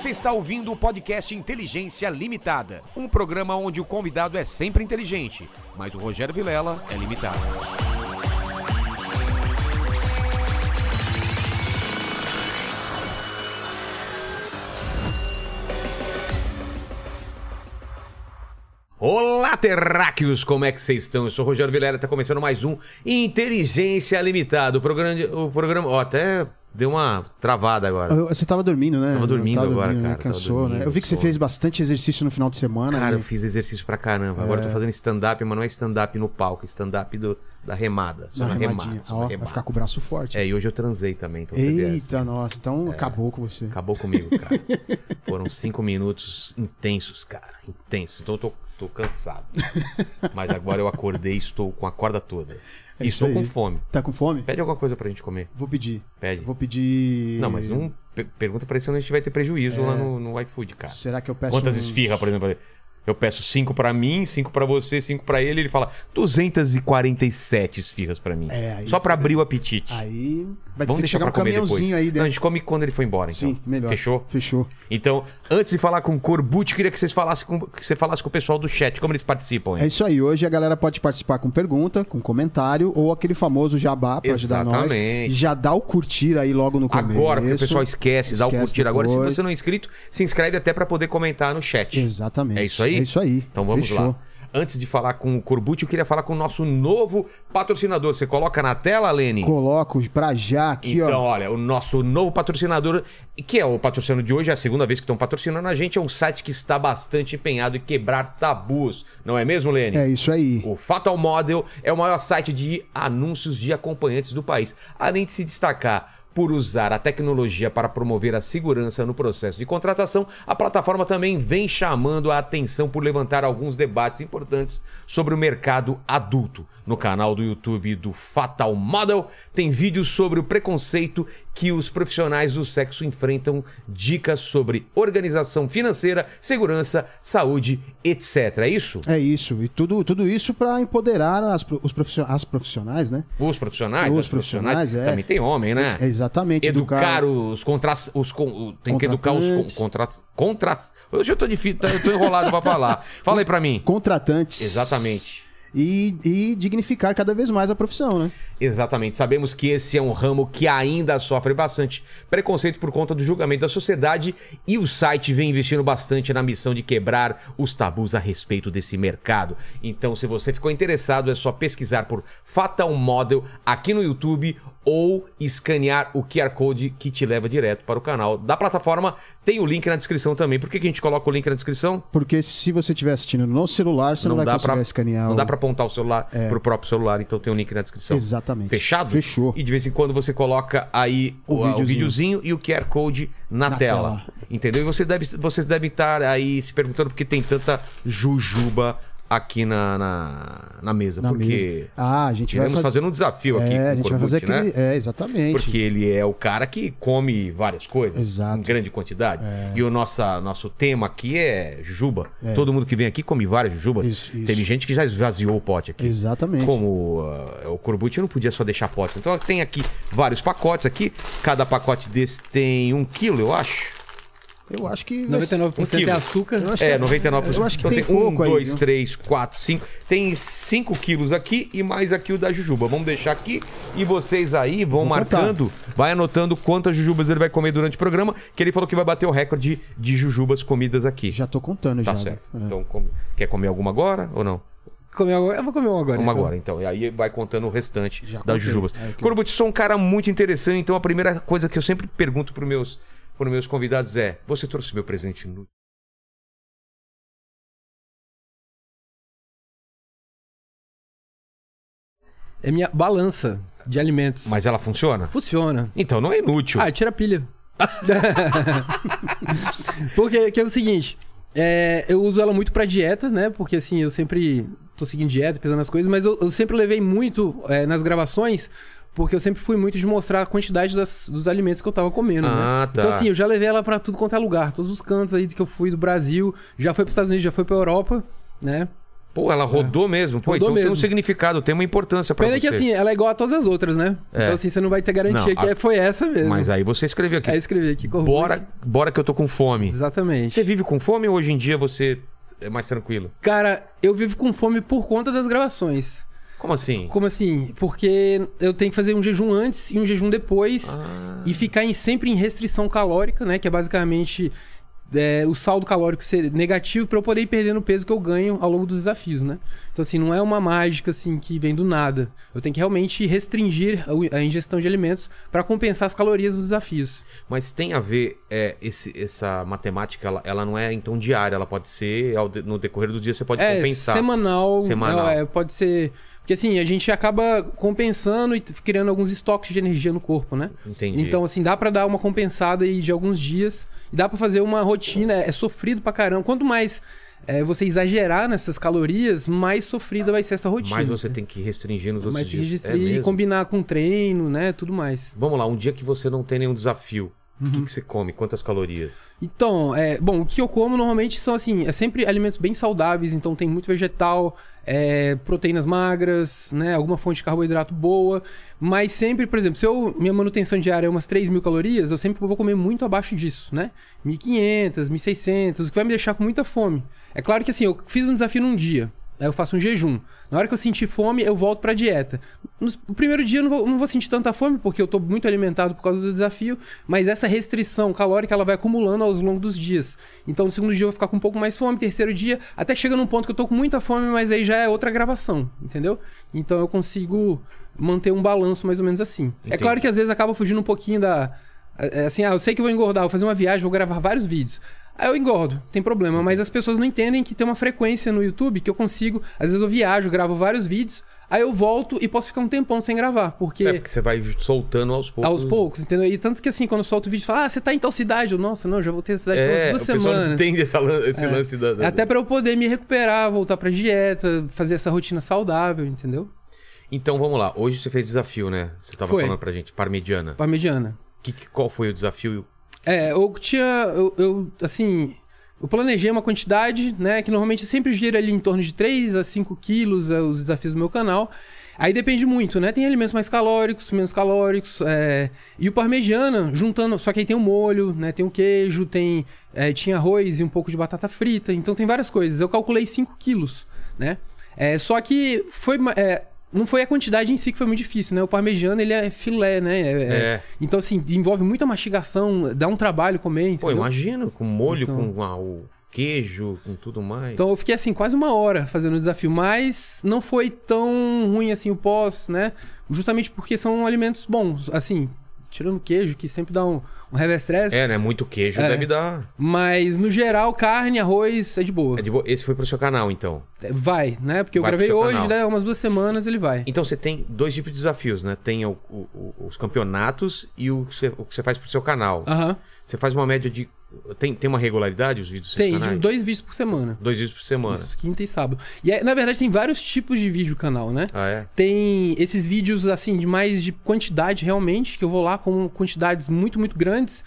Você está ouvindo o podcast Inteligência Limitada, um programa onde o convidado é sempre inteligente, mas o Rogério Vilela é limitado. Olá, terráqueos! Como é que vocês estão? Eu sou o Rogério Vilela, está começando mais um Inteligência Limitada. O programa, o programa, ó, até deu uma travada agora. Você tava dormindo, né? Tava dormindo agora, né? cara, tava Cansou, dormindo, né? Eu vi que você sono. fez bastante exercício no final de semana. Cara, né? eu fiz exercício pra caramba. Agora eu tô fazendo stand-up, mas não é stand-up no palco, é stand-up do- da remada. Só Na remada. só Ó, na vai ficar com o braço forte. É, e hoje eu transei também, então. Eita, nossa. Então acabou com você. Acabou comigo, cara. Foram cinco minutos intensos, cara. Intensos. Então eu tô, tô cansado. Mas agora eu acordei e estou com a corda toda. É isso estou com fome. Tá com fome? Pede alguma coisa pra gente comer. Vou pedir. Pede. Vou pedir. Não, mas não pe- pergunta pra ele se a gente vai ter prejuízo lá no, no iFood, cara. Será que eu peço. Quantas uns- esfirras, por exemplo? Eu peço cinco pra mim, cinco pra você, cinco pra ele. Ele fala 247 esfirras pra mim. É, aí Só pra fica- abrir o apetite. Aí vai Vamos ter que deixar chegar pra um comer depois. caminhãozinho aí Não, a dentro. gente come quando ele for embora, então. Sim, melhor. Fechou? Fechou. Então, antes de falar com o Corbucci, queria que vocês falassem com, que você falasse com o pessoal do chat, como eles participam. É Hein? isso aí. Hoje a galera pode participar com pergunta, com comentário ou aquele famoso jabá pra ajudar nós. Exatamente. Já dá o curtir aí logo no começo. Agora, porque o pessoal esquece, dá o Esquece curtir agora. Se depois. você não é inscrito, se inscreve até pra poder comentar no chat. Exatamente. É isso aí? É isso aí. Então vamos Fechou. lá. Antes de falar com o Corbucci, eu queria falar com o nosso novo patrocinador. Você coloca na tela, Lene? Coloco pra já aqui, Então, ó. olha, o nosso novo patrocinador, que é o patrocinador de hoje, é a segunda vez que estão patrocinando a gente, é um site que está bastante empenhado em quebrar tabus. Não é mesmo, Lene? É isso aí. O Fatal Model é o maior site de anúncios de acompanhantes do país. Além de se destacar por usar a tecnologia para promover a segurança no processo de contratação, a plataforma também vem chamando a atenção por levantar alguns debates importantes sobre o mercado adulto. No canal do YouTube do Fatal Model tem vídeos sobre o preconceito que os profissionais do sexo enfrentam, dicas sobre organização financeira, segurança, saúde, etc. É isso? É isso. E tudo, tudo isso pra empoderar as, os profissio- as profissionais, né? Os profissionais, Os profissionais, profissionais, é. também tem homem, né? É exatamente. Educar os contras, os con- tem que educar os con- contras, contras. Hoje eu tô difícil, eu tô enrolado pra falar. Fala aí pra mim. contratantes. Exatamente. E, e dignificar cada vez mais a profissão, né? Exatamente. Sabemos que esse é um ramo que ainda sofre bastante preconceito por conta do julgamento da sociedade e o site vem investindo bastante na missão de quebrar os tabus a respeito desse mercado. Então, se você ficou interessado, é só pesquisar por Fatal Model aqui no YouTube ou escanear o QR Code que te leva direto para o canal da plataforma. Tem o link na descrição também. Por que, que a gente coloca o link na descrição? Porque se você estiver assistindo no celular, você não, vai dá conseguir pra, escanear. não o- dá pra apontar o celular pro próprio celular, então tem o link na descrição. Exatamente. Fechado? Fechou. E de vez em quando você coloca aí o, O o videozinho. videozinho. e o QR Code na, Na tela. tela. Entendeu? E você deve, vocês devem estar aí se perguntando por que tem tanta jujuba aqui na, na, na mesa. na porque mesa. Ah, a gente vai fazer. fazer um desafio aqui É, com a gente vai Corbucci, fazer aquele. né? É, exatamente. Porque ele é o cara que come várias coisas Exato. É. em grande quantidade. E o nossa, nosso tema aqui é jujuba. Todo mundo que vem aqui come várias jujubas. Isso, isso. Teve gente que já esvaziou o pote aqui. Exatamente. Como ah, o Corbucci não podia só deixar pote. Então tem aqui vários pacotes aqui. Cada pacote desse tem um quilo, eu acho. Eu acho que. vai ser- 99% Um quilo. é açúcar. Eu acho É, que- 99%. Eu acho que então tem tem um, aí, dois, viu? três, quatro, cinco. Tem 5 quilos aqui e mais aqui o da Jujuba. Vamos deixar aqui e vocês aí vão Vou marcando, vai anotando quantas jujubas ele vai comer durante o programa, que ele falou que vai bater o recorde de jujubas comidas aqui. Já tô contando Tá já. certo. É. Então, come- quer comer alguma agora ou não? Comer agora- Eu vou comer um agora. Vamos então. agora, então. E aí vai contando o restante Já das contei. jujubas. É, que- Corbucci, sou um cara muito interessante, então a primeira coisa que eu sempre pergunto para meus, pros meus convidados é: você trouxe meu presente nu? É minha balança de alimentos. Mas ela funciona? Funciona. Então não é inútil. Ah, tira a pilha. Porque que é o seguinte, é, eu uso ela muito pra dieta, né? Porque assim, eu sempre tô seguindo dieta, pesando as coisas, mas eu, eu sempre levei muito é, nas gravações, porque eu sempre fui muito de mostrar a quantidade das- dos alimentos que eu tava comendo, Ah, né? tá. Então assim, eu já levei ela pra tudo quanto é lugar, todos os cantos aí que eu fui do Brasil, já foi pros Estados Unidos, já foi pra Europa, né? Pô, ela rodou mesmo. Pô, Rodou então tem um mesmo. significado, tem uma importância pra Pena você. que assim, ela é igual a todas as outras, né? É. Então assim, você não vai ter garantia Não, que a- é- foi essa mesmo. Mas aí você escreveu aqui. Aí escrevi aqui, Corbucci. Bora, bora que eu tô com fome. Exatamente. Você vive com fome ou hoje em dia você é mais tranquilo? Cara, eu vivo com fome por conta das gravações. Como assim? Como assim? Porque eu tenho que fazer um jejum antes e um jejum depois Ah. e ficar em- sempre em restrição calórica, né? Que é basicamente é, o saldo calórico ser negativo para eu poder ir perdendo o peso que eu ganho ao longo dos desafios, né? Então, assim, não é uma mágica assim que vem do nada. Eu tenho que realmente restringir a, ingestão de alimentos para compensar as calorias dos desafios. Mas tem a ver, é, esse- essa matemática, ela, ela não é então diária, ela pode ser, ao no decorrer do dia você pode é, compensar. semanal. Semanal. é, pode ser. Porque assim, a gente acaba compensando e criando alguns estoques de energia no corpo, né? Entendi. Então, assim, dá pra dar uma compensada aí de alguns dias. E dá pra fazer uma rotina. É, sofrido pra caramba. Quanto mais é, você exagerar nessas calorias, mais sofrida vai ser essa rotina. Mas você tem que restringir nos outros mais se dias. registrar É e combinar com treino, né? Tudo mais. Vamos lá, um dia que você não tem nenhum desafio, o Uhum. que, que você come? Quantas calorias? Então, é, bom, o que eu como normalmente são assim, é sempre alimentos bem saudáveis, então tem muito vegetal, é, proteínas magras, né, alguma fonte de carboidrato boa, mas sempre, por exemplo, se eu, minha manutenção diária é umas 3 mil calorias, eu sempre vou comer muito abaixo disso, né? 1.500, 1.600, o que vai me deixar com muita fome. É claro que assim, eu fiz um desafio num dia, Aí eu faço um jejum. Na hora que eu sentir fome, eu volto pra dieta. No primeiro dia eu não vou, não vou sentir tanta fome, porque eu tô muito alimentado por causa do desafio, mas essa restrição calórica ela vai acumulando ao longo dos dias. Então no segundo dia eu vou ficar com um pouco mais fome, terceiro dia, até chega num ponto que eu tô com muita fome, mas aí já é outra gravação, entendeu? Então eu consigo manter um balanço mais ou menos assim. É Entendi. claro que às vezes acaba fugindo um pouquinho da. é, Assim, ah, eu sei que vou engordar, vou fazer uma viagem, vou gravar vários vídeos. Aí eu engordo, tem problema. Mas as pessoas não entendem que tem uma frequência no YouTube que eu consigo. Às vezes eu viajo, gravo vários vídeos, aí eu volto e posso ficar um tempão sem gravar. Porque. É, porque você vai soltando aos poucos. Aos poucos, entendeu? E tanto que assim, quando eu solto o vídeo, fala, ah, você tá em tal cidade. Eu, nossa, não, já voltei nessa cidade tem É, o duas pessoal não semanas. entende essa esse É. lance da... da- Até pra eu poder me recuperar, voltar pra dieta, fazer essa rotina saudável, entendeu? Então vamos lá, hoje você fez desafio, né? Você tava Foi. falando pra gente, parmegiana. Parmegiana. Que- qual foi o desafio? É, eu tinha. Eu, eu, assim. Eu planejei uma quantidade, né? Que normalmente sempre gira ali em torno de 3 a 5 quilos é, os desafios do meu canal. Aí depende muito, né? Tem alimentos mais calóricos, menos calóricos. é, E o parmegiana, juntando. Só que aí tem o molho, né? Tem o queijo, tem. é, tinha arroz e um pouco de batata frita. Então tem várias coisas. Eu calculei 5 quilos, né? É, só que foi. é, não foi a quantidade em si que foi muito difícil, né? O parmegiana, ele é filé, né? É- é- É. então, assim, envolve muita mastigação, dá um trabalho comer, Pô, entendeu? imagino, com molho, Então. com ah, o queijo, com tudo mais. Então eu fiquei assim, quase uma hora fazendo o desafio, mas não foi tão ruim assim o pós, né? Justamente porque são alimentos bons, assim, tirando queijo, que sempre dá um, um revestresse, É, né? Muito queijo É. deve dar. mas no geral, carne, arroz é de boa. É de boa. Esse foi pro seu canal, então. Vai, né? Porque eu Vai pro gravei hoje, canal. né? Umas duas semanas ele vai. Então você tem dois tipos de desafios, né? Tem o- o- os campeonatos e o que, você, o que você faz pro seu canal. Aham. Você faz uma média de. Tem, tem uma regularidade os vídeos Tem, de dois vídeos por semana. Dois vídeos por semana. Quinta e sábado. E é- na verdade tem vários tipos de vídeo canal, né? Ah, é? Tem esses vídeos, assim, de mais de quantidade realmente, que eu vou lá com quantidades muito, muito grandes.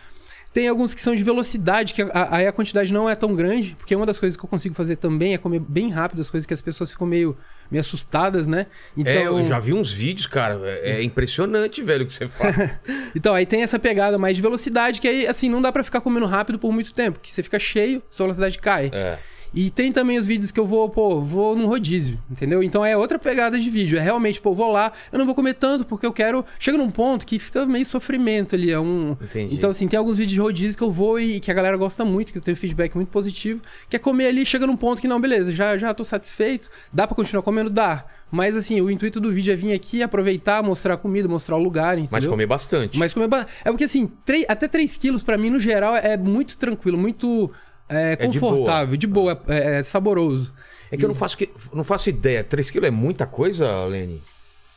Tem alguns que são de velocidade, que a- aí a quantidade não é tão grande, porque uma das coisas que eu consigo fazer também é comer bem rápido as coisas que as pessoas ficam meio, meio assustadas, né? Então, É, eu já vi uns vídeos, cara. É, é impressionante, velho, o que você faz. então aí tem essa pegada mais de velocidade, que aí, assim, não dá pra ficar comendo rápido por muito tempo, que você fica cheio, sua velocidade cai. é. E tem também os vídeos que eu vou, pô, vou num rodízio, entendeu? Então é outra pegada de vídeo. É realmente, pô, vou lá, eu não vou comer tanto porque eu quero. Chega num ponto que fica meio sofrimento ali. É um. Entendi. Então, assim, tem alguns vídeos de rodízio que eu vou e que a galera gosta muito, que eu tenho feedback muito positivo. Que é comer ali, chega num ponto que, não, beleza, já, já tô satisfeito. Dá pra continuar comendo? Dá. Mas assim, o intuito do vídeo é vir aqui, aproveitar, mostrar a comida, mostrar o lugar, entendeu? Mas comer bastante. Mas comer ba- É porque assim, três- até 3 quilos pra mim, no geral, é muito tranquilo, muito é, É de confortável, de boa, é, é saboroso. É que eu não faço, que, não faço ideia. 3 quilos é muita coisa, Lene?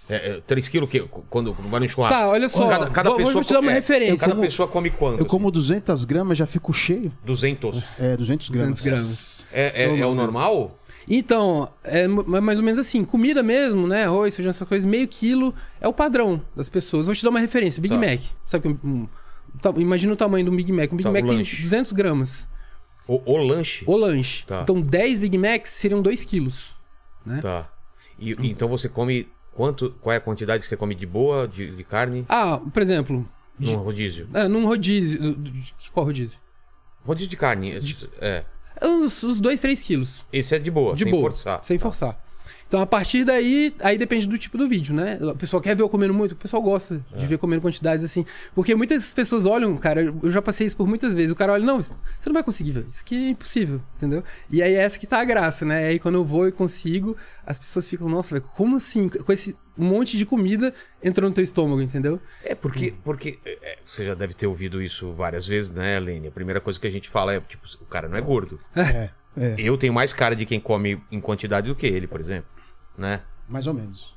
É, 3 quilos que, quando vai no churrasco? Tá, olha só, Cada, cada vou- pessoa vou te dar uma é, referência. Cada Como- pessoa come quanto? Eu como 200 gramas, já fico cheio. 200. É, 200 gramas. 200 gramas. É, é, é o normal? Então, é mais ou menos assim, comida mesmo, né? Arroz, feijão, essas coisas, meio quilo é o padrão das pessoas. Vou te dar uma referência: Big Tá. Mac. Sabe que. um- imagina o tamanho de um Big Mac. Um Big Tá, Mac o tem lanche. 200 gramas. O, o lanche? O lanche. Tá. Então, 10 Big Macs seriam 2 quilos. né? Tá. E, então você come quanto? Qual é a quantidade que você come de boa, de, de carne? Ah, por exemplo, de- Num rodízio. é, num rodízio. de- Qual rodízio? Rodízio de carne. É. Uns, uns 2, 3 quilos. Esse é de boa, De sem boa. forçar. Sem forçar. Então, a partir daí, aí depende do tipo do vídeo, né? O pessoal quer ver eu comendo muito, o pessoal gosta É. de ver comendo quantidades assim. Porque muitas pessoas olham, cara, eu já passei isso por muitas vezes. O cara olha, não, você não vai conseguir ver. Isso aqui é impossível, entendeu? E aí é essa que tá a graça, né? Aí quando eu vou e consigo, as pessoas ficam, nossa, velho, como assim? Com esse monte de comida entrou no teu estômago, entendeu? É porque, porque é, você já deve ter ouvido isso várias vezes, né, Lene? A primeira coisa que a gente fala é, tipo, o cara não é gordo. É, é, Eu tenho mais cara de quem come em quantidade do que ele, por exemplo. Né? mais ou menos.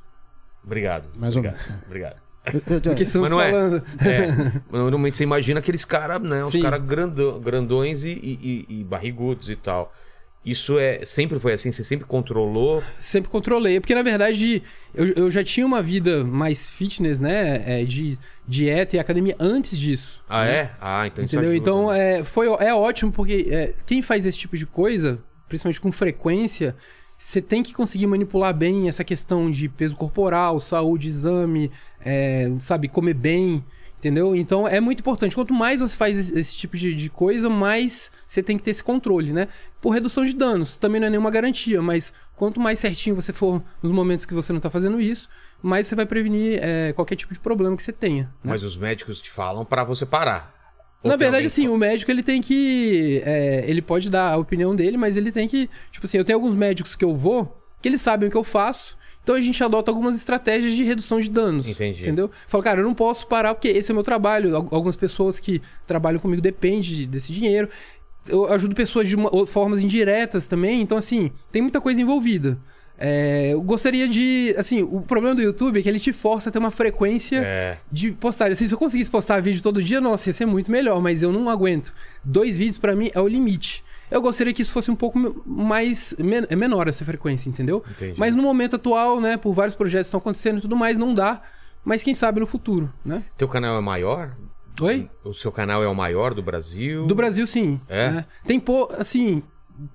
Obrigado. Mais ou obrigado, menos, Obrigado. Eu- eu- Porque estamos Mas não é. falando. É, normalmente você imagina aqueles caras, né? Os caras grandões e, e- e- e barrigudos e tal. Isso é sempre foi assim? Você sempre controlou? Sempre controlei. Porque, na verdade, eu, eu já tinha uma vida mais fitness, né? É, de dieta e academia antes disso. Ah, é? Ah, então isso Entendeu? ajuda. Então é, foi, é ótimo porque é, quem faz esse tipo de coisa, principalmente com frequência, você tem que conseguir manipular bem essa questão de peso corporal, saúde, exame, é, sabe, comer bem. Entendeu? Então é muito importante. Quanto mais você faz esse, esse tipo de, de coisa, mais você tem que ter esse controle, né? Por redução de danos. Também não é nenhuma garantia, mas quanto mais certinho você for nos momentos que você não tá fazendo isso, mais você vai prevenir é, qualquer tipo de problema que você tenha. né? Mas os médicos te falam pra você parar. Na verdade, assim, o médico ele tem que. é, ele pode dar a opinião dele, mas ele tem que. Tipo assim, eu tenho alguns médicos que eu vou que eles sabem o que eu faço. Então a gente adota algumas estratégias de redução de danos. Entendi. Entendeu? Fala, cara, eu não posso parar porque esse é meu trabalho. Al- Algumas pessoas que trabalham comigo dependem desse dinheiro. Eu ajudo pessoas de uma- formas indiretas também. Então, assim, tem muita coisa envolvida. É, eu gostaria de. Assim, o problema do YouTube é que ele te força a ter uma frequência É. de postagem. Assim, se eu conseguisse postar vídeo todo dia, nossa, ia ser muito melhor, mas eu não aguento. Dois vídeos pra mim é o limite. Eu gostaria que isso fosse um pouco mais men- é menor essa frequência, entendeu? Entendi. Mas no momento atual, né, por vários projetos que estão acontecendo e tudo mais, não dá. Mas quem sabe no futuro, né? Teu canal é maior? Oi? O seu canal é o maior do Brasil? Do Brasil, sim. É? né? Tem, pô, assim,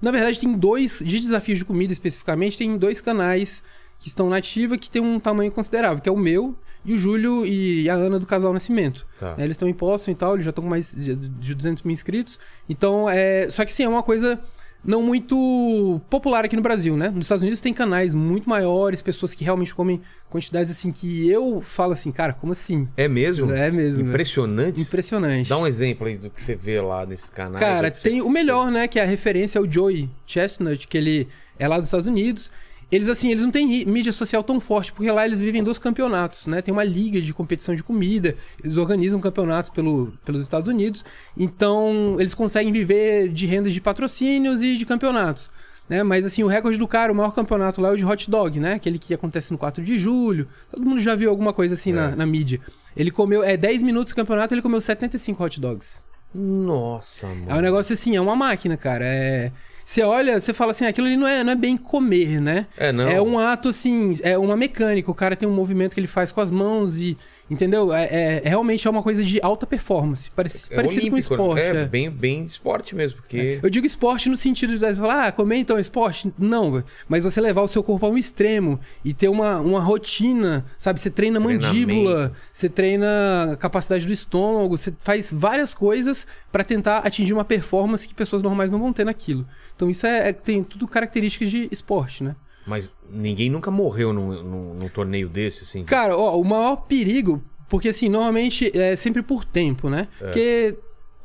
na verdade tem dois, de desafios de comida especificamente, tem dois canais que estão na ativa que tem um tamanho considerável, que é o meu e o Júlio e a Ana do Casal Nascimento. Tá. Né, Eles estão em Boston e tal, eles já estão com mais de de 200 mil inscritos. Então, é... Só que, sim, é uma coisa não muito popular aqui no Brasil, né? Nos Estados Unidos tem canais muito maiores, pessoas que realmente comem quantidades assim que eu falo assim, cara, como assim? É mesmo? É mesmo. Impressionante. Impressionante. Dá um exemplo aí do que você vê lá nesses canais. Cara, que você- tem o melhor, né? Que é a referência ao Joey Chestnut, que ele é lá dos Estados Unidos. Eles, assim, eles não têm mídia social tão forte, porque lá eles vivem dos campeonatos, né? Tem uma liga de competição de comida, eles organizam campeonatos pelo, pelos Estados Unidos, então eles conseguem viver de rendas de patrocínios e de campeonatos. Né? Mas assim, o recorde do cara, o maior campeonato lá é o de hot dog, né? Aquele que acontece no 4 de julho. Todo mundo já viu alguma coisa assim na, na mídia. Ele comeu, é 10 minutos de campeonato, ele comeu 75 hot dogs. Nossa, mano. É um negócio assim, é uma máquina, cara. É. Você olha, você fala assim, aquilo ali não é, não é bem comer, né? É, não. É um ato assim, é uma mecânica. O cara tem um movimento que ele faz com as mãos e. Entendeu? É, é- é realmente é uma coisa de alta performance. Parece, É parecido com olímpico, né? esporte. É, é. Bem, bem esporte mesmo, porque... Eu digo esporte no sentido de você falar, ah, comer então é esporte? Não, mas você levar o seu corpo a um extremo e ter uma, uma rotina, sabe? Você treina mandíbula, você treina a capacidade do estômago, você faz várias coisas pra tentar atingir uma performance que pessoas normais não vão ter naquilo. Então isso é, é- tem tudo características de esporte, né? Mas ninguém nunca morreu num, num- num torneio desse, assim. Cara, ó, o maior perigo, porque assim, normalmente é sempre por tempo, né? Porque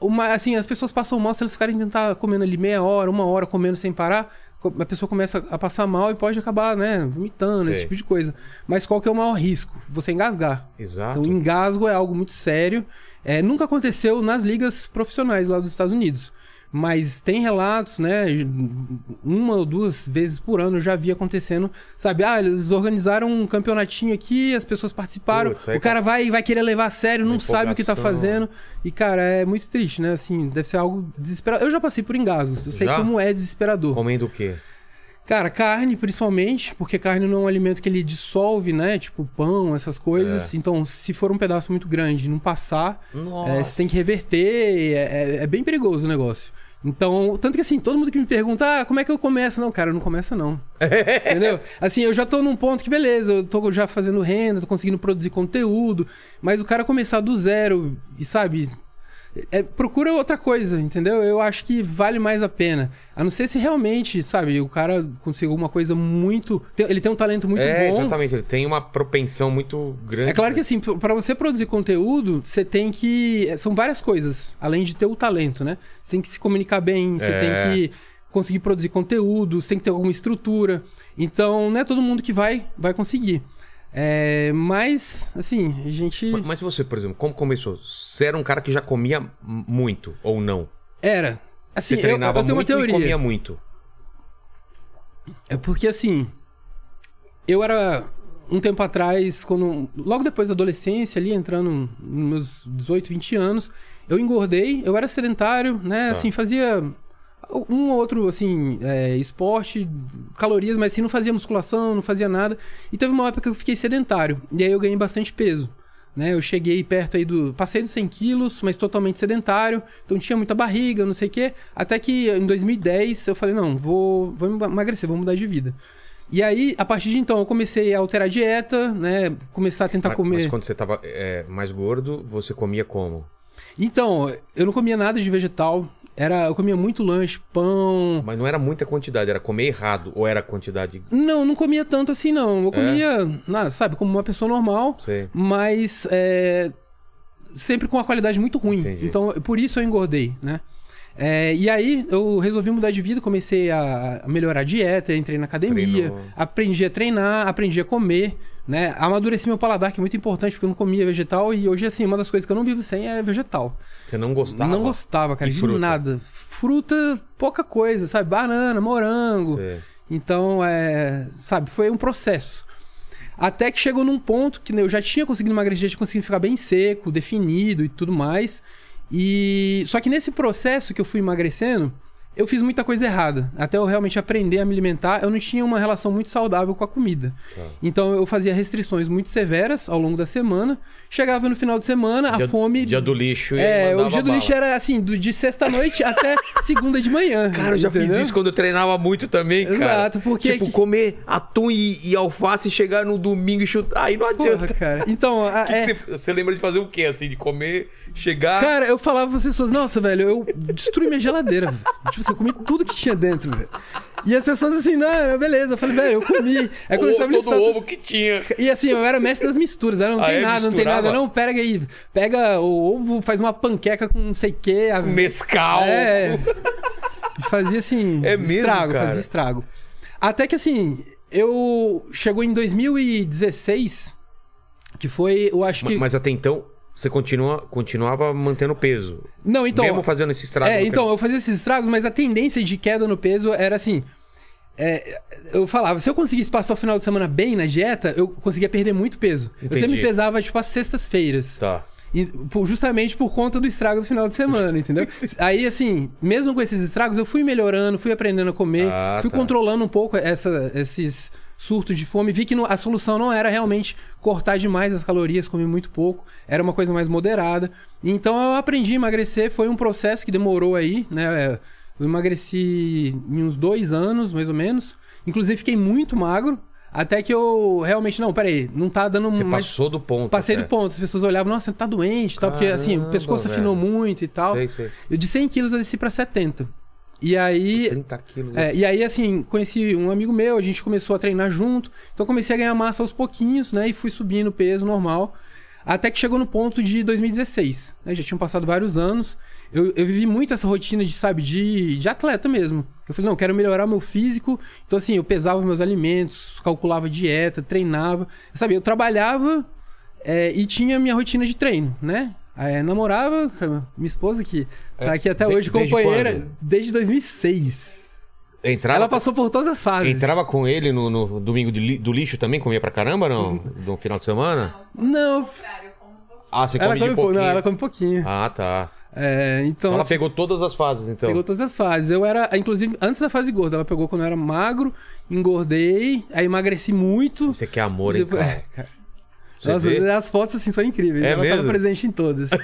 uma, assim, as pessoas passam mal se elas ficarem tentar comendo ali meia hora, uma hora comendo sem parar, a pessoa começa a passar mal e pode acabar, né, vomitando, esse tipo de coisa. Mas qual que é o maior risco? Você engasgar. Exato. Então, o engasgo é algo muito sério. É, nunca aconteceu nas ligas profissionais lá dos Estados Unidos. Mas tem relatos, né? Uma ou duas vezes por ano eu já vi acontecendo. Sabe, ah, eles organizaram um campeonatinho aqui, as pessoas participaram. Putz, aí o cara vai vai querer levar a sério, não sabe o que tá fazendo. E, cara, é muito triste, né? Assim, deve ser algo desesperador. Eu já passei por engasgos, eu sei Já? como é desesperador. Comendo o quê? Cara, carne principalmente, porque carne não é um alimento que ele dissolve, né? Tipo pão, essas coisas. Então, se for um pedaço muito grande e não passar, é, você tem que reverter. É, é- é bem perigoso o negócio. Então, tanto que assim, todo mundo que me pergunta, ah, como é que eu começo? Não, cara, não começa não. Entendeu? Assim, eu já tô num ponto que, beleza, eu tô já fazendo renda, tô conseguindo produzir conteúdo, mas o cara começar do zero e, sabe, é, procura outra coisa, entendeu? Eu acho que vale mais a pena. A não ser se realmente, sabe, o cara conseguiu uma coisa muito. ele tem um talento muito é, bom. exatamente. Ele tem uma propensão muito grande. É claro que assim, para você produzir conteúdo, você tem que. São várias coisas, além de ter o talento, né? Você tem que se comunicar bem, você É. tem que conseguir produzir conteúdo, você tem que ter alguma estrutura. Então, não é todo mundo que vai, vai conseguir. É, mas, assim, a gente. Mas- você, por exemplo, como começou? Você era um cara que já comia muito ou não? Era. Assim, Você eu, treinava eu tenho uma muito e teoria. comia muito. É porque assim, eu era um tempo atrás, quando logo depois da adolescência, ali entrando nos meus 18, 20 anos, eu engordei, eu era sedentário, né? Tá. Assim, fazia um ou outro assim, é, esporte, calorias, mas assim, não fazia musculação, não fazia nada. E teve uma época que eu fiquei sedentário, e aí eu ganhei bastante peso. Né, eu cheguei perto aí do. Passei dos 100 quilos, mas totalmente sedentário. Então tinha muita barriga, não sei o quê. Até que em 2010 eu falei: não, vou, vou emagrecer, vou mudar de vida. E aí, a partir de então, eu comecei a alterar a dieta, né? Começar a tentar Mas, comer. mas quando você tava é, mais gordo, você comia como? Então, eu não comia nada de vegetal. Era, eu comia muito lanche, pão. Mas não era muita quantidade, era comer errado. Ou era quantidade. Não, não comia tanto assim, não. É? Eu comia, na- sabe, como uma pessoa normal. Sei. mas é, sempre com uma qualidade muito ruim. Entendi. Então, por isso eu engordei, né? É, e aí eu resolvi mudar de vida, comecei a a melhorar a dieta, entrei na academia, Treinou. aprendi a treinar, aprendi a comer, né? Amadureci meu paladar, que é muito importante, porque eu não comia vegetal, e hoje, assim, uma das coisas que eu não vivo sem é vegetal. Você não gostava? Não gostava, cara, E de fruta? nada. Fruta, pouca coisa, sabe? Banana, morango. Sei. Então, é, sabe, foi um processo. Até que chegou num ponto que né, eu já tinha conseguido emagrecer, já tinha conseguido ficar bem seco, definido e tudo mais. E só que nesse processo que eu fui emagrecendo, eu fiz muita coisa errada. Até eu realmente aprender a me alimentar, eu não tinha uma relação muito saudável com a comida. Tá. Então eu fazia restrições muito severas ao longo da semana. Chegava no final de semana, Dia, a fome Dia do lixo e é, o dia do bala. lixo era assim, do, de sexta-noite até segunda de manhã. Cara, eu já fiz entendeu? isso quando eu treinava muito também, cara. Exato, porque- Tipo, comer atum e, e alface e chegar no domingo e chutar. Aí não Porra, adianta. cara. Então, a- Que que é- você, você lembra de fazer o quê? Assim, de comer, chegar. Cara, eu falava pras pessoas, nossa, velho, eu destruí minha geladeira. Tipo assim, eu comi tudo que tinha dentro, velho. E as pessoas assim, não, beleza. Eu falei, velho, eu comi. Aí o, todo listar- ovo que tinha. E assim, eu era mestre das misturas, né? Não Ah, tem nada, não tem Misturava? nada. Não, pega aí. Pega o ovo, faz uma panqueca com não sei o quê. a- Mescal. É. Fazia assim, É mesmo, estrago, cara? fazia estrago. Até que assim, eu chegou em 2016, que foi, eu acho que Mas até então, você continua, continuava mantendo peso. Não, então, Mesmo fazendo esse estrago. É, então, eu fazia esses estragos, mas a tendência de queda no peso era assim. é, eu falava, se eu conseguisse passar o final de semana bem na dieta, eu conseguia perder muito peso. Eu Entendi. sempre me pesava, tipo, às sextas-feiras. Tá. E, por- justamente por conta do estrago do final de semana, entendeu? Aí, assim, mesmo com esses estragos, eu fui melhorando, fui aprendendo a comer, Ah, fui tá. controlando um pouco essa, esses surtos de fome. Vi que a solução não era realmente cortar demais as calorias, comer muito pouco, era uma coisa mais moderada. Então eu aprendi a emagrecer, foi um processo que demorou aí, né? Eu emagreci em uns dois anos, mais ou menos. Inclusive, fiquei muito magro. Até que eu realmente, não, peraí, não tá dando Você mais. passou do ponto. Passei até. do ponto, as pessoas olhavam, nossa, você tá doente e tal, porque assim, o pescoço afinou velho. muito e tal. Sei, sei. Eu de 100 quilos eu desci pra 70. E aí. 30 quilos. é, e aí, assim, conheci um amigo meu, a gente começou a treinar junto. Então comecei a ganhar massa aos pouquinhos, né? E fui subindo o peso normal. Até que chegou no ponto de 2016. Né? Já tinham passado vários anos. Eu, eu vivi muito essa rotina de, sabe, de, de atleta mesmo. Eu falei, não, eu quero melhorar meu físico. Então, assim, eu pesava meus alimentos, calculava dieta, treinava. Sabe, eu trabalhava é, e tinha minha rotina de treino, né? É, namorava minha esposa, que tá É, aqui até de- hoje, desde companheira, quando? desde 2006. Entrava, Ela passou por todas as fases. entrava com ele no, no domingo de do lixo também? Comia pra caramba, não? No final de semana? Não. Ah, você ela come de come pouco. pouquinho. Não, ela come pouquinho. Ah, tá. É, então, ela assim, pegou todas as fases, então. pegou todas as fases. Eu era, inclusive, antes da fase gorda, ela pegou quando eu era magro, engordei, aí emagreci muito. Você quer amor, e hein, depois- cara? É. Você Nossa, vê? as fotos assim são incríveis. É ela mesmo? tava presente em todas.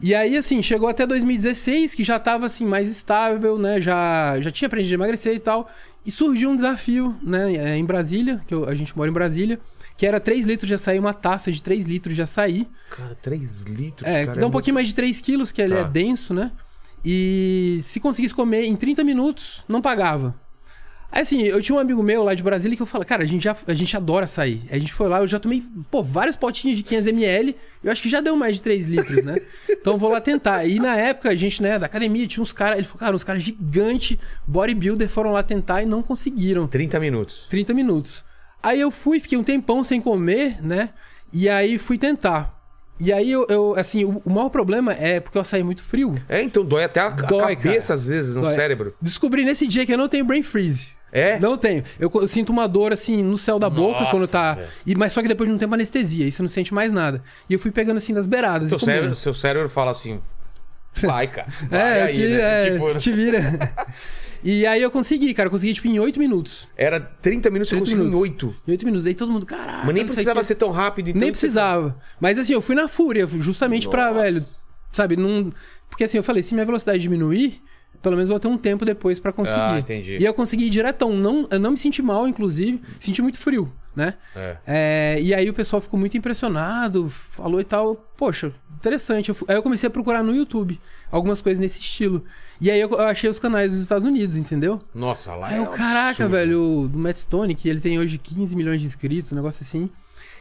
E aí, assim, chegou até 2016, que já tava, assim, mais estável, né? Já, já tinha aprendido a emagrecer e tal. E surgiu um desafio, né? é, Em Brasília, que eu- a gente mora em Brasília, que era 3 litros de açaí, uma taça de 3 litros de açaí. Cara, 3 litros. É, cara, que dá um pouquinho mais de 3 quilos, que ele Tá. é denso, né? E se conseguisse comer em 30 minutos, não pagava. Assim, eu tinha um amigo meu lá de Brasília que eu falei, cara, a gente, já, a gente adora açaí. A gente foi lá, eu já tomei, pô, vários potinhos de 500ml, eu acho que já deu mais de 3 litros, né? Então vou lá tentar. E na época, a gente, né, da academia, tinha uns caras, ele falou, cara, uns caras gigantes, bodybuilder, foram lá tentar e não conseguiram. 30 minutos. 30 minutos. Aí eu fui, fiquei um tempão sem comer, né? E aí fui tentar. E aí eu, eu, assim, o, o maior problema é porque eu açaí muito frio. É, então dói até a, a Dói, cabeça cara. às vezes no Dói. cérebro. Descobri nesse dia que eu não tenho brain freeze. É? Não tenho. Eu, eu sinto uma dor assim no céu da boca Nossa, quando tá. velho. E, mas só que depois de um tempo anestesia, aí você não sente mais nada. E eu fui pegando assim das beiradas. Seu e cérebro, seu cérebro fala assim. Vai, cara. Vai É, aí, que, né? é, Tipo, te vira. e aí eu consegui, cara. Eu consegui, tipo, em 8 minutos. Era 30 minutos, você 30 conseguiu em minutos. 8. Em 8 minutos. Aí todo mundo, caralho. Mas nem precisava ser tão rápido. Então Nem você- precisava. Mas assim, eu fui na fúria, justamente pra, Nossa. velho, sabe, não. Porque assim, eu falei, se minha velocidade diminuir, pelo menos vou ter um tempo depois pra conseguir. Ah, entendi. E eu consegui ir diretão. Não, eu não me senti mal, inclusive. Senti muito frio, né? É. É, e aí o pessoal ficou muito impressionado, falou e tal. Poxa, interessante. Eu aí eu comecei a procurar no YouTube algumas coisas nesse estilo. E aí eu, eu achei os canais dos Estados Unidos, entendeu? Nossa, lá Aí é eu, caraca, absurdo. velho, o do Matt Stone, que ele tem hoje 15 milhões de inscritos, um negócio assim.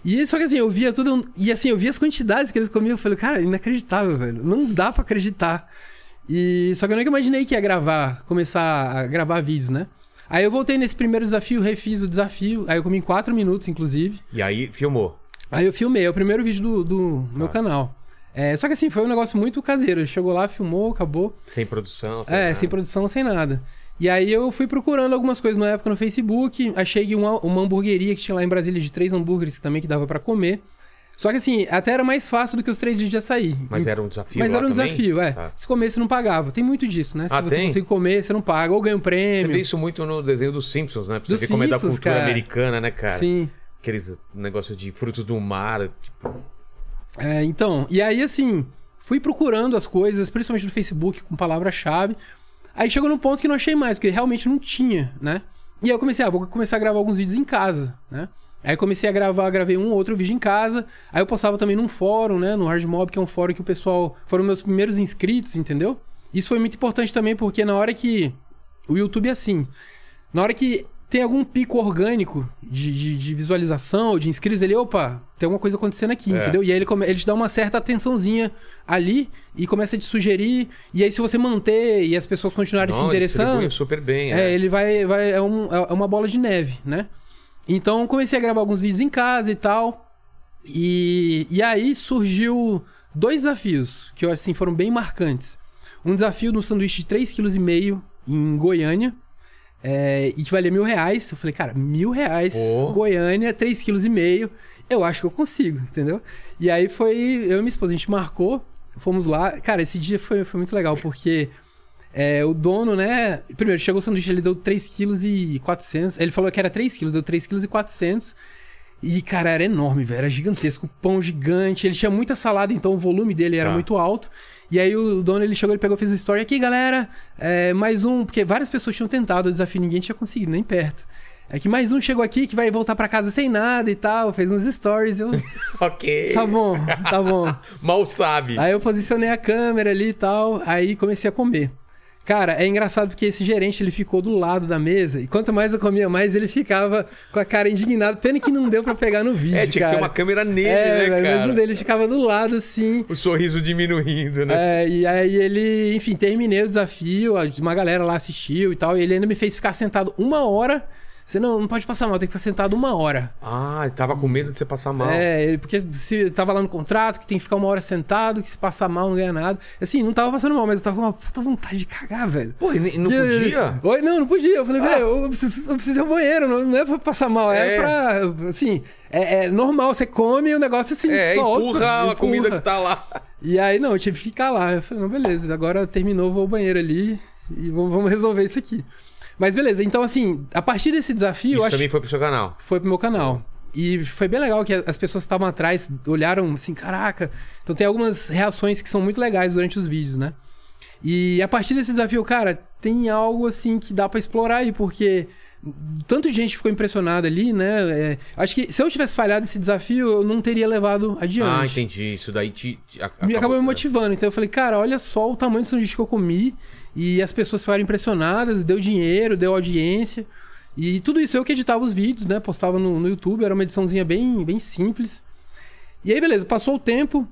E só que assim, eu via tudo. E assim, eu via as quantidades que eles comiam. Eu falei, cara, inacreditável, velho. Não dá pra acreditar. E só que eu nunca imaginei que ia gravar, começar a gravar vídeos, né? Aí eu voltei nesse primeiro desafio, refiz o desafio. Aí eu comi em 4 minutos, inclusive. E aí, filmou. Aí eu filmei, é o primeiro vídeo do, do Tá. meu canal. É, só que assim, foi um negócio muito caseiro. Chegou lá, filmou, acabou. Sem produção. Sem É, nada. sem produção, sem nada. E aí eu fui procurando algumas coisas na época no Facebook, achei uma, uma hamburgueria que tinha lá em Brasília de três hambúrgueres também que dava pra comer. Só que assim, até era mais fácil do que os três dias de açaí. Mas era um desafio Mas era um também? desafio, é. Tá. Se comesse, não pagava. Tem muito disso, né? Se Ah, você tem? não conseguir comer, você não paga. Ou ganha um Você prêmio. vê isso muito no desenho dos Simpsons, né? Pra você ver como é da cultura cara. americana, né, cara? Sim. Aqueles negócios de frutos do mar, tipo... É, então, e aí assim, fui procurando as coisas, principalmente no Facebook, com palavra-chave. Aí chegou num ponto que não achei mais, porque realmente não tinha, né? E aí eu comecei, ah, vou começar a gravar alguns vídeos em casa, né? Aí comecei a gravar, gravei um ou outro vídeo em casa. Aí eu postava também num fórum, né? No Hardmob, que é um fórum que o pessoal. Foram meus primeiros inscritos, entendeu? Isso foi muito importante também, porque na hora que. O YouTube é assim. Na hora que tem algum pico orgânico de, de, de visualização ou de inscritos, ele, opa, tem alguma coisa acontecendo aqui, É. entendeu? E aí ele, come- ele te dá uma certa atençãozinha ali e começa a te sugerir. E aí, se você manter e as pessoas continuarem se Não, ele interessando. distribui super bem, É, é. ele vai. vai é, um- é uma bola de neve, né? Então comecei a gravar alguns vídeos em casa e tal. E, e aí surgiu dois desafios que eu assim foram bem marcantes. Um desafio de um sanduíche de 3,5 kg em Goiânia. é, e que valia mil reais. Eu falei, cara, mil reais, Pô. Goiânia, 3,5 kg. Eu acho que eu consigo, entendeu? E aí foi. Eu e minha esposa, a gente marcou, fomos lá. Cara, esse dia foi, foi muito legal, porque é, o dono, né? Primeiro, chegou o sanduíche, ele deu 3,4 kg. Ele falou que era 3 kg, deu 3,4 kg. E, cara, era enorme, velho. Era gigantesco. Pão gigante. Ele tinha muita salada, então o volume dele era Tá. muito alto. E aí o dono, ele chegou, ele pegou, fez um story. Aqui, galera, é, mais um... Porque várias pessoas tinham tentado o desafio, ninguém tinha conseguido, nem perto. É que mais um chegou aqui que vai voltar pra casa sem nada e tal. Fez uns stories. Eu, Ok. tá bom, tá bom. Mal sabe. Aí eu posicionei a câmera ali e tal, aí comecei a comer. Cara, é engraçado porque esse gerente ele ficou do lado da mesa e quanto mais eu comia, mais ele ficava com a cara indignado. Pena que não deu pra pegar no vídeo, É, tinha que cara. ter uma câmera nele, é, né, velho, cara? mas dele, ele ficava do lado assim. O sorriso diminuindo, né? É, e aí ele, enfim, terminei o desafio, uma galera lá assistiu e tal, e ele ainda me fez ficar sentado uma hora. Você não, não pode passar mal, tem que ficar sentado uma hora. Ah, tava com medo de você passar mal. É, porque se tava lá no contrato que tem que ficar uma hora sentado, que se passar mal não ganha nada. Assim, não tava passando mal, mas eu tava com uma puta vontade de cagar, velho. Pô, e não E- podia? Ah. Oi, não, não podia. Eu falei, velho, eu preciso, eu preciso ir ao banheiro, não, não é pra passar mal, é, É. pra. Assim, é, é normal, você come e o negócio assim, É, solta. empurra a empurra. comida que tá lá. E aí, não, eu tive que ficar lá. Eu falei, não, beleza, agora terminou, vou ao banheiro ali e vamos, vamos resolver isso aqui. Mas beleza, então assim, a partir desse desafio, Isso eu acho também foi pro seu canal. foi pro meu canal. E foi bem legal que as pessoas que estavam atrás olharam assim, caraca. Então tem algumas reações que são muito legais durante os vídeos, né? E a partir desse desafio, cara, tem algo assim que dá pra explorar aí, porque tanto gente ficou impressionada ali, né? É, acho que se eu tivesse falhado esse desafio, eu não teria levado adiante. Ah, entendi. Isso daí te. te a- Me acabou me é. motivando. Então eu falei, cara, olha só o tamanho do sanduíche que eu comi. E as pessoas ficaram impressionadas, deu dinheiro, deu audiência. E tudo isso eu que editava os vídeos, né? Postava no, no YouTube, era uma ediçãozinha bem, bem simples. E aí, beleza, passou o tempo.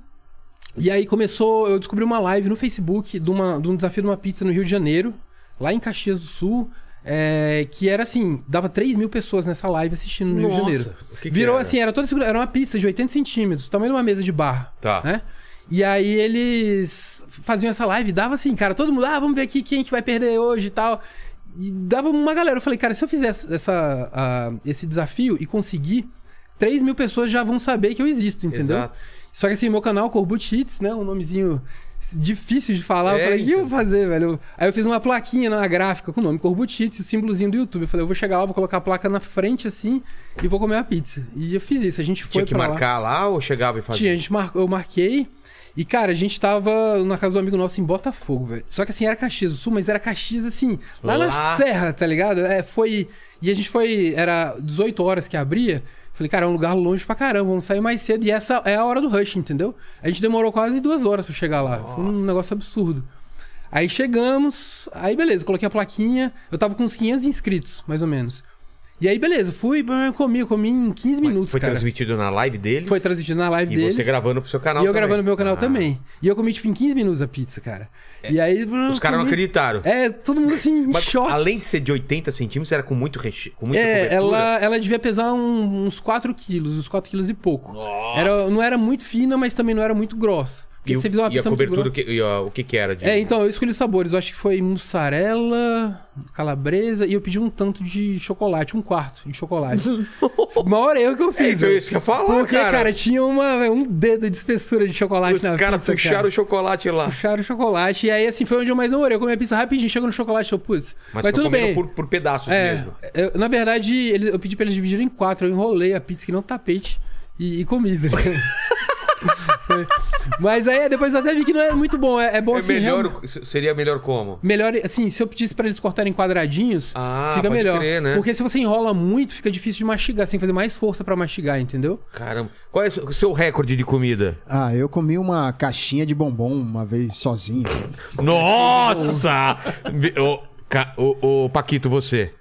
E aí começou, eu descobri uma live no Facebook de, uma, de um desafio de uma pizza no Rio de Janeiro, lá em Caxias do Sul. É, que era assim, dava 3 mil pessoas nessa live assistindo no Rio de Nossa, Janeiro. que que Virou era? assim, era toda segura, era uma pizza de 80 centímetros, tamanho de uma mesa de bar. Tá. Né? E aí eles faziam essa live, dava assim, cara, todo mundo, ah, vamos ver aqui quem que vai perder hoje e tal. E dava uma galera. Eu falei, cara, se eu fizer essa, ah, esse desafio e conseguir, 3 mil pessoas já vão saber que eu existo, entendeu? Exato. Só que assim, meu canal, Corbutites, né? Um nomezinho difícil de falar. É, eu falei, o que eu então. vou fazer, velho? Aí eu fiz uma plaquinha na gráfica com o nome Corbutites e o símbolozinho do YouTube. Eu falei, eu vou chegar lá, vou colocar a placa na frente assim e vou comer uma pizza. E eu fiz isso. A gente foi Tinha que pra lá. marcar lá ou chegava e fazia? Tinha, a gente mar... eu marquei. E, cara, a gente tava na casa do amigo nosso em Botafogo, velho. Só que assim, era Caxias do Sul, mas era Caxias, assim, lá, na Lá. serra, tá ligado? É, foi. E a gente foi. Era 18 horas que abria. Falei, cara, é um lugar longe pra caramba, vamos sair mais cedo. E essa é a hora do rush, entendeu? A gente demorou quase duas horas pra chegar lá. Foi um Nossa. negócio absurdo. Aí chegamos, aí beleza, coloquei a plaquinha. Eu tava com uns 500 inscritos, mais ou menos. E aí, beleza, fui, comi, comi em 15 minutos, Foi cara. transmitido na live deles? Foi transmitido na live E deles. você gravando pro seu canal E eu também. gravando no meu canal Ah. também. E eu comi, tipo, em 15 minutos a pizza, cara. e aí. Os caras não acreditaram. É, todo mundo assim, em Mas, choque. além de ser de 80 centímetros, era com muito reche... com muita É, cobertura. ela, ela devia pesar um- uns 4 quilos, uns 4 quilos e pouco. Nossa. Era, não era muito fina, mas também não era muito grossa. Porque E, você fizer uma e a cobertura, que, e, ó, o que que era? De... É, então, eu escolhi os sabores. Eu acho que foi mussarela, calabresa e eu pedi um tanto de chocolate, um quarto de chocolate. Maior erro que eu É fiz. isso, velho. é isso que eu ia falar, Porque, cara, cara. tinha uma, um dedo de espessura de chocolate Os na caras pizza, puxaram cara. o chocolate lá. Puxaram o chocolate. E aí, assim, foi onde eu mais demorei. Eu comi a pizza rapidinho, chegou no chocolate, eu, putz. Mas, Mas, foi tudo bem. Por, por pedaços É, mesmo. eu- na verdade, eu pedi pra eles dividirem em quatro. Eu enrolei a pizza que não tapete e, e comi. tá ligado? Mas aí, depois eu até vi que não é muito bom. É, é bom É assim. melhor, real- seria melhor como? Melhor, assim, se eu pedisse pra eles cortarem quadradinhos, Ah, fica pode melhor. crer, né? Porque se você enrola muito, fica difícil de mastigar. Você tem que fazer mais força pra mastigar, entendeu? Caramba. Qual é o seu recorde de comida? Ah, eu comi uma caixinha de bombom uma vez sozinho. Nossa! ô, Paquito, você.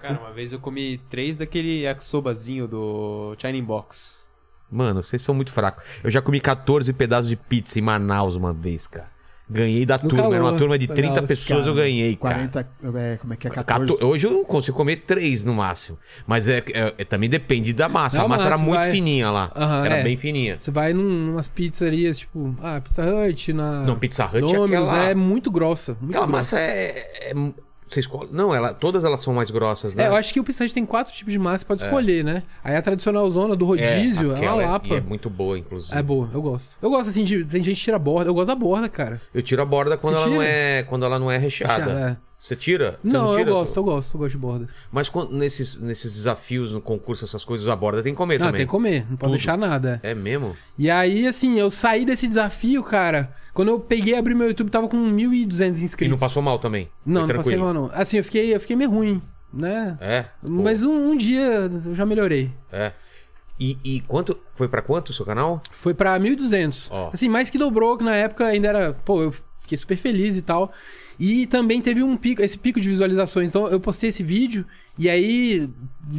Cara, uma vez eu comi três daquele yakisobazinho do China Box. Mano, vocês são muito fracos. Eu já comi 14 pedaços de pizza em Manaus uma vez, cara. Ganhei da turma. Era uma calor. turma de 30 Manaus, pessoas, eu ganhei, cara. 40, é, como é que é? 14? Cato- Hoje eu não consigo comer três no máximo. Mas é, é- é- também depende da massa. Da a massa era muito vai. fininha lá. Aham, era é. bem fininha. Você vai num, numas pizzarias, tipo, ah, Pizza Hut, na. Não, Pizza Hut é Domino's, aquela- é muito grossa. Muito Aquela grossa. massa é. É- você escolhe. Não, ela, todas elas são mais grossas, né? É, eu acho que o Pizza Hut tem quatro tipos de massa, pode escolher, né? Aí a tradicional zona do rodízio é, uma aquela lapa. E é muito boa, inclusive. É boa, eu gosto. Eu gosto assim de. Tem gente que tira a borda. Eu gosto da borda, cara. Eu tiro a borda quando Você ela não é quando ela não é recheada. Recheada, é. Você tira? Você Não, eu tira? gosto, eu gosto, eu gosto de borda. Mas quando- nesses, nesses desafios no concurso, essas coisas, a borda tem que comer Ah, também. tem que comer, não pode Tudo. deixar nada. É mesmo? E aí, assim, eu saí desse desafio, cara. Quando eu peguei e abri meu YouTube, tava com 1.200 inscritos. E não passou mal também? Não, Foi não passei mal, não. Assim, eu fiquei, eu fiquei meio ruim, né? É? Mas um, um dia eu já melhorei. É. E, e quanto. Foi pra quanto o seu canal? Foi pra 1.200. Ó. Assim, mais que dobrou, que na época ainda era. Pô, eu fiquei super feliz e tal. E também teve um pico, esse pico de visualizações. Então eu postei esse vídeo e aí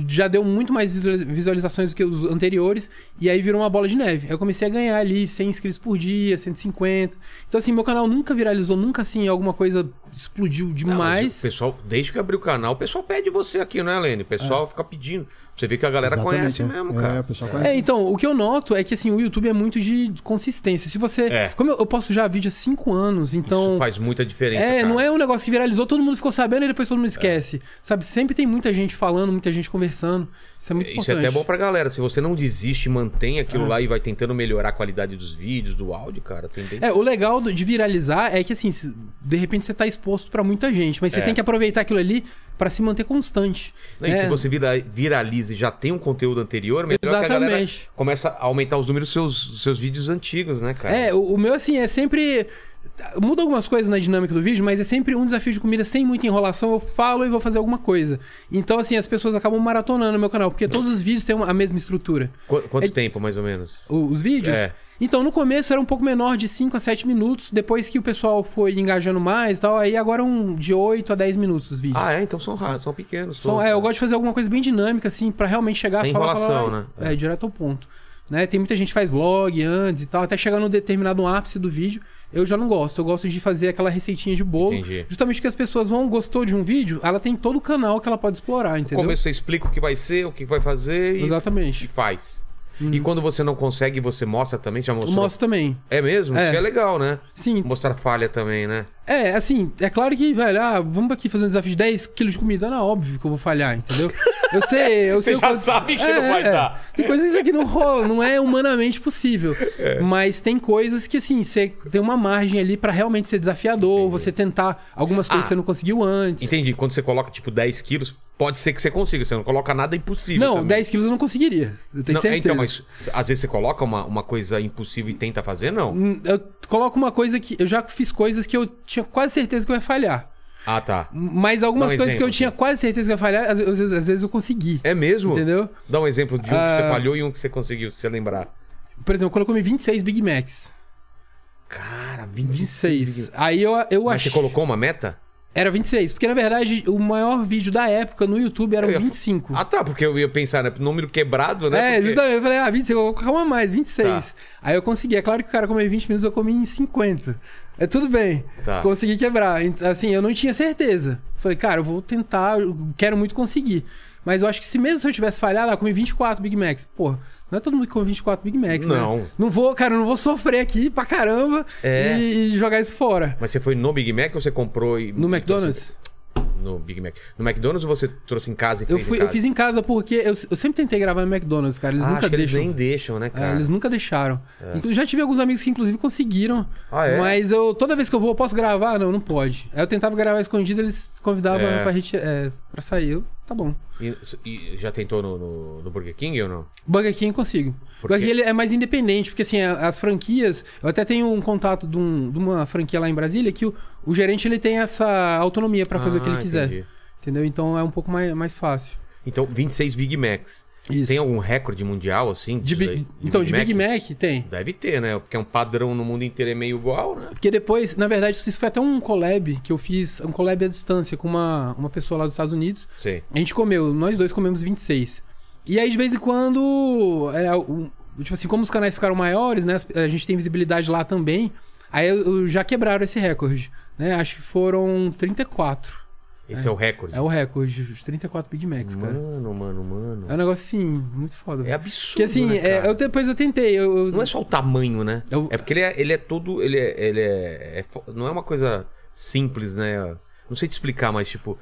já deu muito mais visualiza- visualizações do que os anteriores. E aí virou uma bola de neve. Aí eu comecei a ganhar ali 100 inscritos por dia, 150. Então, assim, meu canal nunca viralizou, nunca assim, alguma coisa explodiu Não, mas demais. o pessoal, desde que abriu o canal, o pessoal pede você aqui, não é, Lene? O pessoal fica pedindo. Você vê que a galera conhece é. mesmo, É, cara. o pessoal conhece. É, então, o que eu noto é que assim, o YouTube é muito de consistência. Se você. É. Como eu, eu posto já vídeo há 5 anos, então. Isso faz muita diferença, É, cara. cara. não é um negócio que viralizou, todo mundo ficou sabendo e depois todo mundo esquece. Sabe, sempre tem muita gente falando, muita gente conversando. Isso é muito Isso é importante. até bom pra galera. Se você não desiste, mantém aquilo lá e vai tentando melhorar a qualidade dos vídeos, do áudio, cara. Tem. É, o legal de viralizar é que, assim, de repente você tá exposto pra muita gente, mas você É. tem que aproveitar aquilo ali pra se manter constante. Não, e É. se você vira- viraliza e já tem um conteúdo anterior, melhor que a galera Exatamente. começa a aumentar os números dos seus, dos seus vídeos antigos, né, cara? É, o, o meu, assim, é sempre. Muda algumas coisas na dinâmica do vídeo, mas é sempre um desafio de comida sem muita enrolação. Eu falo e vou fazer alguma coisa. Então, assim, as pessoas acabam maratonando no meu canal, porque todos os vídeos têm uma- a mesma estrutura. Qu- Quanto É- tempo, mais ou menos? O- os vídeos. É. Então, no começo era um pouco menor, de 5 a 7 minutos. Depois que o pessoal foi engajando mais e tal, aí agora um de 8 a 10 minutos os vídeos. Ah, é? Então são raros, são pequenos. São- é, eu gosto de fazer alguma coisa bem dinâmica, assim, pra realmente chegar Sem e falar. enrolação, falar, né? É, direto ao ponto. Né? Tem muita gente que faz log antes e tal, até chegar num determinado ápice do vídeo. Eu já não gosto. Eu gosto de fazer aquela receitinha de bolo. Entendi. Justamente porque as pessoas vão, gostou de um vídeo, ela tem todo o canal que ela pode explorar, No entendeu? começo você explica o que vai ser, o que vai fazer e, Exatamente. e faz. E quando você não consegue, você mostra também? Já Eu mostrou? mostro também. É mesmo? É. Isso é legal, né? Sim, Mostrar falha também, né? É, assim, é claro que, velho, ah, vamos aqui fazer um desafio de 10 quilos de comida. Não, óbvio que eu vou falhar, entendeu? Eu sei, eu sei. Você já quanto- sabe que não vai dar. Tem coisas que não rolam, não é humanamente possível. É. Mas tem coisas que, assim, você tem uma margem ali pra realmente ser desafiador, você tentar algumas coisas Ah, que você não conseguiu antes. Entendi. Quando você coloca, tipo, 10 quilos, pode ser que você consiga. Você não coloca nada impossível Não, também. 10 quilos eu não conseguiria. Eu tenho Não, é, certeza. então, mas às vezes você coloca uma, uma coisa impossível e tenta fazer, não? Hum, Eu coloco uma coisa que. Eu já fiz coisas que eu tinha quase certeza que eu ia falhar. Ah, tá. Mas algumas um coisas que eu exemplo, tinha assim. quase certeza que ia falhar, às vezes, às vezes eu consegui. É mesmo? Entendeu? Dá um exemplo de um que você Ah. falhou e um que você conseguiu, se você lembrar. Por exemplo, quando eu comi 26 Big Macs. Cara, 26. 26. Aí eu, eu Mas achei. você colocou uma meta? Era 26. Porque, na verdade, o maior vídeo da época no YouTube era o ia- 25. Ah, tá, porque eu ia pensar, né? Número quebrado, né? É, Porque- justamente. Eu falei, ah, 26, eu vou colocar uma mais, 26. Tá. Aí eu consegui. É claro que o cara comeu em 20 minutos, eu comi em 50. É tudo bem. Tá. Consegui quebrar. Assim, eu não tinha certeza. Falei, cara, eu vou tentar, eu quero muito conseguir. Mas eu acho que se mesmo se eu tivesse falhado, ah, eu comi 24 Big Macs. Pô, não é todo mundo que come 24 Big Macs, Não. né? Não vou, cara, eu não vou sofrer aqui pra caramba É. e, e jogar isso fora. Mas você foi no Big Mac ou você comprou e... No McDonald's? No Big Mac. No McDonald's ou você trouxe em casa e Eu, fez fui, em eu casa? fiz em casa porque eu, eu sempre tentei gravar no McDonald's, cara. Eles ah, nunca que eles deixam. nem deixam, né, É, cara? eles nunca deixaram. Inclu- Já tive alguns amigos que, inclusive, conseguiram. Ah, é? Mas eu, toda vez que eu vou, eu posso gravar? Não, não pode. Aí eu tentava gravar escondido, eles convidavam É. pra, reti- é, pra sair. Eu, tá bom. E, e já tentou no, no- no Burger King ou não? Burger King eu consigo. Por Burger? King ele é mais independente, porque assim, as franquias. Eu até tenho um contato de, um- de uma franquia lá em Brasília que o, o gerente ele tem essa autonomia pra fazer o que Ah, ele quiser. entendi. Entendeu? Então é um pouco mais, mais fácil. Então, 26 Big Macs. Isso. Tem algum recorde mundial, assim? De Big- daí? então, de Big Mac tem. Deve ter, né? Porque é um padrão no mundo inteiro é meio igual, né? Porque depois, na verdade, isso foi até um collab que eu fiz, um collab à distância com uma, uma pessoa lá dos Estados Unidos. Sei. A gente comeu, nós dois comemos 26. E aí, de vez em quando, era tipo assim, como os canais ficaram maiores, né? A gente tem visibilidade lá também. Aí já quebraram esse recorde, né? Acho que foram 34. Esse é, o recorde. É o recorde, os 34 Big Macs, cara. Mano, mano, mano. É um negócio assim, muito foda. É absurdo, Porque assim, né, é, eu depois eu tentei. Eu, eu- Não é só o tamanho, né? Eu- É porque ele é, ele é todo. Ele é, ele é, é Não é uma coisa simples, né? Não sei te explicar, mas tipo.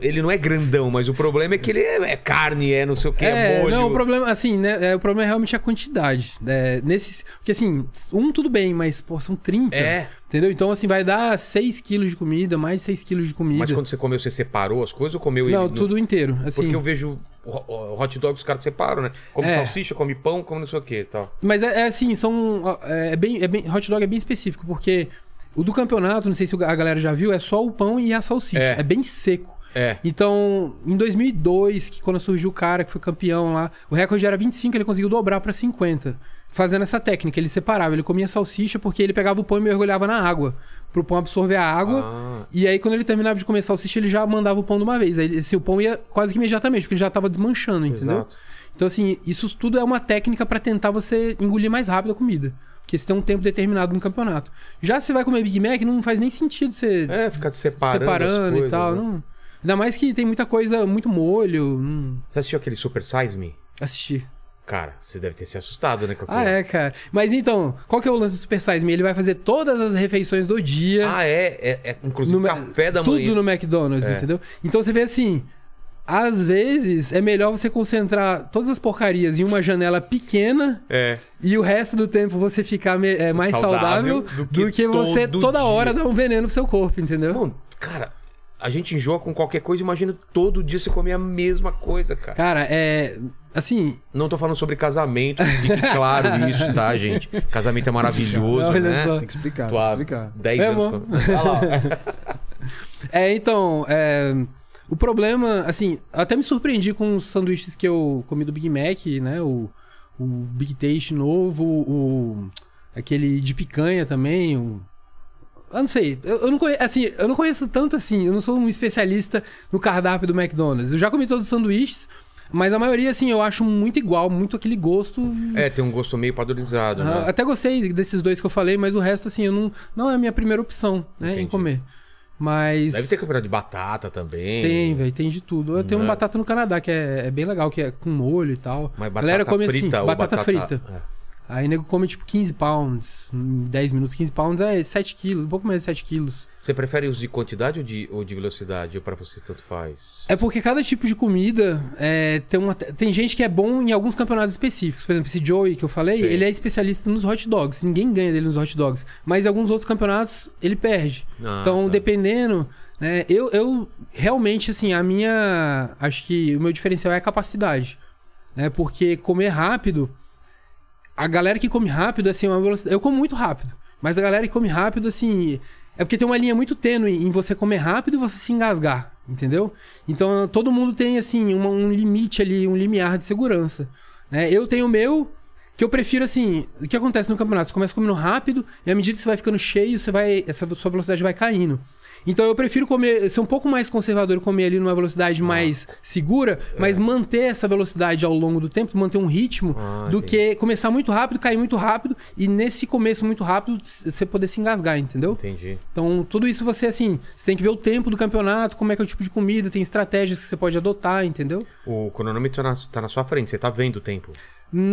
ele não é grandão, mas o problema é que ele é, é carne, é não sei o que, é, É, molho. não, o problema, assim, né? é, o problema é realmente a quantidade. É, nesses, porque assim, um tudo bem, mas, pô, são 30. É. Entendeu? Então, assim, vai dar 6 quilos de comida, mais 6 quilos de comida. Mas quando você comeu, você separou as coisas ou comeu Não, ele? no- tudo inteiro. Assim, Porque eu vejo hot dog, os caras separam, né? Come É. salsicha, come pão, come não sei o que e tal. Mas é, é assim, são. É bem, é bem, hot dog é bem específico, porque o do campeonato, não sei se a galera já viu, é só o pão e a salsicha. É. É, bem seco. É. Então, em 2002, que quando surgiu o cara que foi campeão lá, o recorde era 25, ele conseguiu dobrar pra 50. Fazendo essa técnica, ele separava, ele comia salsicha porque ele pegava o pão e mergulhava na água, pro pão absorver a água. Ah. E aí, quando ele terminava de comer salsicha, ele já mandava o pão de uma vez. Aí, assim, o pão ia quase que imediatamente, porque ele já tava desmanchando, entendeu? Exato. Então, assim, isso tudo é uma técnica pra tentar você engolir mais rápido a comida. Porque você tem um tempo determinado no campeonato. Já se você vai comer Big Mac, não faz nem sentido você É, ficar separando, separando as coisas, e tal. né? Não... Ainda mais que tem muita coisa, muito molho. Não... Você assistiu aquele Super Size Me? Assistir. Cara, você deve ter se assustado, né? Com Ah, é, cara. Mas então, qual que é o lance do Super Size Me? Ele vai fazer todas as refeições do dia. Ah, é? é, é inclusive no café da tudo manhã. no McDonald's, É. entendeu? Então você vê assim, às vezes é melhor você concentrar todas as porcarias em uma janela pequena É. e o resto do tempo você ficar me- é, mais Saudável saudável, do do que que, você toda dia. hora dar um veneno pro seu corpo, entendeu? Mano, cara, a gente enjoa com qualquer coisa. Imagina todo dia você comer a mesma coisa, cara. Cara, é. Assim, Não tô falando sobre casamento, que fique claro isso, tá, gente? Casamento é maravilhoso, Olha né? só. Tem que explicar, Tô tem que explicar. 10 É, anos. Olha lá. É, então, é, o problema, assim, até me surpreendi com os sanduíches que eu comi do Big Mac, né? O, o Big Taste novo, o aquele de picanha também, o eu não sei, eu, eu não conheço, assim, eu não conheço tanto assim, eu não sou um especialista no cardápio do McDonald's. Eu já comi todos os sanduíches, mas a maioria, assim, eu acho muito igual, muito aquele gosto. É, tem um gosto meio padronizado, Ah, né? Até gostei desses dois que eu falei, mas o resto, assim, eu não, não é a minha primeira opção, né, Entendi. em comer. Mas. Deve ter campeonato de batata também. Tem, velho, tem de tudo. Eu tenho Né? um batata no Canadá que é, é bem legal, que é com molho e tal. Mas batata galera come frita assim, batata, batata... frita. É. Aí o nego come tipo 15 pounds, em 10 minutos. 15 pounds é 7 quilos, um pouco mais de 7 quilos. Você prefere os de quantidade ou de, ou de velocidade? Ou pra você tanto faz? É porque cada tipo de comida é, tem uma. Tem gente que é bom em alguns campeonatos específicos. Por exemplo, esse Joey que eu falei, Sim. ele é especialista nos hot dogs. Ninguém ganha dele nos hot dogs. Mas em alguns outros campeonatos ele perde. Ah, então, tá. dependendo, né? Eu, eu realmente, assim, a minha. Acho que o meu diferencial é a capacidade. Né? Porque comer rápido. A galera que come rápido, assim, é uma velocidade. Eu como muito rápido. Mas a galera que come rápido, assim. É porque tem uma linha muito tênue em você comer rápido e você se engasgar. Entendeu? Então todo mundo tem, assim, uma- um limite ali, um limiar de segurança. Né? Eu tenho o meu. Que eu prefiro assim, o que acontece no campeonato? Você começa comendo rápido e à medida que você vai ficando cheio, você vai, essa sua velocidade vai caindo. Então eu prefiro comer, ser um pouco mais conservador e comer ali numa velocidade Ah. mais segura, mas manter essa velocidade ao longo do tempo, manter um ritmo, Ah, do entendi. que começar muito rápido, cair muito rápido e nesse começo muito rápido você poder se engasgar, entendeu? Entendi. Então, tudo isso você, assim, você tem que ver o tempo do campeonato, como é que é o tipo de comida, tem estratégias que você pode adotar, entendeu? O cronômetro tá na, tá na sua frente, você tá vendo o tempo.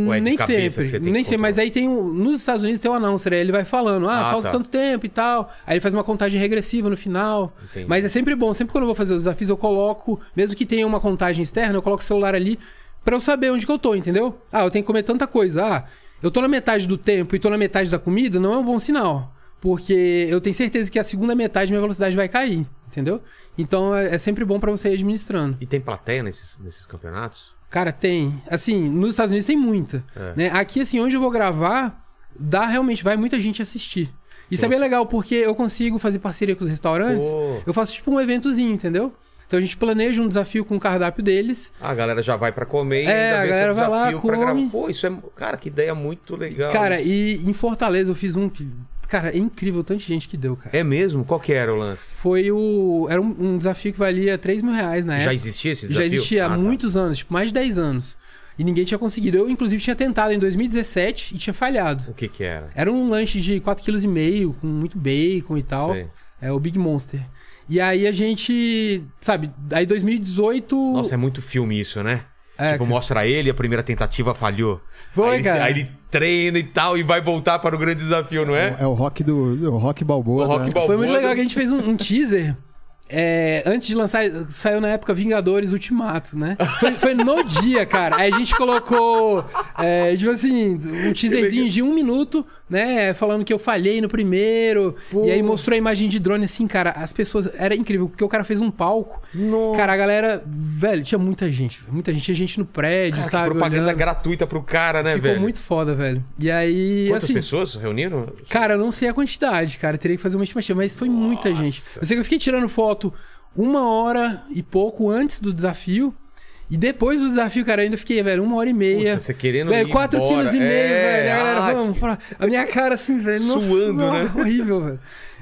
Ou é de nem cabeça que sempre, você tem que nem sempre, mas aí tem um, nos Estados Unidos tem um announcer, aí ele vai falando, ah, Ah, falta tá. tanto tempo e tal. Aí ele faz uma contagem regressiva no final. Entendi. Mas é sempre bom, sempre quando eu vou fazer os desafios eu coloco, mesmo que tenha uma contagem externa, eu coloco o celular ali pra eu saber onde que eu tô, entendeu? Ah, eu tenho que comer tanta coisa. Ah, eu tô na metade do tempo e tô na metade da comida, não é um bom sinal. Porque eu tenho certeza que a segunda metade minha velocidade vai cair, entendeu? Então é, é sempre bom pra você ir administrando. E tem plateia nesses, nesses campeonatos? Cara, tem. Assim, nos Estados Unidos tem muita. É. Né? Aqui, assim, onde eu vou gravar, dá realmente, vai muita gente assistir. Isso Se é bem legal, porque eu consigo fazer parceria com os restaurantes. Pô. Eu faço tipo um eventozinho, entendeu? Então a gente planeja um desafio com o cardápio deles. A galera já vai pra comer e É, a galera vai lá, come. gravar. Pô, isso é... Cara, que ideia muito legal. Cara, isso. e em Fortaleza eu fiz um que. Cara, é incrível o tanto de gente que deu, cara. É mesmo? Qual que era o lance? Foi o. Era um, um desafio que valia 3 mil reais na Já época. existia esse Já desafio? existia há Ah, tá. muitos anos, tipo, mais de 10 anos. E ninguém tinha conseguido. Eu, inclusive, tinha tentado em 2017 e tinha falhado. O que que era? Era um lanche de 4,5 kg, com muito bacon e tal. Sei. É o Big Monster. E aí a gente, sabe, aí 2018. Nossa, é muito filme isso, né? É, tipo, cara. mostra ele, a primeira tentativa falhou. Foi, aí, cara. Aí ele treina e tal e vai voltar para o grande desafio, não é? É o rock do o rock balboa. O Rock né? Balboa. Foi muito legal que a gente fez um, um teaser. é, antes de lançar, saiu na época Vingadores Ultimato, né? Foi, foi no dia, cara. Aí a gente colocou, é, tipo assim, um teaserzinho de um minuto, né? Falando que eu falhei no primeiro. Pô. E aí mostrou a imagem de drone assim, cara. As pessoas. Era incrível, porque o cara fez um palco. Nossa. Cara, a galera. Velho, tinha muita gente. Muita gente. Tinha gente no prédio, Cara, que sabe? propaganda olhando. gratuita pro cara, né, Ficou velho? muito foda, velho. E aí, Quantas assim. pessoas reuniram? Cara, eu não sei a quantidade, cara. Teria que fazer uma estimativa, mas foi muita Nossa. gente. Eu sei que eu fiquei tirando foto uma hora e pouco antes do desafio. E depois do desafio, cara, eu ainda fiquei, velho, uma hora e meia. Puta, você querendo velho, ir 4 embora. quilos e meio, É, velho. A galera, ah, vamos. pra- A minha cara assim, velho. Nossa, Suando, não, né? Horrível, velho.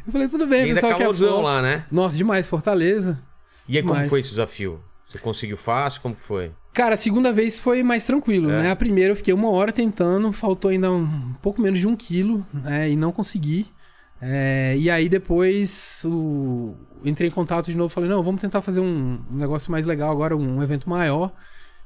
Eu falei, tudo E bem, ainda pessoal, que é calorzão lá, né? Nossa, demais, Fortaleza. E aí, como foi esse desafio? Você conseguiu fácil? Como foi? Cara, a segunda vez foi mais tranquilo, É. né? A primeira eu fiquei uma hora tentando, faltou ainda um pouco menos de um quilo, né? E não consegui. É, e aí depois o... entrei em contato de novo, falei, não, vamos tentar fazer um, um negócio mais legal agora, um evento maior.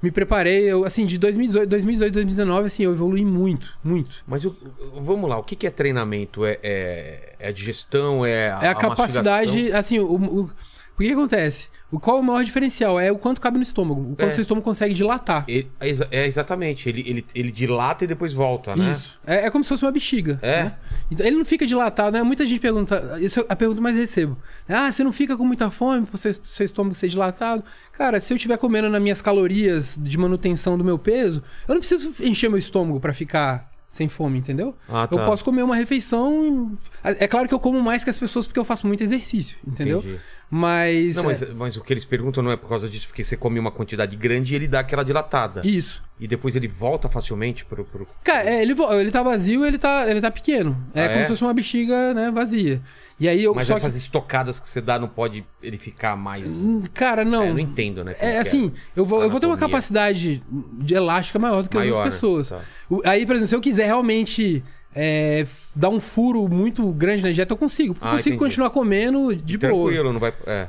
me preparei, eu, assim, de 2018, 2018, 2019, assim, eu evolui muito, muito. Mas o- vamos lá, o que, é treinamento? É, é, é digestão? É a, É a, a capacidade, mastigação? assim, o, o, o que, que acontece? O, qual é o maior diferencial? É o quanto cabe no estômago, o quanto É. seu estômago consegue dilatar. Ele- é, é exatamente, ele, ele, ele dilata e depois volta, né? Isso. É, é como se fosse uma bexiga. É. né? Então, ele não fica dilatado, né? Muita gente pergunta. Isso é a pergunta mais recebo. Ah, você não fica com muita fome por seu, seu estômago ser dilatado? Cara, se eu estiver comendo nas minhas calorias de manutenção do meu peso, eu não preciso encher meu estômago pra ficar sem fome, entendeu? Ah, Eu tá. posso comer uma refeição. É claro que eu como mais que as pessoas porque eu faço muito exercício, entendeu? Entendi. Mas. Não, mas, é, mas o que eles perguntam não é por causa disso, porque você come uma quantidade grande e ele dá aquela dilatada. Isso. E depois ele volta facilmente pro. pro... Cara, é, ele, ele tá vazio ele tá, ele tá pequeno. É Ah, como é? se fosse uma bexiga, né, vazia. E aí eu. Mas essas que, estocadas que você dá não pode ele ficar mais. Cara, não. É, eu não entendo, né? que É assim, eu vou, eu vou ter uma capacidade de elástica maior do que as Maior, outras né? pessoas. Tá. Aí, por exemplo, se eu quiser realmente é, dar um furo muito grande na dieta, eu consigo. Porque Ah, eu consigo entendi. continuar comendo de boa. Tranquilo, não vai. É.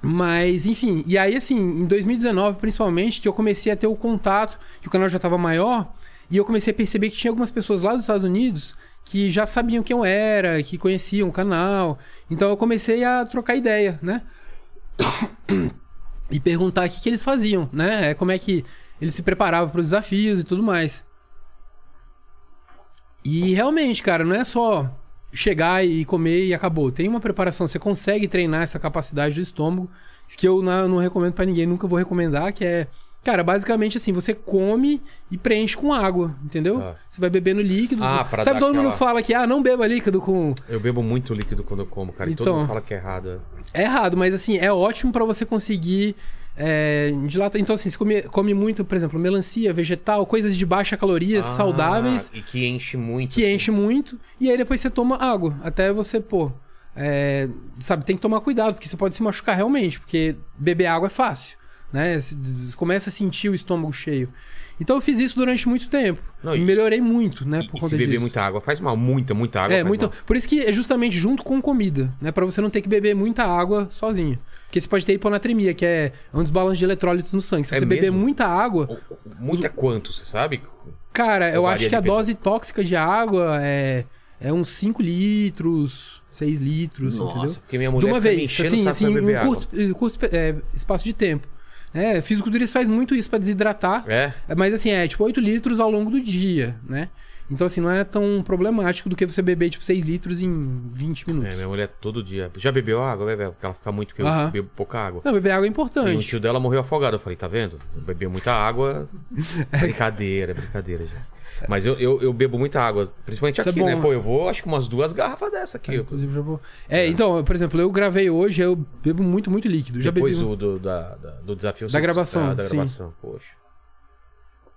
Mas, enfim, e aí, assim, em 2019, principalmente, que eu comecei a ter o contato, que o canal já tava maior, e eu comecei a perceber que tinha algumas pessoas lá dos Estados Unidos que já sabiam quem eu era, que conheciam o canal. Então eu comecei a trocar ideia, né? e perguntar o que, que eles faziam, né? É, Como é que eles se preparavam para os desafios e tudo mais. E realmente, cara, não é só chegar e comer e acabou. Tem uma preparação, você consegue treinar essa capacidade do estômago, que eu não recomendo pra ninguém, nunca vou recomendar, que é, cara, basicamente assim, você come e preenche com água, entendeu? Tá. Você vai bebendo líquido. Ah, pra Sabe, todo mundo aquela- fala que, ah, não beba líquido com... Eu bebo muito líquido quando eu como, cara. E todo Então. mundo fala que é errado. É errado, mas assim, é ótimo pra você conseguir é, dilatar. Então, assim, você come, come muito, por exemplo, melancia, vegetal, coisas de baixa calorias, Ah, saudáveis, E que enche muito. que enche muito, e aí depois você toma água. Até você, pô. é, sabe, tem que tomar cuidado, porque você pode se machucar realmente, porque beber água é fácil. Né? Você começa a sentir o estômago cheio. Então eu fiz isso durante muito tempo. Não, e melhorei muito, né? E, Por e conta se beber disso. muita água faz mal. Muita, muita água. É, faz muito. mal. Por isso que é justamente junto com comida, né? Pra você não ter que beber muita água sozinho. Porque você pode ter hiponatremia, que é um desbalanço de eletrólitos no sangue. Se É você beber muita água, Muito é quanto, você sabe? cara, eu acho que a de pessoa? dose tóxica de água é, é uns 5 litros, 6 litros, Nossa, entendeu? porque minha De mulher uma fica me vez, assim, assim, um curto, curto é, espaço de tempo. É, fisiculturista faz muito isso pra desidratar. É? Mas assim, é tipo 8 litros ao longo do dia, né? Então, assim, não é tão problemático do que você beber, tipo, 6 litros em 20 minutos. É, minha mulher todo dia. Já bebeu água, bebe? Porque ela fica muito, porque eu Aham. bebo pouca água. Não, beber água é E o importante. tio dela morreu afogado. Eu falei, tá vendo? Bebeu muita água. brincadeira, brincadeira, gente. Mas eu, eu, eu bebo muita água. Principalmente Isso é aqui, bom, né? né? Pô, eu vou, acho que umas duas garrafas dessa aqui. Inclusive, já vou... É, então, por exemplo, eu gravei hoje, eu bebo muito, muito líquido. Já Depois bebi... um- do, do, da, da- do desafio. Da gravação, Ah, da sim. gravação, poxa.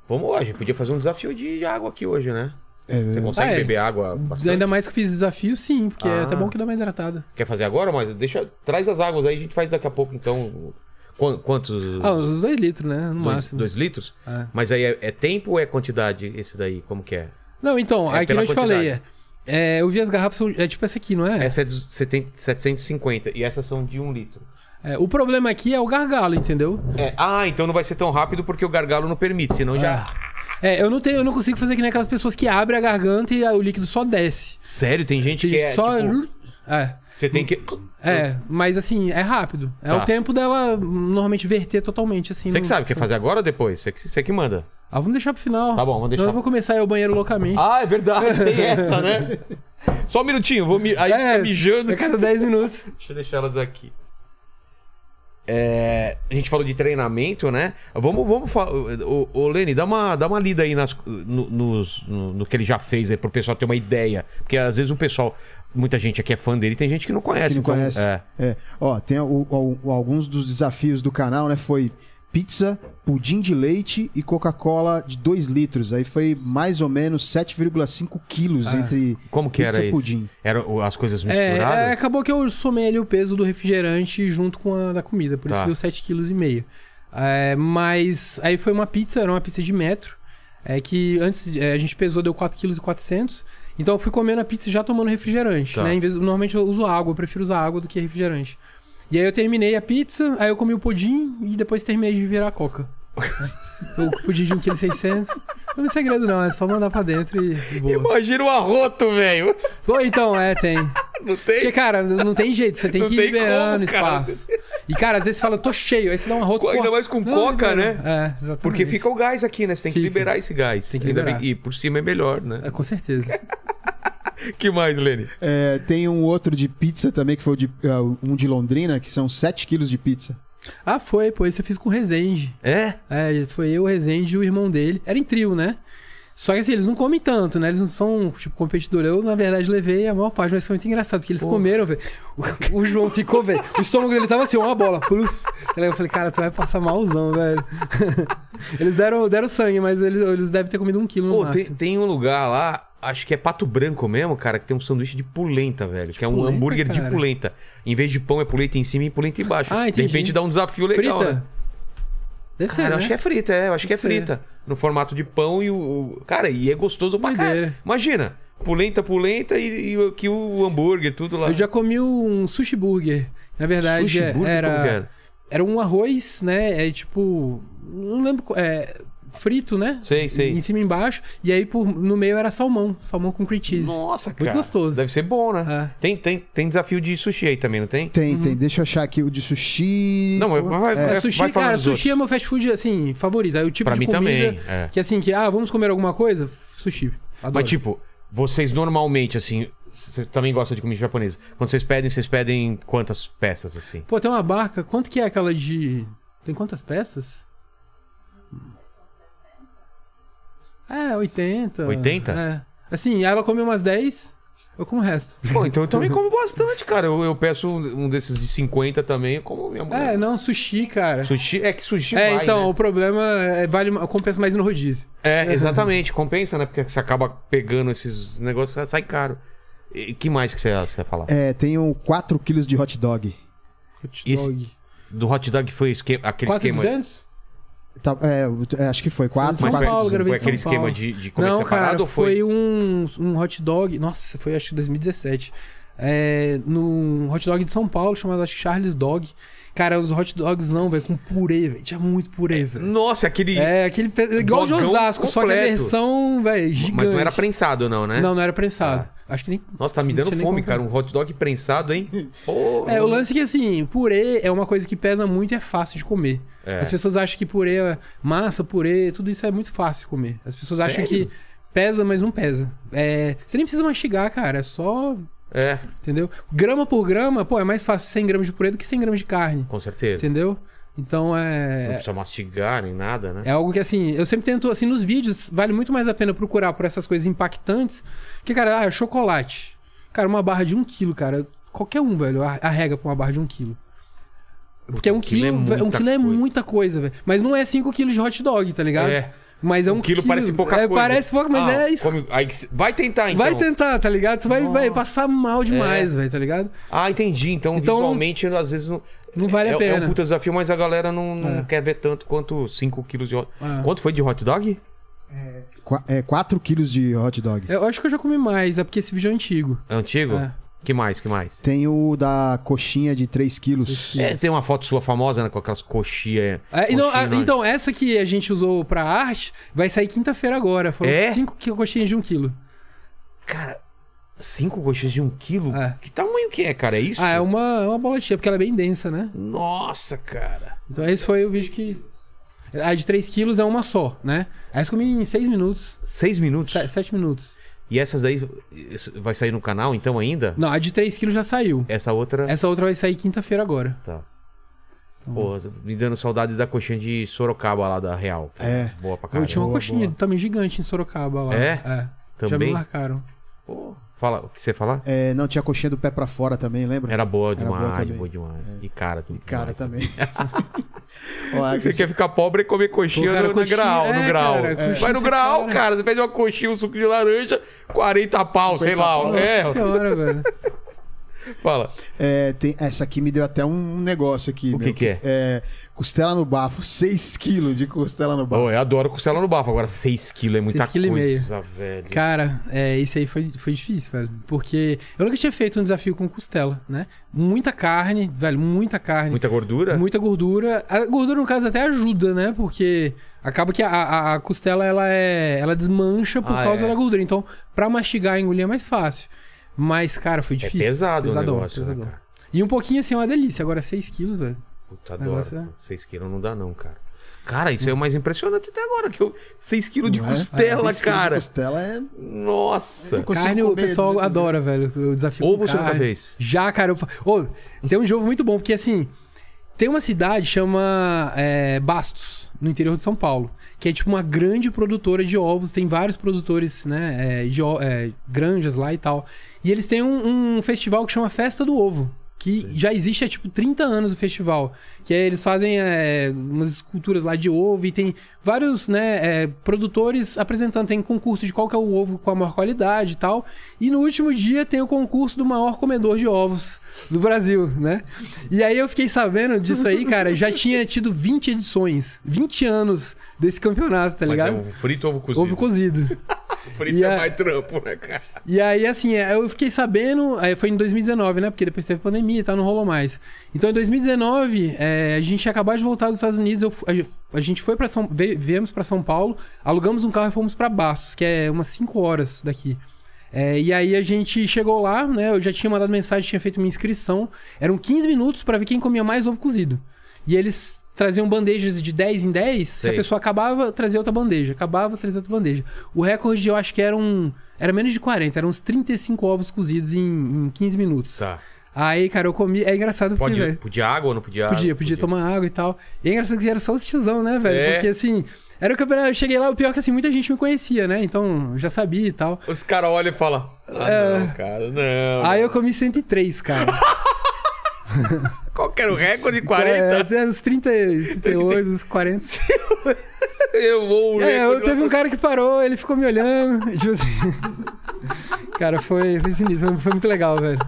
Vamos hoje, podia fazer um desafio de água aqui hoje, né? Você consegue Ah, é. beber água bastante? Ainda mais que fiz desafio, sim, porque é Ah. até bom que dá uma hidratada. Quer fazer agora, mas deixa. Traz as águas aí, a gente faz daqui a pouco, então. Quan- Quantos? Ah, uns 2 litros, né? No dois, máximo. dois litros? É. Mas aí é, é tempo ou é quantidade esse daí? Como que é? Não, então, É aí que eu te falei. quantidade. É, eu vi as garrafas, são, é tipo essa aqui, não é? Essa é de 70 750 e essas são de um litro. É, o problema aqui é o gargalo, entendeu? É, ah, então não vai ser tão rápido porque o gargalo não permite, senão já. É, eu não tenho, eu não consigo fazer que nem aquelas pessoas que abrem a garganta e o líquido só desce. Sério, tem gente que é. só. tipo, É. você tem que. É, mas assim, é rápido. É Tá. o tempo dela normalmente verter totalmente, assim. Você no- que sabe, quer fazer agora ou depois? Você que, você que manda. Ah, vamos deixar pro final. Tá bom, vamos deixar. Não, eu vou começar ao banheiro loucamente. Ah, é verdade, tem essa, né? Só um minutinho, vou mi... aí É, fica mijando. A cada 10 minutos. Deixa eu deixar elas aqui. É, a gente falou de treinamento, né? Vamos, vamos falar. Ô, ô, Lene, dá uma, dá uma lida aí nas, no, nos- no, no que ele já fez aí pro pessoal ter uma ideia. Porque às vezes o pessoal, muita gente aqui é fã dele, tem gente que não conhece. Que não então, conhece. É. É. Ó, tem o- o- o- alguns dos desafios do canal, né? Foi pizza, pudim de leite e Coca-Cola de 2 litros. Aí foi mais ou menos 7,5 quilos Ah. entre Como que pizza era e isso? pudim. Eram as coisas É, misturadas? é, acabou que eu somei ali o peso do refrigerante junto com a da comida, por isso Tá. deu 7,5 kg. É, mas aí foi uma pizza, era uma pizza de metro, é que antes é, a gente pesou, deu 4,4 kg. Então eu fui comendo a pizza já tomando refrigerante, Tá. né? Em vez, normalmente eu uso água, eu prefiro usar água do que refrigerante. E aí eu terminei a pizza, aí eu comi o pudim e depois terminei de virar a coca. O pudim de 1,6 kg. Não é segredo, não. É só mandar pra dentro e, e boa. Imagina o arroto, velho. Pô, então, é, tem. Não tem? Porque, cara, não tem jeito. Você tem Não que ir tem liberando como, cara. espaço. E, cara, às vezes você fala, tô cheio. Aí você dá uma rota. Ainda mais com coca, né? É, exatamente. Porque fica o gás aqui, né? Você tem que Fica. liberar esse gás. Tem que liberar. bem- E por cima é melhor, né? É, com certeza. que mais, Lene? É, tem um outro de pizza também, que foi de, ah, um de Londrina, que são 7 quilos de pizza. Ah, foi, pô. Esse eu fiz com o Rezende. É? É, foi eu, o Rezende e o irmão dele. Era em trio, né? Só que assim, eles não comem tanto, né? Eles não são, tipo, competidor. Eu, na verdade, levei a maior parte, mas foi muito engraçado, porque eles comeram, velho. O, o João ficou, velho. O estômago dele tava assim, uma bola. Pluf. Eu falei, cara, tu vai passar malzão, velho. eles deram, deram sangue, mas eles, eles devem ter comido um quilo no Pô, tem, máximo. tem um lugar lá, acho que é Pato Branco mesmo, cara, que tem um sanduíche de polenta, velho. que é um polenta, hambúrguer de cara? polenta. Em vez de pão, é polenta em cima e polenta embaixo. Ah, de entendi. repente dá um desafio legal, Frita? né? Deve ser, Cara, eu né? acho que é frita, é. Eu acho que é Deve ser. frita. No formato de pão e o. Cara, e é gostoso pra caralho. Imagina, polenta, polenta e, e aqui o hambúrguer, tudo lá. Eu já comi um sushi burger. Na verdade, Sushi burger, era, que era? era um arroz, né? É tipo. Não lembro. É, frito, né? Sei, sei. Em cima e embaixo. E aí por, no meio era salmão. Salmão com cream cheese. Nossa, cara. Muito gostoso. Deve ser bom, né? É. Tem, tem, tem desafio de sushi aí também, não tem? Tem, tem. Deixa eu achar aqui o de sushi. Não, vai, É, vai, sushi, vai cara, sushi outros. é meu fast food, assim, favorito. Aí o tipo Pra de mim comida também, é. que assim, que, ah, vamos comer alguma coisa? Sushi. Adoro. Mas, tipo, vocês normalmente, assim, você também gosta de comida japonesa. Quando vocês pedem, vocês pedem quantas peças, assim? Pô, tem uma barca. Quanto que é aquela de. Tem quantas peças? É, 80. 80? É. Assim, ela come umas 10, eu como o resto. Pô, então eu também como bastante, cara. Eu, eu peço um um desses de 50 também, eu como minha mulher. É, não, sushi, cara. Sushi, é que sushi é, vai, então, né? o problema é vale, compensa mais no rodízio. É, exatamente. Compensa, né? Porque você acaba pegando esses negócios, sai caro. E que mais que você, você ia falar? É, tenho 4 quilos de hot dog. Hot Esse- dog. Do hot dog foi esquema, aquele esquema... 4,200? Tá, é, o- é, acho que foi 4, São foi, Paulo, gravei foi em São aquele esquema Paulo. de, de comer Não, separado cara, ou foi... foi um, um hot dog. Nossa, foi acho que 2017. É, num hot dog de São Paulo, chamado acho Charles Dog. Cara, os hot dogs não, velho, com purê, velho. Tinha muito purê, velho. Nossa, aquele... É, aquele. Igual o de Osasco, só que a completo. versão, velho, gigante. Mas não era prensado não, né? Não, não era prensado. Acho que nem. Nossa, tá me dando fome, cara. Um hot dog prensado, hein? Pô, É, o lance é que assim, purê é uma coisa que pesa muito e é fácil de comer. É. As pessoas acham que purê, é massa, purê, tudo isso é muito fácil de comer. As pessoas acham Sério? que pesa, mas não pesa. É, você nem precisa mastigar, cara, é só, É, entendeu? Grama por grama, pô, é mais fácil 100 gramas de purê do que 100 gramas de carne, com certeza. entendeu? Então Não é... precisa mastigar nem nada, né? É algo que, assim, eu sempre tento, assim, nos vídeos, vale muito mais a pena procurar por essas coisas impactantes. Que, cara, ah, chocolate. Cara, uma barra de um quilo, cara. Qualquer um, velho, ar- arrega pra uma barra de um quilo. Porque um quilo, é velho, um muita quilo é coisa. muita coisa, velho. Mas não é 5 quilos de hot dog, tá ligado? É. Mas é um, Um quilo parece pouca é, coisa. Parece pouco, mas Ah, é isso. come- aí Vai tentar, então. Vai tentar, tá ligado? Você vai, vai passar mal demais, velho, tá ligado? Ah, entendi. Então, Então, visualmente, às vezes não. não vale a é, É pena. um puta desafio, mas a galera não, não É. quer ver tanto quanto 5 quilos de hot Ah. Quanto foi de hot dog? É, 4 quilos de hot dog. Eu acho que eu já comi mais, é porque esse vídeo é antigo. É antigo? É. Que mais? Que mais? Tem o da coxinha de 3 quilos. É, tem uma foto sua famosa, né? Com aquelas coxinhas. É, não, coxinha a- enorme. então, essa que a gente usou pra arte vai sair quinta-feira agora. Foram É? 5 coxinhas de um quilo. Cara, cinco coxinhas de um quilo? É. Que tamanho que é, cara? É isso? Ah, é uma, é uma bolotinha, porque ela é bem densa, né? Nossa, cara. Então esse foi o vídeo que. A de 3 quilos é uma só, né? Aí eu comi em 6 minutos, Seis minutos? 7 minutos. E essas daí vai sair no canal então ainda? Não, a de 3 quilos já saiu. Essa outra. Essa outra vai sair quinta-feira agora. Tá. Pô, me dando saudade da coxinha de Sorocaba lá da Real. É. Boa pra Eu caramba. tinha uma boa, coxinha boa. também gigante em Sorocaba lá. É? É. Já me Também? marcaram. Pô, fala, o que você ia falar? É, não, tinha coxinha do pé pra fora também, lembra? Era boa Era demais, boa boa, também. demais. E cara, tudo E cara demais. também. Você quer ficar pobre e comer coxinha cara, no, coxinha- grau, é, no grau. cara, coxinha Vai no você grau, para. cara. Você pede uma coxinha, um suco de laranja, 40 pau, sei 50 lá. pau. É, Nossa senhora, velho. fala. É, tem, essa aqui me deu até um negócio aqui. O meu, que que é? É Costela no bafo, 6 quilos de costela no bafo. Pô, eu adoro costela no bafo. Agora, 6 quilos é muita 6 quilo e meio. coisa, velho. Cara, é, isso aí foi, foi difícil, velho. Porque eu nunca tinha feito um desafio com costela, né? Muita carne, velho, muita carne. Muita gordura? Muita gordura. A gordura, no caso, até ajuda, né? Porque acaba que a, a, a costela, ela é. Ela desmancha por Ah, causa é. da gordura. Então, pra mastigar e engolir é mais fácil. Mas, cara, foi É difícil. pesado Pesadão, o negócio, né, pesadão. cara? E um pouquinho assim é uma delícia. Agora 6 quilos, velho. Puta, adoro. é- 6 quilos não dá não, cara. Cara, isso é o mais impressionante até agora, que eu... 6 quilos de Não é? costela, É, seis quilos de cara. Costela é. Nossa. Carne o pessoal 200 adora, velho. O desafio Ou você nunca carne. fez? Já, cara. Eu... Ô, tem um jogo muito bom, porque assim. Tem uma cidade chama é, Bastos, no interior de São Paulo, que é tipo uma grande produtora de ovos. Tem vários produtores, né, é, de é, granjas lá e tal. E eles têm um, um festival que chama Festa do Ovo, que já existe há tipo 30 anos o festival. Que é, eles fazem é, umas esculturas lá de ovo e tem vários né, é, produtores apresentando. Tem concurso de qual que é o ovo com a maior qualidade e tal. E no último dia tem o concurso do maior comedor de ovos do Brasil, né? E aí eu fiquei sabendo disso aí, cara. Já tinha tido 20 edições, 20 anos desse campeonato, tá Mas é ligado? ovo frito ou ovo cozido? Ovo cozido. Frito E é a- mais trampo, né, cara? E aí, assim, eu fiquei sabendo. Aí foi em 2019, né? Porque depois teve pandemia e tal, não rolou mais. Então, em 2019, é, a gente acabado de voltar dos Estados Unidos. eu a, a gente foi para São. Viemos pra São Paulo, alugamos um carro e fomos pra Bastos, que é umas 5 horas daqui. É, e aí a gente chegou lá, né? Eu já tinha mandado mensagem, tinha feito minha inscrição. Eram 15 minutos pra ver quem comia mais ovo cozido. E eles traziam bandejas de 10 em 10. Se a Sei. pessoa acabava, trazia outra bandeja. Acabava, trazia outra bandeja. O recorde eu acho que era um. Era menos de 40, eram uns 35 ovos cozidos em, em 15 minutos. Tá. Aí, cara, eu comi. É engraçado porque, Pode, podia água ou não podia Podia, água? podia tomar água e tal. E é engraçado que era só os tiozão, né, velho? É. Porque assim. Era o campeonato. Eu cheguei lá, o pior é que assim, muita gente me conhecia, né? Então, eu já sabia e tal. Os caras olham e falam, ah, É. não, cara, não. Aí eu comi 103, cara. Qual que era o recorde? 40? É, até uns 30, 38, uns 40. Eu vou... É, eu, teve um cara que parou, ele ficou me olhando. Tipo assim. Cara, foi, foi sinistro, foi muito legal, velho.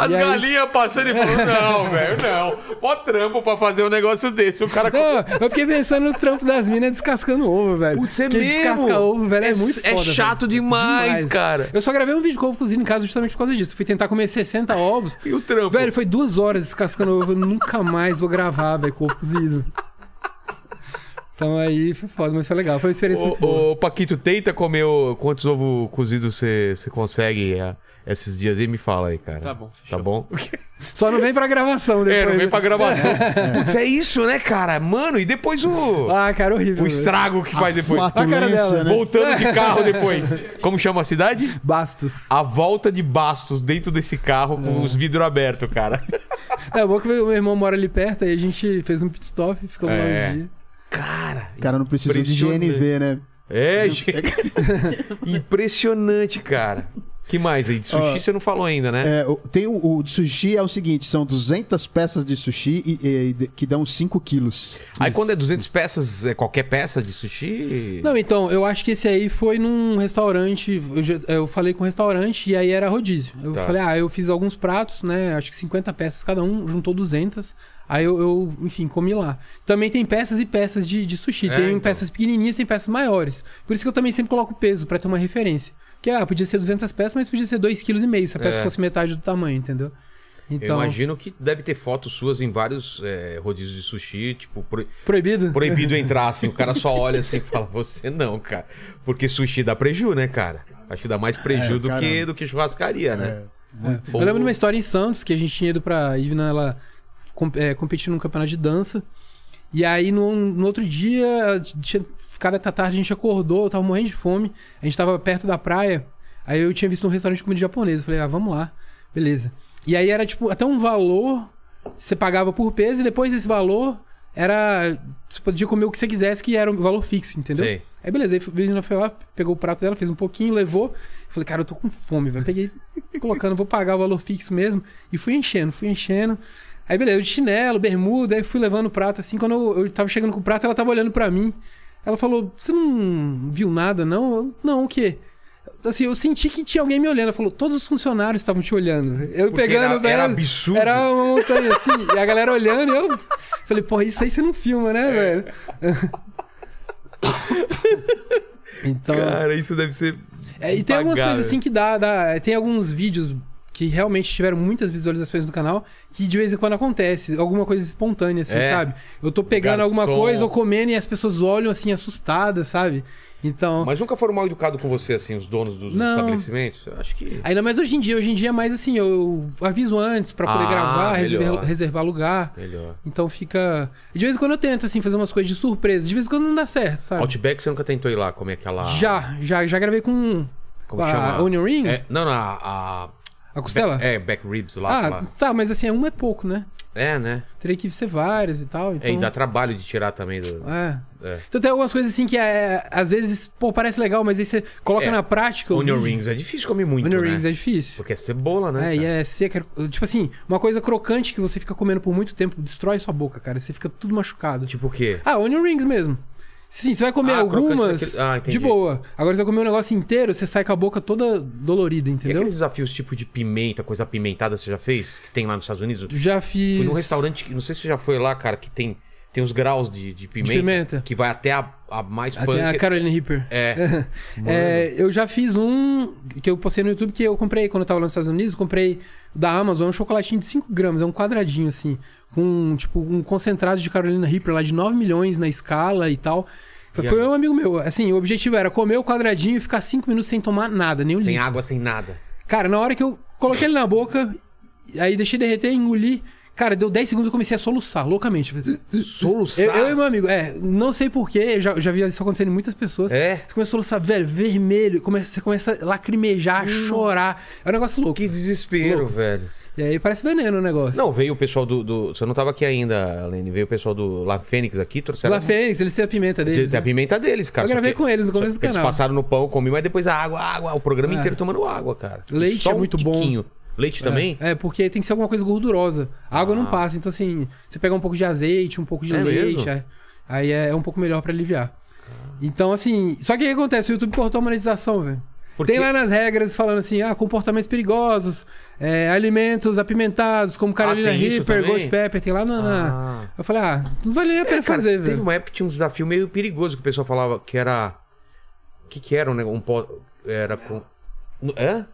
As aí- galinhas passando e falando, não, velho, não. Mó trampo pra fazer um negócio desse. O cara... Não, eu fiquei pensando no trampo das minas descascando ovo, velho. Putz, é Porque mesmo? descascar ovo, velho, é, muito É foda. chato velho. demais, cara. Eu só gravei um vídeo com ovo cozido em casa justamente por causa disso. Fui tentar comer 60 ovos. E o trampo? Velho, foi duas horas descascando ovo. Eu nunca mais vou gravar, velho, com ovo cozido. Então aí foi foda, mas foi legal. Foi uma experiência muito boa. Ô, Paquito, tenta comer o- quantos ovos cozidos você você consegue é, esses dias aí? Me fala aí, cara. Tá bom, Tá fechou. bom? Só não vem pra gravação depois. É, não vem né? pra gravação. Putz, é isso, né, cara? Mano, e depois o, Ah, cara, horrível. o estrago que faz depois. A cara dela. né? Voltando de carro depois. Como chama a cidade? Bastos. A volta de Bastos dentro desse carro com os vidros abertos, cara. É bom que o meu irmão mora ali perto, aí a gente fez um pit stop, ficamos lá É. um dia. Cara, O cara não precisou de. GNV, né? é, gente. Impressionante, cara. Que mais aí? De sushi Ó, você não falou ainda, né? É, o- tem o, o de sushi é o seguinte, são 200 peças de sushi e, e- de- que dão 5 quilos. Aí quando é 200 peças, é qualquer peça de sushi? Não, então, eu acho que esse aí foi num restaurante. Eu, já- eu falei com o restaurante e aí era rodízio. Eu Tá. falei, ah, eu fiz alguns pratos, né? Acho que 50 peças cada um, juntou 200. Aí eu, eu, enfim, comi lá. Também tem peças e peças de, de sushi. É, tem então. peças pequenininhas, tem peças maiores. Por isso que eu também sempre coloco peso, pra ter uma referência. Que, ah, podia ser 200 peças, mas podia ser 2,5 kg se a peça É. fosse metade do tamanho, entendeu? Eu Então, imagino que deve ter fotos suas em vários é, rodízios de sushi, tipo, pro- proibido? proibido entrar, assim. O cara só olha assim e fala, você não, cara. Porque sushi dá preju, né, cara? Acho que dá mais preju É, do, que, do que churrascaria, né? É. Eu lembro de uma história em Santos que a gente tinha ido pra Ivna, ela é, competir num campeonato de dança. E aí no, no outro dia, tinha até tarde, a gente acordou, eu tava morrendo de fome. A gente tava perto da praia. Aí eu tinha visto um restaurante de comida japonesa. Eu falei, ah, vamos lá. Beleza. E aí era tipo até um valor. Você pagava por peso e depois desse valor era. Você podia comer o que você quisesse, que era um valor fixo, entendeu? Sei. Aí beleza, aí a menina foi lá, pegou o prato dela, fez um pouquinho, levou. Falei, cara, eu tô com fome, velho. Peguei, colocando, vou pagar o valor fixo mesmo. E fui enchendo, fui enchendo. Aí beleza, eu de chinelo, bermuda, aí fui levando o prato assim. Quando eu, eu tava chegando com o prato, ela tava olhando pra mim. Ela falou, você não viu nada, não? Eu, não, o quê? Assim, eu senti que tinha alguém me olhando. Falou, todos os funcionários estavam te olhando. Eu Porque pegando, era- era velho, absurdo. Era uma montanha assim, e a galera olhando, e eu falei, porra, isso aí você não filma, É. né, velho? então. Cara, isso deve ser. É, e tem algumas coisas assim que dá, dá. Tem alguns vídeos que realmente tiveram muitas visualizações no canal, que de vez em quando acontece, alguma coisa espontânea, assim, É. sabe? Eu tô pegando alguma Garçom. coisa ou comendo e as pessoas olham assim, assustadas, sabe? Então. Mas nunca foram mal educados com você, assim, os donos dos Não. estabelecimentos? Eu acho que. Ainda mais hoje em dia. Hoje em dia é mais assim, eu aviso antes pra poder Ah, gravar, reservar, reservar lugar. Melhor. Então fica. De vez em quando eu tento, assim, fazer umas coisas de surpresa. De vez em quando não dá certo, sabe? Outback você nunca tentou ir lá comer aquela. Já, já, já gravei com. Como com a chama? Onion Ring? É, não, não, a. A costela? É, back ribs lá. ah, lá. tá, mas assim, uma é pouco, né? É, né? Teria que ser várias e tal. Então... É, e dá trabalho de tirar também do. É. É. Então tem algumas coisas assim que é, às vezes, pô, parece legal, mas aí você coloca É. na prática. Onion vídeo. rings é difícil comer muito. Onion né? rings é difícil. Porque é cebola, né? É, e cara? é seca. Tipo assim, uma coisa crocante que você fica comendo por muito tempo destrói sua boca, cara. Você fica tudo machucado. Tipo o quê? Ah, onion rings mesmo. Sim, você vai comer Ah, algumas ah, de boa. Agora você vai comer um negócio inteiro, você sai com a boca toda dolorida, E entendeu? aqueles desafios tipo de pimenta, coisa apimentada, você já fez? Que tem lá nos Estados Unidos? Já fiz. Fui num restaurante, que não sei se você já foi lá, cara, que tem, tem os graus de, de pimenta. pimenta. Que vai até a, a mais Até punk. a Carolina Reaper. É. É, eu já fiz um que eu postei no YouTube que eu comprei quando eu tava lá nos Estados Unidos. Comprei da Amazon um chocolatinho de 5 gramas, é um quadradinho assim, com tipo um concentrado de Carolina Reaper lá de 9 milhões na escala e tal. Foi, um amigo meu. Assim, o objetivo era comer o quadradinho e ficar 5 minutos sem tomar nada, nem um Sem litro. água, sem nada. Cara, na hora que eu coloquei ele na boca, aí deixei derreter, engoli. Cara, deu 10 segundos eu comecei a soluçar loucamente. Soluçar. Eu, eu e meu amigo, é, não sei porquê, eu já, já vi isso acontecendo em muitas pessoas. É? Você começa a soluçar, velho, vermelho, começa, você começa a lacrimejar, a chorar. É um negócio louco. Que desespero, Louco. velho. E aí parece veneno o negócio. Não, veio o pessoal do, do- Você não tava aqui ainda, Lene. Veio o pessoal do La Fênix aqui, trouxeram. La Fênix, eles têm a pimenta deles. Tem a né? pimenta deles, cara. Eu gravei que- com eles no começo do que Eles canal. passaram no pão, eu comi, mas depois a água, água. O programa É. inteiro tomando água, cara. Leite é um muito bom. Leite também? É, porque tem que ser alguma coisa gordurosa. A água Ah. não passa. Então, assim, você pega um pouco de azeite, um pouco de É leite. é. aí é, é um pouco melhor pra aliviar. Então, assim. Só que o que acontece? O YouTube cortou a monetização, velho. Porque- Tem lá nas regras falando assim: ah, comportamentos perigosos, é, alimentos apimentados, como Carolina Ah, tem isso Reaper? Ghost Pepper, tem lá na. Ah. Eu falei, ah, não vale nem a pena É, fazer, teve velho. uma época que tinha um desafio meio perigoso que o pessoal falava que era. O que, que era um negócio? Um. Era com. É?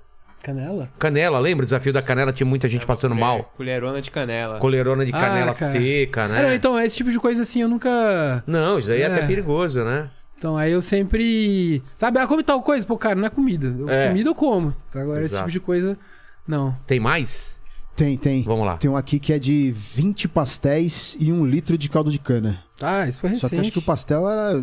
Canela? Canela, lembra? O desafio da canela tinha muita gente passando Colher- mal. Colherona de canela. Coleirona de Ah, canela cara. seca, né? É, não, então, esse tipo de coisa assim eu nunca. Não, isso daí é, É. até perigoso, né? Então, aí eu sempre. Sabe, ah, come tal coisa? Pô, cara, não é comida. Eu- É. Comida eu como. Então, agora, esse Exato. tipo de coisa, não. Tem mais? Tem, tem. Vamos lá. Tem um aqui que é de 20 pastéis e um litro de caldo de cana. Ah, isso foi recente. Só que acho que o pastel era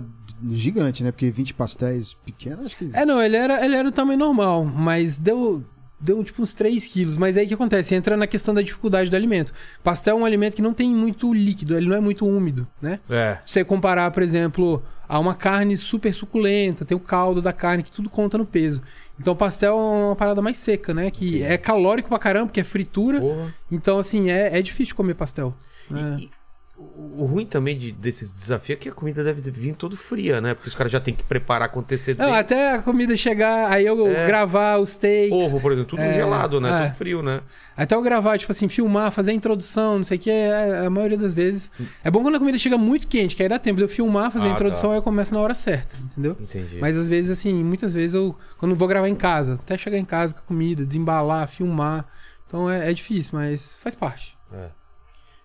gigante, né? Porque 20 pastéis pequenos, acho que. É, não, ele era, ele era o tamanho normal, mas deu. Deu tipo uns 3 quilos. Mas aí o que acontece? Entra na questão da dificuldade do alimento. Pastel é um alimento que não tem muito líquido, ele não é muito úmido, né? É. você comparar, por exemplo, a uma carne super suculenta, tem o caldo da carne, que tudo conta no peso. Então, o pastel é uma parada mais seca, né? Que é calórico pra caramba, porque é fritura. Porra. Então, assim, é, é difícil comer pastel. É. E- e o o ruim também de, desses desafios é que a comida deve vir todo fria, né? Porque os caras já tem que preparar com antecedência. Não, até a comida chegar, aí eu É. gravar os takes. Ovo, por exemplo, tudo É, gelado, né? é. Tudo frio, né? Até eu gravar, tipo assim, filmar, fazer a introdução, não sei o que, é, a maioria das vezes. É bom quando a comida chega muito quente, que aí dá tempo de eu filmar, fazer Ah, a introdução, tá. aí eu começo na hora certa, entendeu? Entendi. Mas às vezes, assim, muitas vezes eu, quando vou gravar em casa, até chegar em casa com a comida, desembalar, filmar. Então é, é difícil, mas faz parte. É.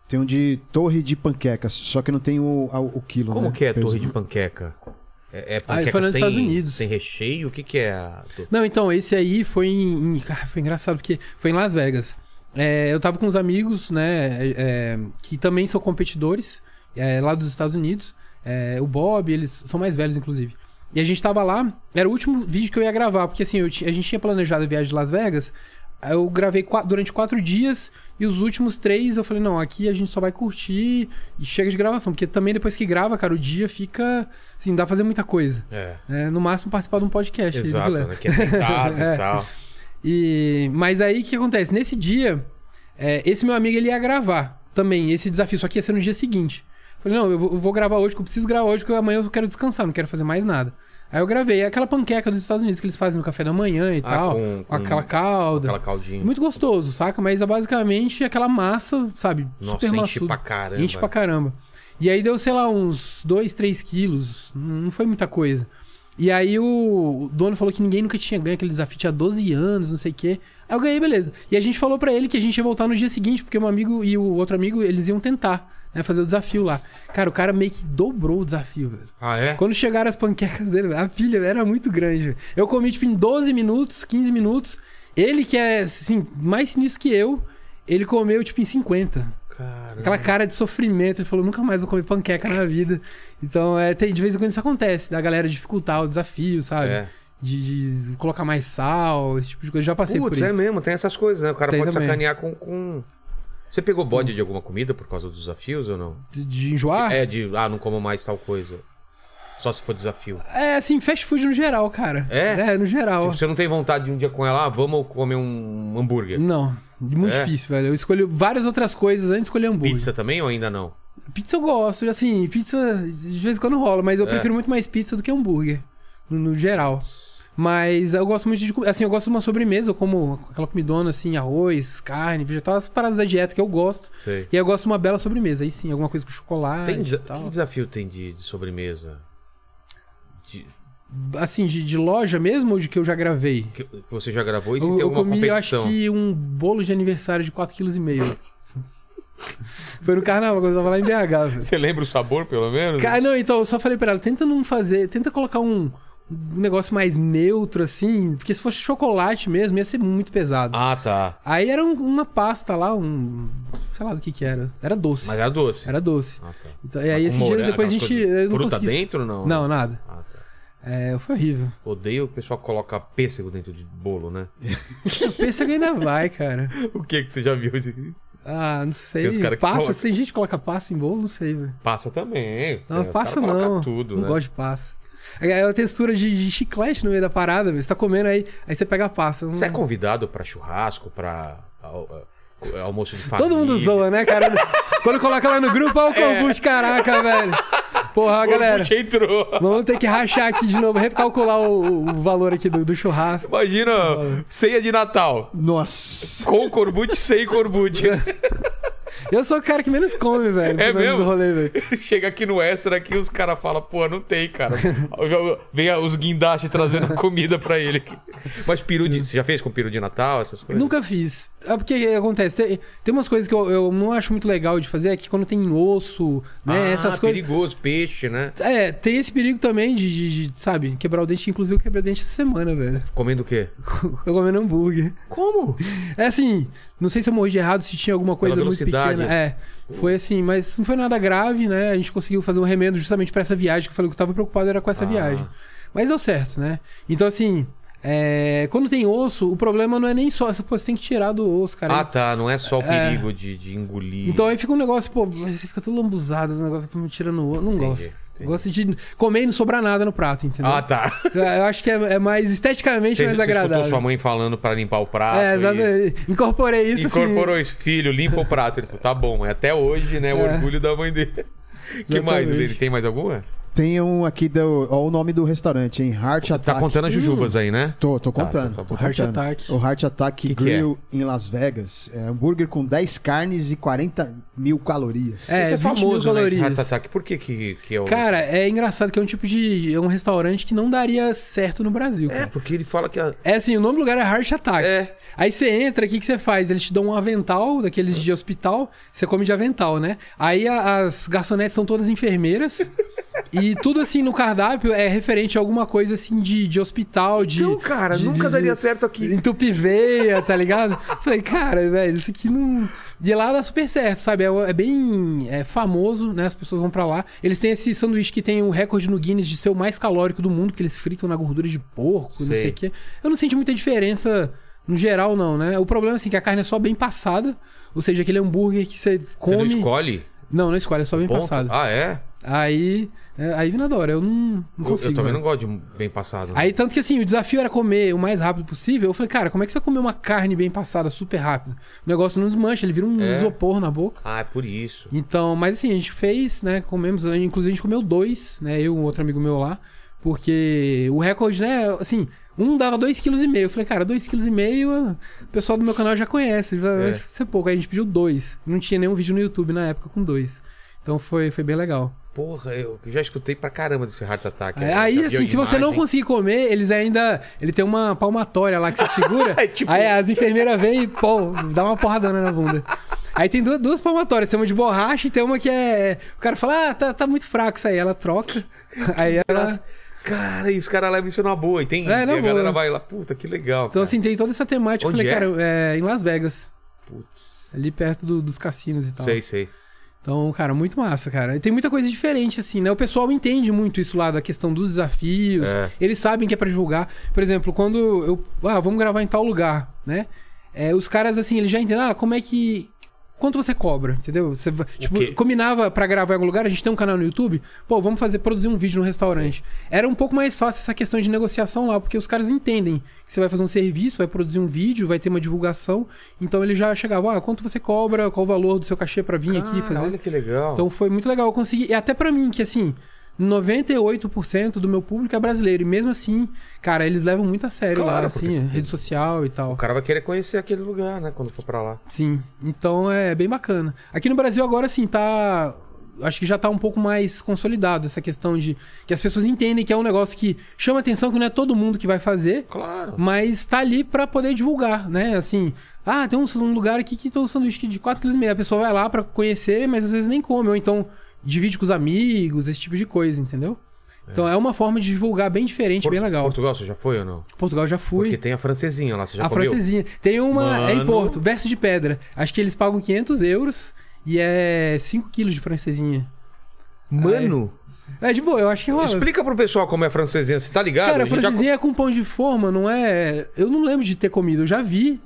Tem um de torre de panquecas, só que não tem o, a- o quilo. Como né? que é Peso. torre de panqueca? É, é Ah, panqueca foi nos sem, Estados Unidos. sem recheio? O que que é? a torre? Não, então, esse aí foi em. em- cara, foi engraçado, porque foi em Las Vegas. É, eu tava com uns amigos, né, é, é, que também são competidores, é, lá dos Estados Unidos. É, o Bob, eles são mais velhos, inclusive. E a gente tava lá, era o último vídeo que eu ia gravar, porque assim, eu a gente tinha planejado a viagem de Las Vegas. Eu gravei durante quatro dias e os últimos três eu falei, não, aqui a gente só vai curtir e chega de gravação. Porque também depois que grava, cara, o dia fica. Assim, dá pra fazer muita coisa. É. É, no máximo participar de um podcast. Exato, né? Que é sentado É. e tal. E, mas aí o que acontece? Nesse dia, é, esse meu amigo ele ia gravar também esse desafio, só que ia ser no dia seguinte. Falei, não, eu vou, eu vou gravar hoje, que eu preciso gravar hoje, porque amanhã eu quero descansar, não quero fazer mais nada. Aí eu gravei. É aquela panqueca dos Estados Unidos que eles fazem no café da manhã e Ah, tal. com- Com, aquela calda. Aquela caldinha. Muito gostoso, saca? Mas é basicamente aquela massa, sabe? Nossa, super enche maçuda. pra caramba. Enche pra caramba. E aí deu, sei lá, uns 2, 3 quilos. Não foi muita coisa. E aí o dono falou que ninguém nunca tinha ganho aquele desafio, tinha 12 anos, não sei o quê. Aí eu ganhei, beleza. E a gente falou pra ele que a gente ia voltar no dia seguinte, porque um amigo e o outro amigo, eles iam tentar, né, fazer o desafio lá. Cara, o cara meio que dobrou o desafio, velho. Ah, é? Quando chegaram as panquecas dele, a pilha era muito grande. velho. Eu comi, tipo, em 12 minutos, 15 minutos. Ele, que é, assim, mais sinistro que eu, ele comeu, tipo, em 50. Caramba. Aquela cara de sofrimento. Ele falou, nunca mais vou comer panqueca na vida. Então, é, tem- de vez em quando isso acontece, da galera dificultar o desafio, sabe? É. De, de colocar mais sal, esse tipo de coisa. Já passei Putz, por é isso. mesmo, tem essas coisas, né? O cara Tem pode também. sacanear com, com. Você pegou bode de alguma comida por causa dos desafios ou não? De, de enjoar? É, de, ah, não como mais tal coisa. Só se for desafio. É, assim, fast food no geral, cara. É? É, no geral. Tipo, você não tem vontade de um dia com ela, ah, vamos comer um hambúrguer. Não, muito É? difícil, velho. Eu escolhi várias outras coisas antes de escolher hambúrguer. Pizza também ou ainda não? Pizza eu gosto, assim, pizza de vez em quando rola, mas eu É. prefiro muito mais pizza do que hambúrguer, no, no geral. Mas eu gosto muito de. Assim, eu gosto de uma sobremesa, eu como aquela comidona, assim, arroz, carne, vegetal, as paradas da dieta que eu gosto. Sei. E aí eu gosto de uma bela sobremesa. Aí sim, alguma coisa com chocolate Tem desa-. Que desafio tem de, de sobremesa? De- Assim, de, de loja mesmo ou de que eu já gravei? que, que você já gravou e se eu tem eu alguma comi, eu acho competição? que um bolo de aniversário de 4,5 kg. Foi no carnaval, quando eu tava lá em BH, velho. Você lembra o sabor, pelo menos? Cara, não, então eu só falei pra ela, tenta não fazer, tenta colocar um, um negócio mais neutro, assim, porque se fosse chocolate mesmo, ia ser muito pesado. Ah, tá. Aí era um- uma pasta lá, um. sei lá do que que era. Era doce. Mas era doce. Era doce. Ah, tá. Então, e aí Mas esse com dia morango, depois a aquelas gente. coisas- eu não Fruta consegui- dentro ou não? Não, nada. Ah, tá. É, foi horrível. Odeio o pessoal que coloca pêssego dentro de bolo, né? O pêssego ainda vai, cara. o que que você já viu? Ah, não sei. Tem os cara que Passa, colocam. tem gente que coloca passa em bolo, não sei, velho. Passa também. Não, passa coloca não. tudo, não né? gosto de passa. É uma textura de, de chiclete no meio da parada, velho. Você tá comendo aí, aí você pega a passa. Não- Você é convidado pra churrasco, pra al- almoço de família? Todo mundo zoa, né, cara? Quando coloca lá no grupo, olha o É. kombucha, caraca, velho. Porra, O galera. Entrou. Vamos ter que rachar aqui de novo, recalcular o, o valor aqui do, do churrasco. Imagina, ceia de Natal. Nossa. Com corbute, sem corbute. Eu sou o cara que menos come, velho. É mesmo? no rolê, velho. Chega aqui no extra aqui os caras falam, pô, não tem, cara. Vem os guindastes trazendo comida pra ele aqui. Mas peru de... Você já fez com peru de Natal, essas coisas? Nunca fiz. É porque acontece? Tem, tem umas coisas que eu, eu não acho muito legal de fazer, é que quando tem osso, né? Ah, essas coisas. perigoso, peixe, né? É, tem esse perigo também de, de- de, sabe, quebrar o dente. Inclusive, eu quebrei o dente essa semana, velho. Comendo o quê? Eu comendo hambúrguer. Como? É assim, não sei se eu morri de errado, se tinha alguma coisa muito pequena. É, foi assim, mas não foi nada grave, né? A gente conseguiu fazer um remendo justamente pra essa viagem, que eu falei que eu tava preocupado era com essa Ah. viagem. Mas deu certo, né? Então, assim, é, quando tem osso, o problema não é nem só, pô, você tem que tirar do osso, cara. Ah, tá. Não é só o perigo de, de engolir. Então aí fica um negócio, pô, você fica todo lambuzado, um negócio me tira no osso. Não Entendi, gosto. Gosto de comer e não sobrar nada no prato, entendeu? Ah, tá. Eu acho que é, é mais esteticamente Você, mais você escutou agradável. sua mãe falando pra limpar o prato. é, e- exatamente. Incorporei isso assim. Incorporou isso, filho, limpa o prato. Ele falou, tá bom, até hoje, né? O É. orgulho da mãe dele. que mais, Exatamente. ele tem mais alguma? Tem um aqui, do, ó, o nome do restaurante, hein? Heart Attack. Tá contando as jujubas aí, né? Tô, tô Tá, contando. tá, tá tô. Heart contando. Attack. O Heart Attack Que que Grill em Las Vegas. É hambúrguer com 10 carnes e 40 mil calorias. É, Isso é 20 mil famoso, né? Esse. Heart Attack. Por que que, que é o... Cara, é engraçado que é um tipo de. É um restaurante que não daria certo no Brasil. É, Cara. porque ele fala que... A... É assim, o nome do lugar é Heart Attack. É. Aí você entra, o que, que você faz? Eles te dão um avental, daqueles de hospital, você come de avental, né? Aí a- as garçonetes são todas enfermeiras. e tudo assim no cardápio é referente a alguma coisa assim de, de hospital, de. Então, cara, de- nunca de- daria certo aqui. Entupiveia, tá ligado? Falei, cara, velho, isso aqui não. De lá dá super certo, sabe? É, é bem é, famoso, né? As pessoas vão pra lá. Eles têm esse sanduíche que tem o recorde no Guinness de ser o mais calórico do mundo, que eles fritam na gordura de porco, não Sei. sei o quê. Eu não senti muita diferença no geral, não, né? O problema é assim, que a carne é só bem passada. Ou seja, aquele hambúrguer que você Você não come. escolhe? Não, não escolhe, é só bem ponto? passado. Ah, é? Aí. é, aí vem na hora, eu não, não Eu- consigo. eu também velho. não gosto de bem passado. Aí, tanto que assim, o desafio era comer o mais rápido possível. Eu falei, cara, como é que você vai comer uma carne bem passada super rápido? O negócio não desmancha, ele vira um É. isopor na boca. Ah, é por isso. Então, mas assim, a gente fez, né? Comemos, inclusive a gente comeu dois, né? Eu e um outro amigo meu lá. Porque o recorde, né, assim, um dava 2,5 kg. Eu falei, cara, 2,5 kg, o pessoal do meu canal já conhece, vai É. ser pouco. Aí a gente pediu dois. Não tinha nenhum vídeo no YouTube na época com dois. Então foi, foi bem legal. Porra, eu já escutei pra caramba desse Heart Attack. É, Já Aí, assim, se você não conseguir comer, eles ainda. Ele tem uma palmatória lá que você segura. É tipo- Aí as enfermeiras vêm e, pô, dá uma porradona na bunda. Aí tem duas, duas palmatórias, tem uma de borracha e tem uma que é. O cara fala, ah, tá, tá muito fraco isso aí. Ela troca. Aí ela. Cara, e os caras levam isso na boa. E, tem, É, e a galera boa. vai lá, puta, que legal. Então, cara. assim, tem toda essa temática. Onde falei, é? cara, é em Las Vegas. Putz, Ali perto do- dos cassinos e tal. sei, sei. Então, cara, muito massa, cara. E tem muita coisa diferente, assim, né? O pessoal entende muito isso lá da questão dos desafios. É. Eles sabem que é pra divulgar. Por exemplo, quando eu. Ah, vamos gravar em tal lugar, né? É, os caras, assim, eles já entendem, ah, como é que. Quanto você cobra, entendeu? Você, tipo, combinava pra gravar em algum lugar, a gente tem um canal no YouTube, pô, vamos fazer, produzir um vídeo no restaurante. Era um pouco mais fácil essa questão de negociação lá, porque os caras entendem que você vai fazer um serviço, vai produzir um vídeo, vai ter uma divulgação, então ele já chegava, ah, quanto você cobra, qual o valor do seu cachê pra vir aqui Cara, fazer. olha que legal. Então foi muito legal. Eu consegui. E até pra mim, que assim, 98% do meu público é brasileiro. E mesmo assim, cara, eles levam muito a sério Claro, lá, assim, porque- rede social e o tal. cara vai querer conhecer aquele lugar, né? Quando for pra lá. Sim. Então é bem bacana. Aqui no Brasil agora, assim, tá. Acho que já tá um pouco mais consolidado essa questão de que as pessoas entendem que é um negócio que chama atenção, que não é todo mundo que vai fazer, Claro. mas tá ali pra poder divulgar, né? Assim, ah, tem um, um lugar aqui que tem um sanduíche de 4,5 kg. A pessoa vai lá pra conhecer, mas às vezes nem come. Ou então divide com os amigos, esse tipo de coisa, entendeu? Então é uma forma de divulgar bem diferente, Por- bem legal. Portugal, você já foi ou não? Portugal já fui. Porque tem a francesinha lá, você já a comeu? francesinha. Tem uma. É em Mano. Porto, verso de pedra. Acho que eles pagam 500 euros e é 5 quilos de francesinha. Mano, É de boa, eu acho que rola. explica pro pessoal como é a francesinha, você tá ligado? Cara, a já francesinha é com pão de forma, não é. Eu não lembro de ter comido, eu já vi.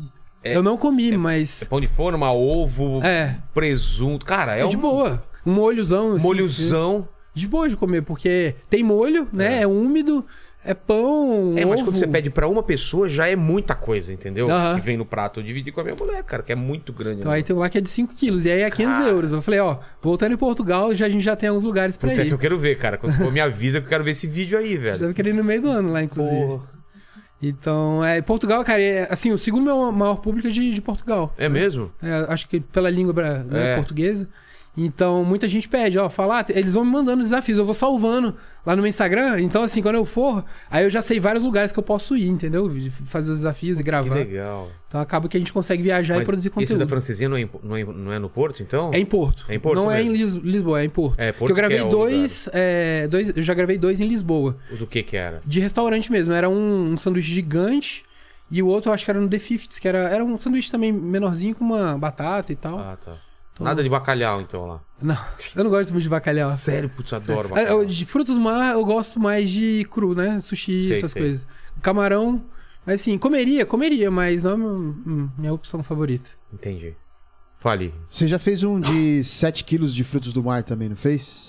É- eu não comi, É mas. pão de forma, ovo, É. presunto. Cara, é, É, um de boa. Um molhozão. assim, molhozão. De boa de comer, porque tem molho, né? É, úmido, é pão. É, mas ovo. quando você pede pra uma pessoa, já é muita coisa, entendeu? Que vem no prato. Eu dividi com a minha mulher, cara, que é muito grande. Então né? aí tem um lá que é de 5 quilos. E aí é 500 Cara. euros. Eu falei, ó, voltando em Portugal, já, a gente já tem alguns lugares pra Putz, essa ir. eu quero ver, cara. Quando você for, me avisa que eu quero ver esse vídeo aí, Você velho. deve querer ir no meio do ano lá, inclusive. Porra. Então, é, Portugal, cara, é assim, o segundo maior, público é de, de Portugal. É mesmo? É, acho que pela língua né, É. portuguesa. Então, muita gente pede, ó, fala, ah, eles vão me mandando os desafios, eu vou salvando lá no meu Instagram. Então, assim, quando eu for, aí eu já sei vários lugares que eu posso ir, entendeu? De Fazer os desafios e Que gravar. legal. Então acaba que a gente consegue viajar Mas e produzir esse conteúdo. da francesinha não é, não, é, não é no Porto, então? É em Porto. É em Porto Não é em mesmo. Lis- Lisboa, é em Porto. É, Porto Porque eu gravei que é dois, é, dois. Eu já gravei dois em Lisboa. O do que que era? De restaurante mesmo. Era um, um sanduíche gigante. E o outro eu acho que era no The Fifties, que era, era um sanduíche também menorzinho com uma batata e tal. Ah, tá. Então- Nada de bacalhau, então, lá. Não, eu não gosto muito de bacalhau. Sério, putz, adoro É, bacalhau. eu- de frutos do mar eu gosto mais de cru, né? Sushi, Sei, essas sei. coisas. Camarão, mas assim, comeria, comeria, mas não é meu- hum, minha opção favorita. Entendi. Fale. Você já fez um de 7 quilos de frutos do mar também, não fez?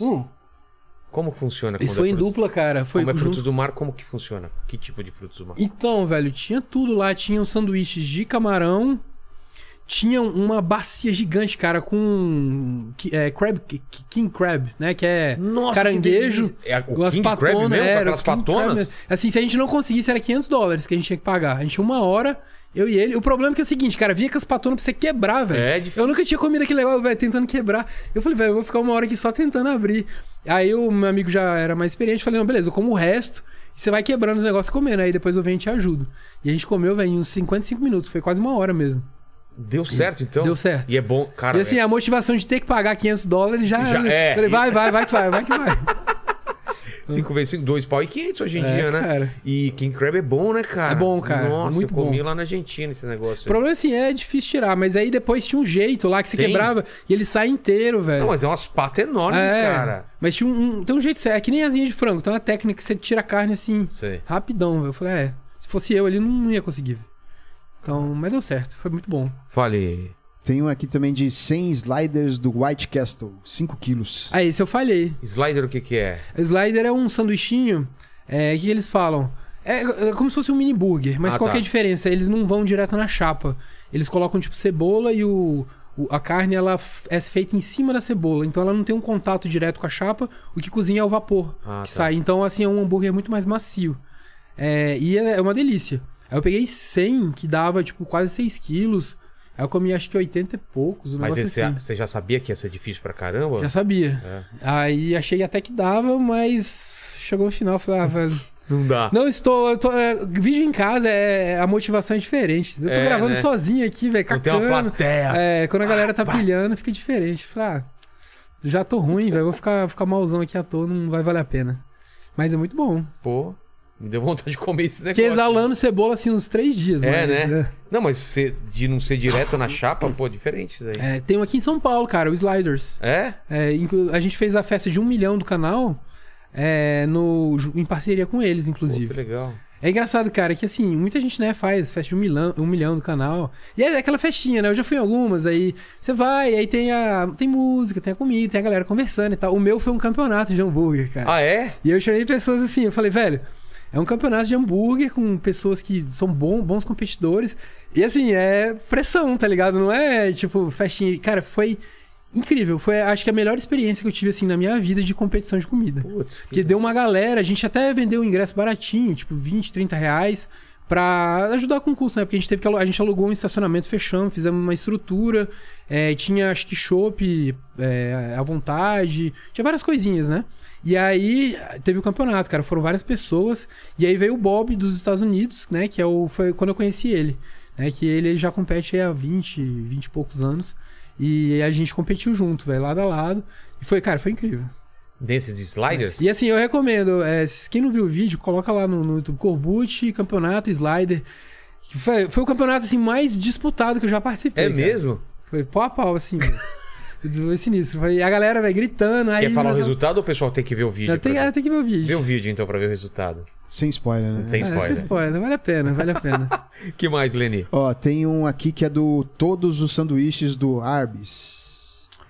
Como que funciona? Isso quando foi é em fruto- dupla, cara. Foi Como é junto- frutos do mar, como que funciona? Que tipo de frutos do mar? Então, velho, tinha tudo lá. Tinha os sanduíches de camarão. Tinha uma bacia gigante, cara, com que- é, crab, king crab, né? Que é Nossa, caranguejo. que. É o as king crab patonas, mesmo? Era, aquelas king crab patonas? Assim, se a gente não conseguisse, era 500 dólares que a gente tinha que pagar. A gente tinha uma hora, eu e ele. O problema é que é o seguinte, cara, vinha com as patonas pra você quebrar, velho. É difícil. Eu nunca tinha comido aquele negócio, velho, tentando quebrar. Eu falei, velho, eu vou ficar uma hora aqui só tentando abrir. Aí o meu amigo já era mais experiente, falei, não, beleza, eu como o resto. E você vai quebrando os negócios e comendo. Aí depois eu venho e te ajudo. E a gente comeu, velho, em uns 55 minutos. Foi quase uma hora mesmo. Deu certo, então? Deu certo. E é bom, cara. e assim, é- a motivação de ter que pagar 500 dólares já... Já é. Falei, vai, vai, vai que vai, vai que vai. 5 vezes 5, 2 pau e 500 hoje em É, dia, né? cara. E King Crab é bom, né, cara? É bom, cara. Nossa, Muito eu comi bom. lá na Argentina esse negócio. O problema assim, é difícil tirar, mas aí depois tinha um jeito lá que você Tem? quebrava e ele sai inteiro, velho. Não, mas é umas patas enormes, é, cara. Mas tinha um, um- tem um jeito, é que nem asinha de frango, tem uma técnica que você tira a carne assim, Sei. rapidão. velho. Eu falei, é, se fosse eu ali, não ia conseguir. Então, mas deu certo, foi muito bom. Fale. Tem um aqui também de 100 sliders do White Castle, 5 quilos. Aí, esse eu falhei. Slider o que que é? Slider é um sanduichinho, é, que eles falam? É, é como se fosse um mini burger, mas Ah, qual que é tá. a diferença? Eles não vão direto na chapa. Eles colocam, tipo, cebola e o, o- a carne ela é feita em cima da cebola, então ela não tem um contato direto com a chapa, o que cozinha é o vapor Ah, que tá. sai. Então, assim, é um hambúrguer muito mais macio. É, e é é uma delícia. Aí eu peguei 100, que dava, tipo, quase 6 quilos. Aí eu comi, acho que 80 e poucos, um Mas esse- assim. você já sabia que ia ser difícil pra caramba? Já sabia. É. Aí achei até que dava, mas chegou no final, falei, ah, velho. Não dá. Não estou. Tô, é, vídeo em casa é. A motivação é diferente. Eu tô É, gravando né? sozinho aqui, velho. Não tem uma plateia. É, quando a galera tá Pá, pá. pilhando, fica diferente. Falei, ah, já tô ruim, velho. Vou ficar, ficar malzão aqui à toa, não vai valer a pena. Mas é muito bom. Pô, me deu vontade de comer esse Fiquei negócio. exalando cebola assim uns três dias, É, mas, né? Não, mas ser- de não ser direto na chapa, pô, diferente isso aí. É, tem um aqui em São Paulo, cara, o Sliders. É? É, inclu- a gente fez a festa de um milhão do canal é, no, em parceria com eles, Pô, inclusive. que legal. É engraçado, cara, que assim, muita gente, né, faz festa de um milhão, um milhão do canal. E é aquela festinha, né? Eu já fui em algumas, aí você vai, aí tem a. Tem música, tem a comida, tem a galera conversando e tal. O meu foi um campeonato de hambúrguer, cara. Ah, é? E eu chamei pessoas assim, eu falei, velho, é um campeonato de hambúrguer com pessoas que são bom, bons competidores. E assim, é pressão, tá ligado? Não é tipo festinha. Cara, foi incrível. Foi, acho que a melhor experiência que eu tive, assim, na minha vida de competição de comida. Putz. Porque deu uma galera, a gente até vendeu o ingresso baratinho, tipo 20, 30 reais, pra ajudar com o custo, né? Porque a gente teve que a gente alugou um estacionamento, fechamos, fizemos uma estrutura, é, tinha acho que chopp é, à vontade, tinha várias coisinhas, né? E aí teve o campeonato, cara, foram várias pessoas, e aí veio o Bob dos Estados Unidos, né? Que é o, foi quando eu conheci ele, né? Que ele já compete há 20, 20 e poucos anos. E a gente competiu junto, velho, lado a lado. E foi, cara, foi incrível. Desses de sliders? E assim, eu recomendo, é, quem não viu o vídeo, coloca lá no, no YouTube Corbucci, campeonato Slider. Foi, foi o campeonato assim, mais disputado que eu já participei. É cara. mesmo? Foi pau a pau, assim. foi sinistro. Foi a galera, vai gritando. Aí, Quer falar o resultado ou o pessoal tem que ver o vídeo? Eu tenho, pra é, ver? tem que ver o vídeo. Vê o vídeo então pra ver o resultado. Sem spoiler, né? Sem É, spoiler. sem spoiler. Vale a pena, vale a pena. que mais, Leni? Ó, tem um aqui que é do Todos os Sanduíches do Arbis.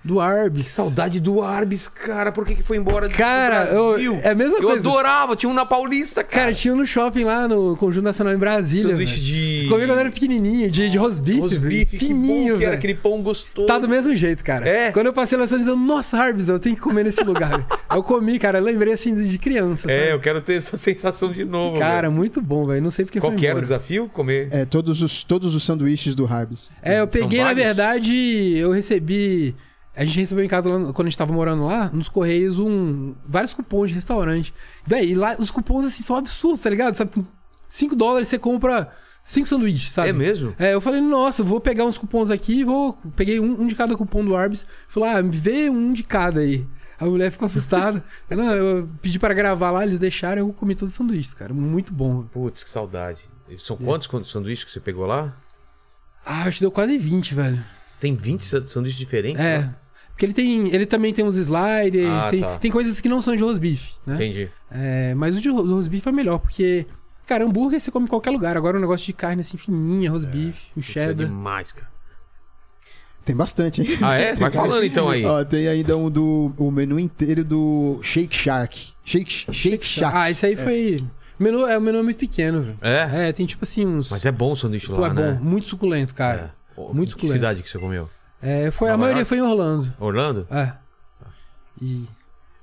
Do Arbis. Saudade do Arbis, cara. Por que, que foi embora do Cara, eu- Brasil? é a mesma eu coisa. adorava. Tinha um na Paulista, cara. Cara, tinha um no shopping lá no Conjunto Nacional em Brasília. Sanduíche de... Comi quando era pequenininho, de, de rosbife. Rosbife, que fininho, bom que era aquele pão gostoso. Tá do mesmo jeito, cara. É? Quando eu passei na São eu nossa, Harbs, eu tenho que comer nesse lugar. eu comi, cara, eu lembrei assim de criança, É, sabe? eu quero ter essa sensação de novo. Cara, muito bom, velho. Não sei porque Qual foi que era o desafio? Comer. É, todos os, todos os sanduíches do Arbis. É, eu peguei, na verdade, eu recebi. A gente recebeu em casa quando a gente tava morando lá, nos Correios, um. vários cupons de restaurante. Véi, e lá os cupons assim são absurdos, tá ligado? Sabe, com 5 dólares você compra 5 sanduíches, sabe? É mesmo? É, eu falei, nossa, vou pegar uns cupons aqui, vou. Peguei um, um de cada cupom do Arbis. Falei, ah, me vê um de cada aí. A mulher ficou assustada. Não, eu pedi para gravar lá, eles deixaram, eu comi todos os sanduíches, cara. Muito bom. Putz, que saudade. É. São quantos quantos sanduíches que você pegou lá? Ah, acho que deu quase 20, velho. Tem 20 sa- sanduíches diferentes? É. lá? Porque ele tem. Ele também tem uns sliders, Ah, tem, tá. tem coisas que não são de rosbife, né? Entendi. É, mas o de ro- do rosbife é melhor, porque. Cara, hambúrguer você come em qualquer lugar. Agora um negócio de carne assim fininha, rosbife, o Isso é cheddar. demais, cara. Tem bastante, hein? Ah, é? Vai falando então aí. Ó, tem ainda um do o menu inteiro do Shake Shark. Shake, Shake Shack. Ah, esse aí foi. O menu, é, o menu é muito pequeno, velho. É? É, tem tipo assim uns. Mas é bom o sanduíche Pô, lá, é bom, né? muito suculento, cara. É. Muito que suculento. cidade que você comeu? É, foi, a maioria York? foi em Orlando. Orlando? É. E.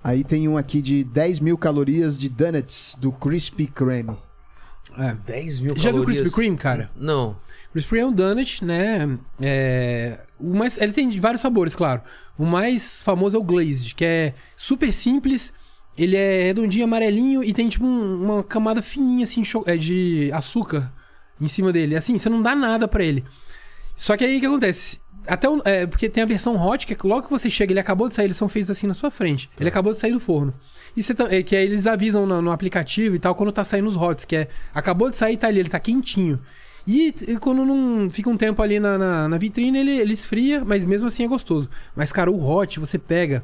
Aí tem um aqui de 10 mil calorias de donuts do Krispy Kreme. É. 10 mil Já viu o calorias. Krispy Kreme, cara? Não. Krispy Kreme é um donut, né? É, o mais, ele tem vários sabores, claro. O mais famoso é o glazed, que é super simples. Ele é redondinho, amarelinho e tem tipo um- uma camada fininha assim de é, de açúcar em cima dele. Assim, você não dá nada pra ele. Só que aí o que acontece? Até o- é, porque tem a versão hot, que é que logo que você chega, ele acabou de sair, eles são feitos assim na sua frente. Ele acabou de sair do forno. E você, tá- é, que aí eles avisam no, no aplicativo e tal quando tá saindo os hots, que é acabou de sair, tá ali, ele tá quentinho. E, e quando não fica um tempo ali na, na, na vitrine, ele, ele esfria, mas mesmo assim é gostoso. Mas, cara, o hot, você pega.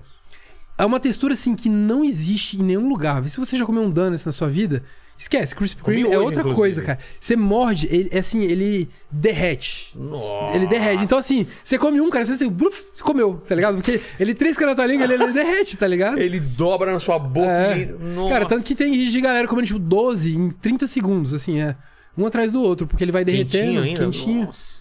É uma textura assim que não existe em nenhum lugar. Se você já comeu um donuts na sua vida, esquece. Krispy Comi Kreme é hoje, outra inclusive. coisa, cara. Você morde, ele, é assim, ele derrete. Nossa. Ele derrete. Então, assim, você come um, cara, você, assim, bluf, você comeu, tá ligado? Porque ele trisca na tua língua, ele, ele derrete, tá ligado? Ele dobra na sua boca É. e... Nossa. Cara, tanto que tem de galera comendo, tipo, 12 em 30 segundos, assim, é. Um atrás do outro, porque ele vai derretendo, Quentinho ainda? quentinho. Nossa.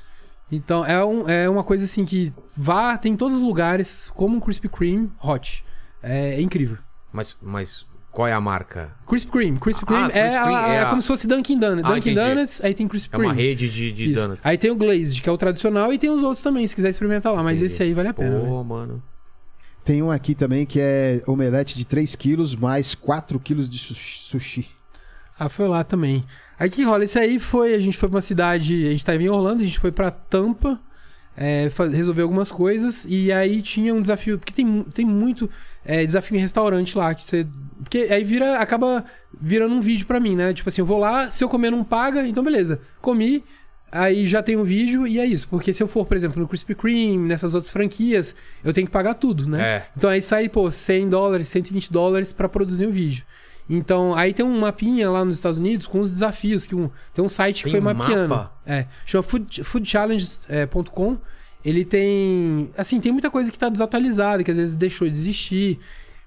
Então é, um, é uma coisa assim que vá, tem em todos os lugares, como um Krispy Kreme hot. É, incrível. Mas, mas qual é a marca? Krispy Kreme. Krispy Ah, Kreme Krispy é, a- Kreme é é a- como se fosse Dunkin' Donuts. Ah, Dunkin' entendi. Donuts, aí tem Krispy É Kreme. uma rede de, de donuts. Aí tem o Glazed, que é o tradicional, e tem os outros também, se quiser experimentar lá. Mas Entendi. esse aí vale a pena. Pô, mano. Tem um aqui também que é omelete de 3 quilos mais 4 quilos de su- sushi. Ah, foi lá também. Aí que rola? Isso aí foi. A gente foi pra uma cidade. A gente tava em Orlando, a gente foi pra Tampa. é, resolver algumas coisas. E aí tinha um desafio. Porque tem, tem muito é, desafio em restaurante lá. Que você. Porque aí vira. Acaba virando um vídeo pra mim, né? Tipo assim, eu vou lá, se eu comer não paga, então beleza. Comi. Aí já tem um vídeo e é isso. Porque se eu for, por exemplo, no Krispy Kreme, nessas outras franquias, eu tenho que pagar tudo, né? É. Então aí sai, pô, 100 dólares, 120 dólares pra produzir um vídeo. Então, aí tem um mapinha lá nos Estados Unidos com os desafios, que um, tem um site que Tem foi mapeando. mapa? É, chama food, foodchallenge.com. Ele tem, assim, tem muita coisa que tá desatualizada, que às vezes deixou de existir.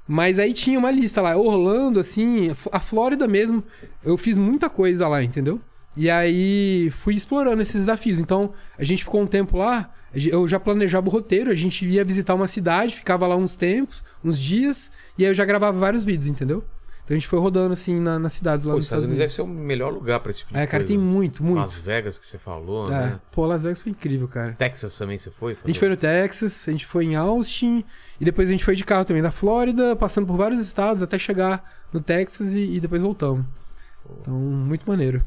Mas aí tinha uma lista lá, Orlando, assim, a Flórida mesmo, eu fiz muita coisa lá, entendeu? E aí fui explorando esses desafios. Então, a gente ficou um tempo lá, eu já planejava o roteiro, a gente ia visitar uma cidade, ficava lá uns tempos, uns dias, e aí eu já gravava vários vídeos, entendeu? Então a gente foi rodando assim na- nas cidades lá Pô, nos Estados Estados Unidos deve ser o melhor lugar pra esse tipo de É, cara, coisa. tem muito, muito. Las Vegas que você falou, É. né? Pô, Las Vegas foi incrível, cara. Texas também você foi? A gente foi no Texas, a gente foi em Austin, e depois a gente foi de carro também da Flórida, passando por vários estados até chegar no Texas e, e depois voltamos. Então, muito maneiro.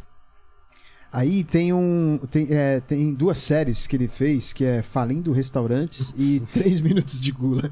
Aí tem um. Tem, é, tem duas séries que ele fez, que é Falindo Restaurantes e 3 Minutos de Gula.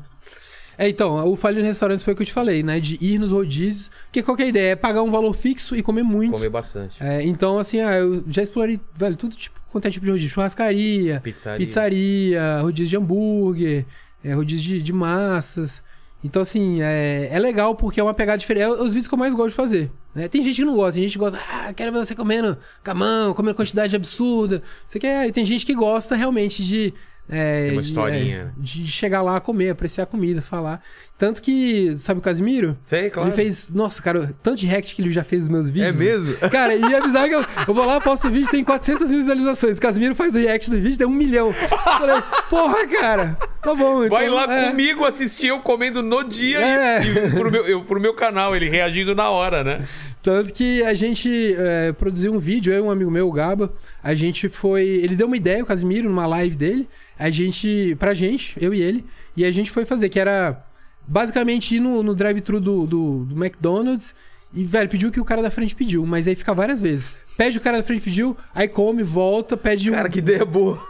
É, então, o Falho em Restaurantes foi o que eu te falei, né? De ir nos rodízios. Porque qual que é a ideia? É pagar um valor fixo e comer muito. Comer bastante. É, então, assim, ah, eu já explorei, velho, tudo tipo, quanto é tipo de rodízio. Churrascaria, Pizzaria. pizzaria, rodízio de hambúrguer, é, rodízio de, de massas. Então, assim, é, é legal porque é uma pegada diferente. É os vídeos que eu mais gosto de fazer. né? Tem gente que não gosta, tem gente que gosta, ah, quero ver você comendo camão, comendo quantidade absurda. Você quer, e tem gente que gosta realmente de. É, Tem uma de, historinha. é, de chegar lá, comer, apreciar a comida, falar. Tanto que, sabe o Casimiro? Sei, claro. Ele fez, nossa, cara, tanto de react que ele já fez nos meus É vídeos. mesmo? Cara, e avisar que eu, eu vou lá, posto o vídeo, tem 400 mil visualizações. O Casimiro faz o react do vídeo, tem um milhão. Falei, porra, cara, tá bom. Vai então, lá é. comigo assistir eu comendo no dia É. e, e pro, meu, eu, pro meu canal, ele reagindo na hora, né? Tanto que a gente é, produziu um vídeo, eu e um amigo meu, o Gaba, a gente foi. Ele deu uma ideia, o Casimiro, numa live dele, a gente. pra gente, eu e ele, e a gente foi fazer, que era basicamente ir no, no drive-thru do, do, do McDonald's e, velho, pediu o que o cara da frente pediu, mas aí fica várias vezes. Pede o cara da frente pediu, aí come, volta, pede um. Cara, que ideia boa.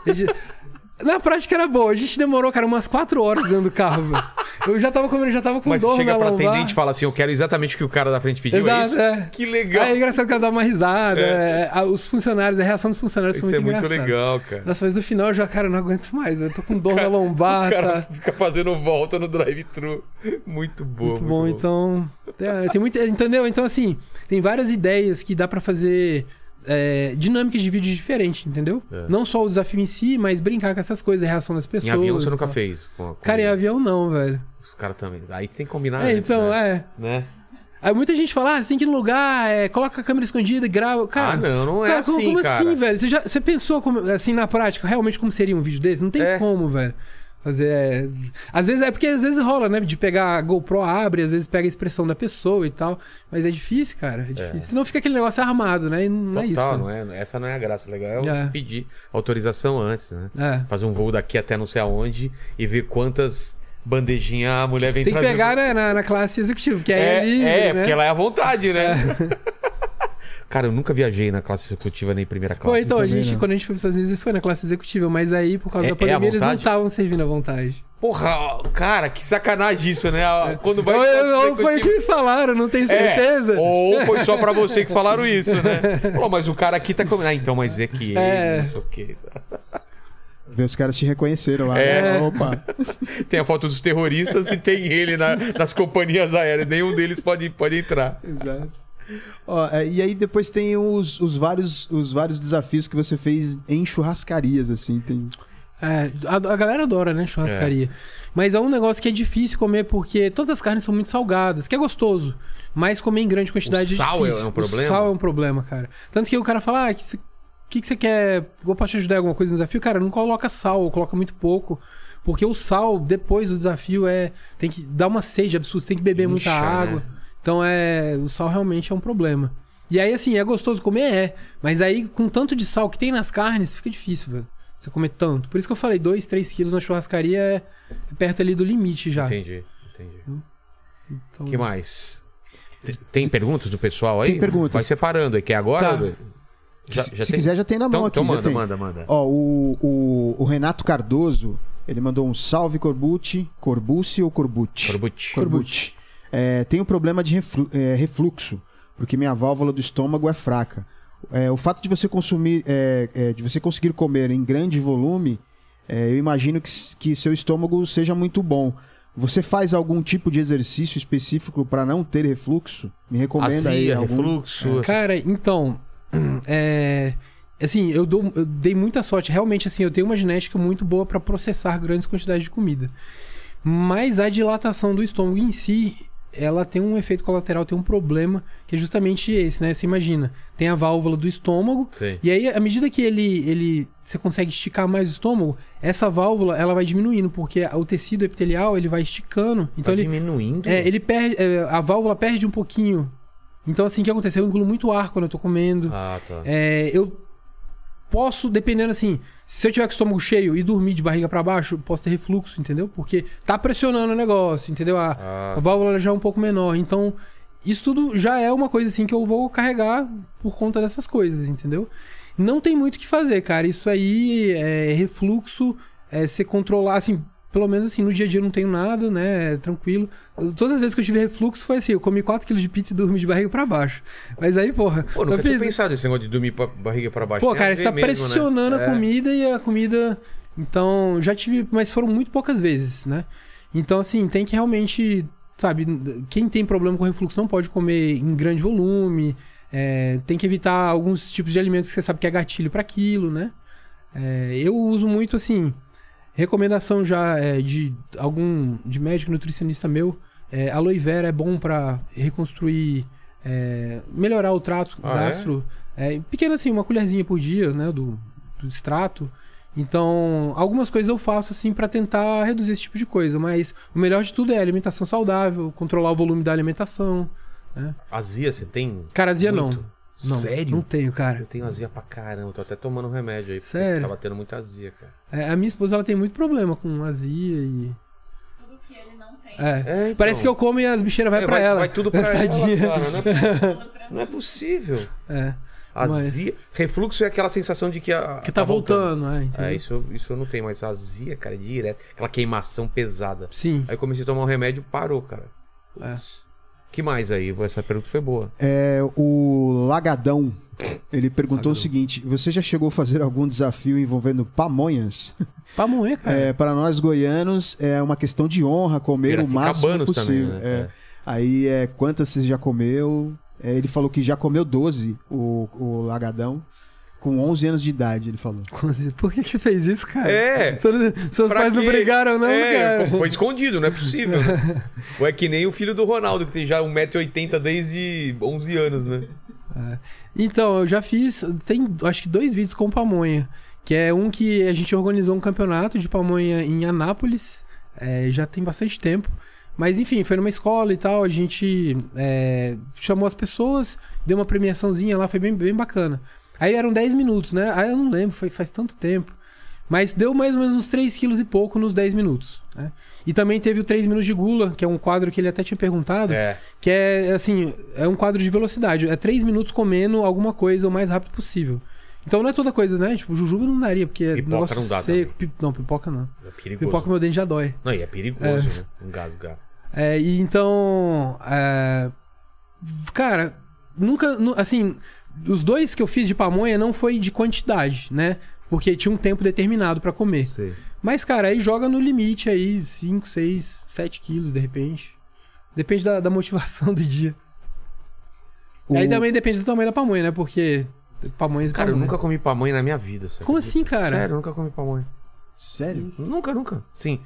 Na prática era boa. A gente demorou, cara, umas 4 horas dentro do carro, velho. Eu já tava comendo, já tava com Mas dor chega na pra lombar. atendente e fala assim: Eu quero exatamente o que o cara da frente pediu. é Exato, isso? é. Que legal. Aí é engraçado que ela dá uma risada. é, a- os funcionários, a reação dos funcionários Isso foi é muito muito engraçada. legal, cara. Nossa, mas no final eu já, cara, eu não aguento mais. Eu tô com dor na O lombar, cara tá? fica fazendo volta no drive-thru. Muito boa, Muito muito, bom, então. é, tem muito, entendeu? Então, assim, tem várias ideias que dá pra fazer é, dinâmicas de vídeo diferentes, entendeu? É. Não só o desafio em si, mas brincar com essas coisas, a reação das pessoas. Em avião você nunca tal. fez. Com, com Cara, em avião não, velho. Os caras também. Aí que combinar é, antes, então, né? é. Né? Aí muita gente fala, ah, você tem que ir no lugar, é, coloca a câmera escondida e grava. Cara, ah, não, não é cara, assim, como, como cara. assim, velho? Você, já, você pensou como- assim na prática, realmente como seria um vídeo desse? Não tem É. como, velho. Fazer. é, Às vezes é porque às vezes rola, né? De pegar a GoPro, abre, às vezes pega a expressão da pessoa e tal. Mas é difícil, cara. É difícil. Senão fica aquele negócio armado, né? E não é isso. Total, né? não é? Essa não é a graça. O legal é É. você pedir autorização antes, né? É. Fazer um voo daqui até não sei aonde e ver quantas bandejinhas a mulher vem Tem que pegar né, na, na classe executiva, aí É, é, livre, é né? porque ela é à vontade, né? Cara, eu nunca viajei na classe executiva nem primeira Pô, classe. então, a também gente, não. quando a gente foi para os Estados Unidos, foi na classe executiva, mas aí, por causa É- da é pandemia, eles não estavam servindo à vontade. Porra, cara, que sacanagem isso, né? Quando vai Ou, ou foi o que me falaram, não tenho É, certeza. ou foi só pra você que falaram isso, né? Pô, mas o cara aqui tá comendo. Ah, então, mas é que É. não sei Ver os caras te reconheceram lá. É. né? Opa. Tem a foto dos terroristas e tem ele na- nas companhias aéreas. Nenhum deles pode, pode entrar. Exato. Ó, é, e aí depois tem os, os, vários, os vários desafios que você fez em churrascarias, assim. Tem... É, a, a galera adora, né, churrascaria. Mas é um negócio que é difícil comer porque todas as carnes são muito salgadas, que é gostoso. Mas comer em grande quantidade O sal é é um problema? O sal é um problema, cara. Tanto que o cara fala, ah, que que, que você quer? Eu posso te ajudar em alguma coisa no desafio? Cara, não coloca sal, ou coloca muito pouco. Porque o sal, depois do desafio, é. Tem que dar uma sede absurda, você tem que beber muita Incha, água. né? Então é. O sal realmente é um problema. E aí, assim, é gostoso comer? É. Mas aí, com tanto de sal que tem nas carnes, fica difícil, velho. Você comer tanto. Por isso que eu falei, 2, 3 quilos na churrascaria é, é perto ali do limite já. Entendi, entendi. Então, O que mais? Tem, tem perguntas do pessoal aí? Tem perguntas. Vai separando aí, que é agora? Tá. Já, se já se tem? quiser, já tem na mão Então, aqui. então já manda, tem. manda, manda. Ó, o, o, o Renato Cardoso, ele mandou um salve Corbucci, Corbucci ou Corbucci? Corbucci. Corbucci. É, tenho problema de reflu- é, refluxo, porque minha válvula do estômago é fraca. É, o fato de você consumir, é, é, de você conseguir comer em grande volume, é, eu imagino que, que seu estômago seja muito bom. Você faz algum tipo de exercício específico para não ter refluxo? Me recomenda aí Azia, algum. refluxo. Cara, então. É. Assim, eu, dou, eu dei muita sorte. Realmente, assim, eu tenho uma genética muito boa pra processar grandes quantidades de comida. Mas a dilatação do estômago em si, ela tem um efeito colateral, tem um problema, que é justamente esse, né? Você imagina, tem a válvula do estômago, Sei. e aí, à medida que ele, ele você consegue esticar mais o estômago, essa válvula ela vai diminuindo, porque o tecido epitelial ele vai esticando. Então tá ele, diminuindo? é, ele perde, é, a válvula perde um pouquinho. Então assim, o que acontece? Eu engulo muito ar quando eu tô comendo. Ah, tá. É, eu posso, dependendo assim, se eu tiver com o estômago cheio e dormir de barriga pra baixo, posso ter refluxo, entendeu? Porque tá pressionando o negócio, entendeu? A, Ah. a válvula já é um pouco menor. Então, isso tudo já é uma coisa assim que eu vou carregar por conta dessas coisas, entendeu? Não tem muito o que fazer, cara. Isso aí é refluxo, é você controlar, assim, pelo menos assim, no dia a dia eu não tenho nada, né? É tranquilo. Todas as vezes que eu tive refluxo foi assim, eu comi 4kg de pizza e dormi de barriga pra baixo. Mas aí, porra. Pô, nunca tinha pensado nesse negócio de dormir pra barriga pra baixo. Pô, Tem cara, você tá mesmo, né? pressionando a É. comida e a comida. Então, já tive, mas foram muito poucas vezes, né? Então, assim, tem que realmente, sabe, quem tem problema com refluxo não pode comer em grande volume, é, tem que evitar alguns tipos de alimentos que você sabe que é gatilho para aquilo, né? É, eu uso muito, assim, recomendação já é, de algum, de médico nutricionista meu, é, aloe vera é bom para reconstruir, é, melhorar o trato Ah, gastro. É, pequeno assim, uma colherzinha por dia, né, do, do extrato. Então, algumas coisas eu faço assim pra tentar reduzir esse tipo de coisa, mas o melhor de tudo é alimentação saudável, controlar o volume da alimentação. Azia, você tem? Cara, azia Muito? não. Não, Sério? Não tenho, cara. Eu tenho azia pra caramba, tô até tomando um remédio aí. Sério? Tava tendo muita azia, cara. É, a minha esposa ela tem muito problema com azia e. Tudo que ele não tem. É. É, então. Parece que eu como e as bicheiras vai É, pra ela. Vai tudo pra Tadinha. ela, cara. Não é, pra não é possível. É. Mas- Azia. Refluxo é aquela sensação de que a, Que tá, voltando, é, entendeu? É, isso, eu- isso eu não tenho, mas azia, cara, é direto. Aquela queimação pesada. Sim. Aí eu comecei a tomar um remédio, parou, cara. É. que mais aí? Essa pergunta foi boa. É, o Lagadão, ele perguntou Lagadão. o seguinte: você já chegou a fazer algum desafio envolvendo pamonhas? Moer, cara. É, para nós goianos é uma questão de honra comer o máximo possível. também, né? É. Aí é quantas você já comeu? É, ele falou que já comeu 12, o, o Lagadão, com 11 anos de idade, ele falou. Por que que você fez isso, cara? É. Todos- Seus pais não brigaram, não, é, cara. Foi escondido, não é possível. né? Ou é que nem o filho do Ronaldo, que tem já 1,80m desde 11 anos, né? Então, eu já fiz. Tem acho que dois vídeos com pamonha. Que é um que a gente organizou um campeonato de pamonha em Anápolis. é, já tem bastante tempo. Mas enfim, foi numa escola e tal. A gente é, chamou as pessoas, deu uma premiaçãozinha lá, foi bem, bem bacana. Aí eram 10 minutos, né? Aí eu não lembro, foi faz tanto tempo. Mas deu mais ou menos uns 3 quilos e pouco nos 10 minutos. Né? E também teve o 3 minutos de gula, que é um quadro que ele até tinha perguntado. É. Que é, assim, é um quadro de velocidade. É três minutos comendo alguma coisa o mais rápido possível. Então não é toda coisa, né? Tipo, jujuba não daria, porque é Pipoca negócio não dá seco. Pi- Não, pipoca não. É perigoso. Pipoca meu dente já dói. Não, e é perigoso, né? Engasgar. É, e então. é, Cara, nunca. nu- Assim, os dois que eu fiz de pamonha não foi de quantidade, né? Porque tinha um tempo determinado pra comer. Sei. Mas, cara, aí joga no limite aí, 5, 6, 7 quilos, de repente. Depende da, da motivação do dia. O- Aí também depende do tamanho da pamonha, né? Porque pamonhas Cara, eu pamonhas. nunca comi pamonha na minha vida. você Como acredita? assim, cara? Sério, eu nunca comi pamonha. Sério? Nunca, nunca. Sim.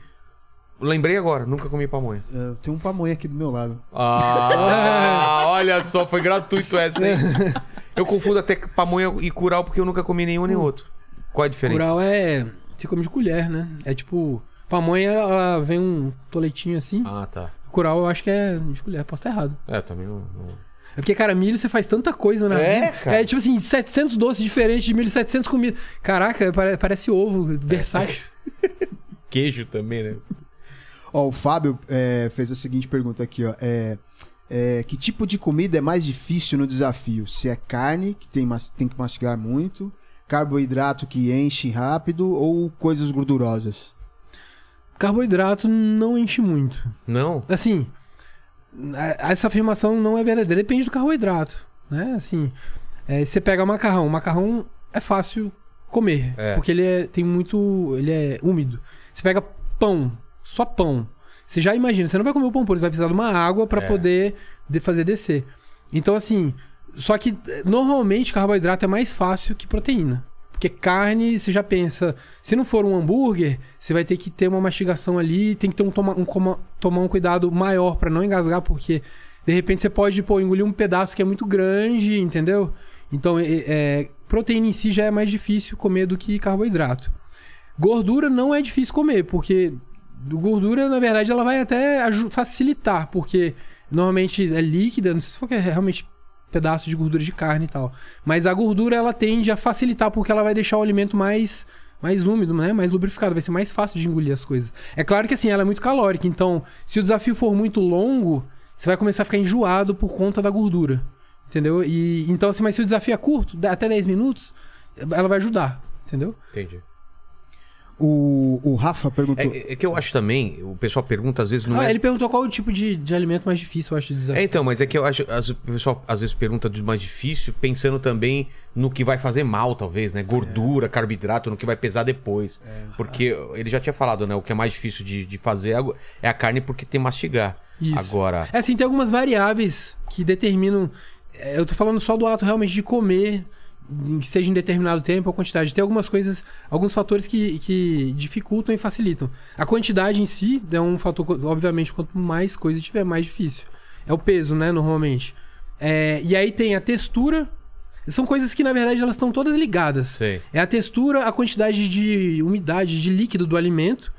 Lembrei agora, nunca comi pamonha. É, Eu tenho um pamonha aqui do meu lado. Ah, olha só, foi gratuito essa, hein? Eu confundo até pamonha e curau porque eu nunca comi nenhum nem outro. Qual é a diferença? Curau é. Você come de colher, né? É tipo. Pamonha, ela vem um toletinho assim. Ah, tá. Curau eu acho que é de colher. Posso estar errado. É, também não. não- É porque, cara, milho você faz tanta coisa na É, vida. cara. É tipo assim, 700 doces diferentes de milho, 700 comidas. Caraca, pare- parece ovo, versátil. Queijo também, né? Ó, o Fábio é, fez a seguinte pergunta aqui, ó. É, é, que tipo de comida é mais difícil no desafio? Se é carne, que tem, tem que mastigar muito, carboidrato que enche rápido ou coisas gordurosas? Carboidrato não enche muito. Não? Assim, a- essa afirmação não é verdadeira. Depende do carboidrato, né? Assim, é, você pega macarrão. Macarrão é fácil comer, É. porque ele é, tem muito... Ele é úmido. Você pega pão, só pão. Você já imagina, você não vai comer o pão puro, você vai precisar de uma água para É. poder de- fazer descer. Então, assim, só que eh, normalmente carboidrato é mais fácil que proteína. Porque carne, você já pensa, se não for um hambúrguer, você vai ter que ter uma mastigação ali, tem que ter um, toma, um, coma- tomar um cuidado maior para não engasgar, porque de repente você pode pô, engolir um pedaço que é muito grande, entendeu? Então, é, é, proteína em si já é mais difícil comer do que carboidrato. Gordura não é difícil comer, porque gordura, na verdade, ela vai até facilitar, porque normalmente é líquida, não sei se for que é realmente pedaço de gordura de carne e tal. Mas a gordura ela tende a facilitar porque ela vai deixar o alimento mais mais úmido, né? Mais lubrificado, vai ser mais fácil de engolir as coisas. É claro que assim, ela é muito calórica, então se o desafio for muito longo, você vai começar a ficar enjoado por conta da gordura. Entendeu? E então assim, mas se o desafio é curto, até 10 minutos, ela vai ajudar, entendeu? Entendi. O, o Rafa perguntou. É, é que eu acho também, o pessoal pergunta às vezes não ah, é. ele perguntou qual o tipo de, de alimento mais difícil, eu acho, de É, desafio. então, mas é que eu acho. as- O pessoal às vezes pergunta do mais difícil, pensando também no que vai fazer mal, talvez, né? Gordura, carboidrato, no que vai pesar depois. Porque ele já tinha falado, né? O que é mais difícil de, de fazer é a- é a carne porque tem mastigar. Isso. Agora. É assim, tem algumas variáveis que determinam. é, Eu tô falando só do ato realmente de comer, que seja em determinado tempo ou quantidade. Tem algumas coisas, alguns fatores que, que dificultam e facilitam. A quantidade em si é um fator, obviamente, quanto mais coisa tiver, mais difícil. É o peso, né, normalmente. É, e aí tem a textura. São coisas que, na verdade, elas estão todas ligadas. Sei. É a textura, a quantidade de umidade, de líquido do alimento.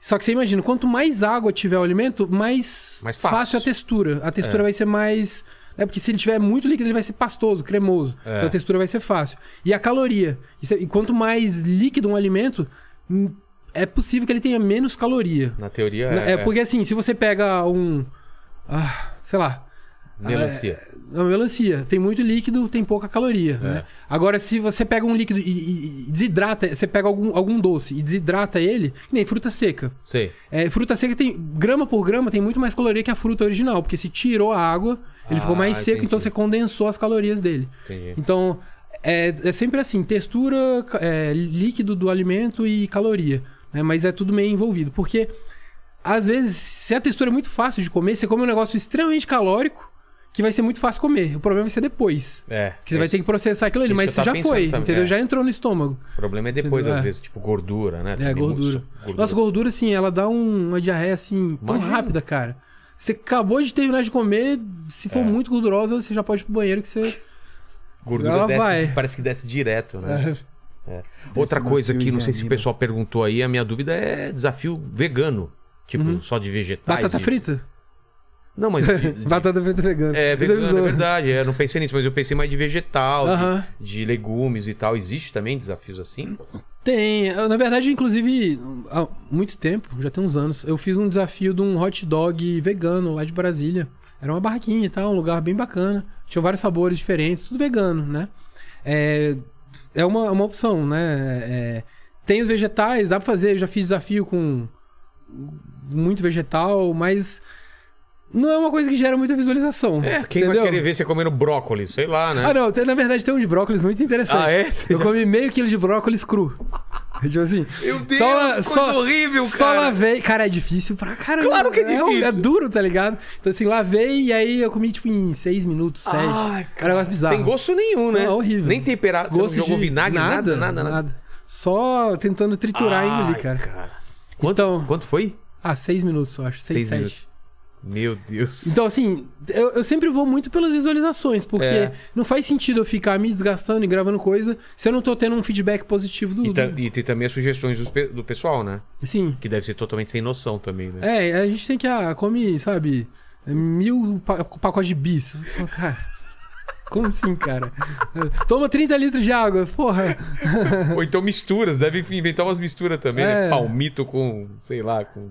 Só que você imagina, quanto mais água tiver o alimento, mais, Mais fácil. a textura. A textura É. vai ser mais. É porque se ele tiver muito líquido, ele vai ser pastoso, cremoso. É. Então a textura vai ser fácil. E a caloria. É- E quanto mais líquido um alimento, hum, é possível que ele tenha menos caloria. Na teoria É, é. porque assim, se você pega um. ah, sei lá. Melancia. A melancia tem muito líquido, tem pouca caloria. É. Né? Agora, se você pega um líquido e, e- desidrata, você pega algum, algum doce e desidrata ele, que nem fruta seca. Sei. É, fruta seca tem, grama por grama, tem muito mais caloria que a fruta original, porque se tirou a água, ele ficou Ah, mais seco, entendi. então você condensou as calorias dele. Entendi. Então, é, é sempre assim: textura, é, líquido do alimento e caloria. né? Mas é tudo meio envolvido. Porque, às vezes, se a textura é muito fácil de comer, você come um negócio extremamente calórico que vai ser muito fácil comer. O problema vai ser depois. É. Que você vai ter que processar aquilo ali, Isso mas eu já foi, também, entendeu? é. Já entrou no estômago. O problema é depois, Entendeu? às É. vezes, tipo gordura, né? É, gordura. muito- Nossa, gordura, assim, ela dá um- uma diarreia, assim, tão Imagina. rápida, cara. Você acabou de terminar de comer, se for É. muito gordurosa, você já pode ir pro banheiro que você... Gordura Ela desce, vai. parece que desce direto, né? É. Outra coisa que e não sei se o reanima. pessoal perguntou aí, a minha dúvida é desafio vegano. Tipo, só de vegetais. Uhum. Batata de- frita? Não, mas. de- de- Batata frita vegana. É, Você vegano, é verdade. é, Eu não pensei nisso, mas eu pensei mais de vegetal, de- Aham. de, legumes e tal. Existe também desafios assim? Tem. Eu, Na verdade, inclusive, há muito tempo, já tem uns anos, eu fiz um desafio de um hot dog vegano lá de Brasília. Era uma barraquinha e tal, um lugar bem bacana. Tinha vários sabores diferentes, tudo vegano, né? É, é uma, uma opção, né? É, tem os vegetais, dá pra fazer. Eu já fiz desafio com muito vegetal, mas não é uma coisa que gera muita visualização. É, quem entendeu? vai querer ver você comendo brócolis? Sei lá, né? Ah, não, tem- na verdade tem um de brócolis muito interessante. Ah, é? Eu comi meio quilo de brócolis cru. tipo assim. Meu Deus, só, coisa só, horrível, Só cara. lavei. Cara, é difícil pra caramba. Claro que é um- difícil. É, duro, tá ligado? Então assim, lavei e aí eu comi tipo em seis minutos, sete. Ai, Era um negócio bizarro. Sem gosto nenhum, né? Não, horrível. Nem temperado, você Gosto não jogou de vinagre, nada, nada, nada. Só tentando triturar e Ai, engolir, cara. Quanto, Então- quanto foi? Ah, seis minutos, eu acho. Seis, Seis sete. minutos. Meu Deus. Então, assim, eu, eu sempre vou muito pelas visualizações, porque É. não faz sentido eu ficar me desgastando e gravando coisa se eu não tô tendo um feedback positivo do. E, do- e tem também as sugestões pe- do pessoal, né? Sim. Que deve ser totalmente sem noção também, né? É, a gente tem que, ah, come, sabe, mil pa pacotes de bis. Cara, como assim, cara? Toma 30 litros de água, porra. Ou então misturas, deve inventar umas misturas também, né? É. Palmito com, sei lá, com.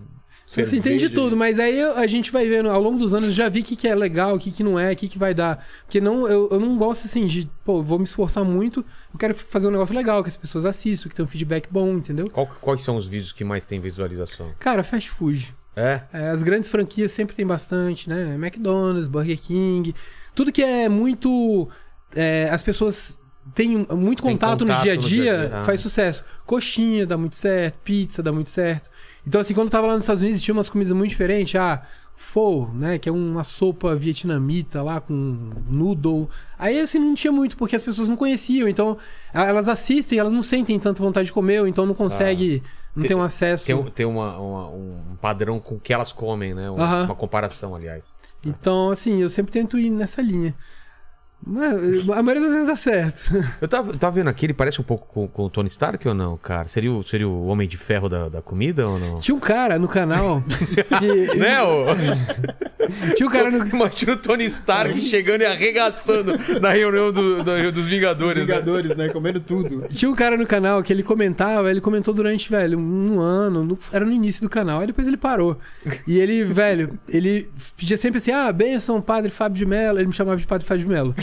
Assim, tem de cerveja. tudo, mas aí a gente vai vendo, ao longo dos anos, já vi o que, que é legal, o que, que não é, o que, que vai dar. Porque não, eu, eu não gosto assim de, pô, vou me esforçar muito, eu quero fazer um negócio legal, que as pessoas assistam, que tem um feedback bom, entendeu? Qual- quais são os vídeos que mais tem visualização? Cara, fast food. É? É, as grandes franquias sempre tem bastante, né? McDonald's, Burger King. Tudo que é muito. é, as pessoas têm muito Tem contato, no contato dia a dia, dia dia, ah. faz sucesso. Coxinha dá muito certo, pizza dá muito certo. Então, assim, quando eu tava lá nos Estados Unidos, tinha umas comidas muito diferentes. Ah, pho, né? Que é uma sopa vietnamita lá com noodle. Aí, assim, não tinha muito, porque as pessoas não conheciam. Então, elas assistem, elas não sentem tanta vontade de comer, ou então não consegue, não Tem- tem um acesso. Tem, tem uma, uma- um padrão com o que elas comem, né? Uma, Aham. uma comparação, aliás. Então, assim, eu sempre tento ir nessa linha. Mas, a maioria das vezes dá certo. Eu tava, eu tava vendo aqui, ele parece um pouco com, com o Tony Stark ou não, cara? Seria o, seria o Homem de Ferro da, da comida ou não? Tinha um cara no canal que. Né, ô? Tinha um cara no. Imagina o Tony Stark chegando e arregaçando na reunião do- da- dos Vingadores. né? Vingadores, né? Comendo tudo. Tinha um cara no canal que ele comentava, ele comentou durante, velho, um ano, no- era no início do canal, aí depois ele parou. E ele, velho, ele pedia sempre assim: ah, benção, padre Fábio de Mello. Ele me chamava de padre Fábio de Mello.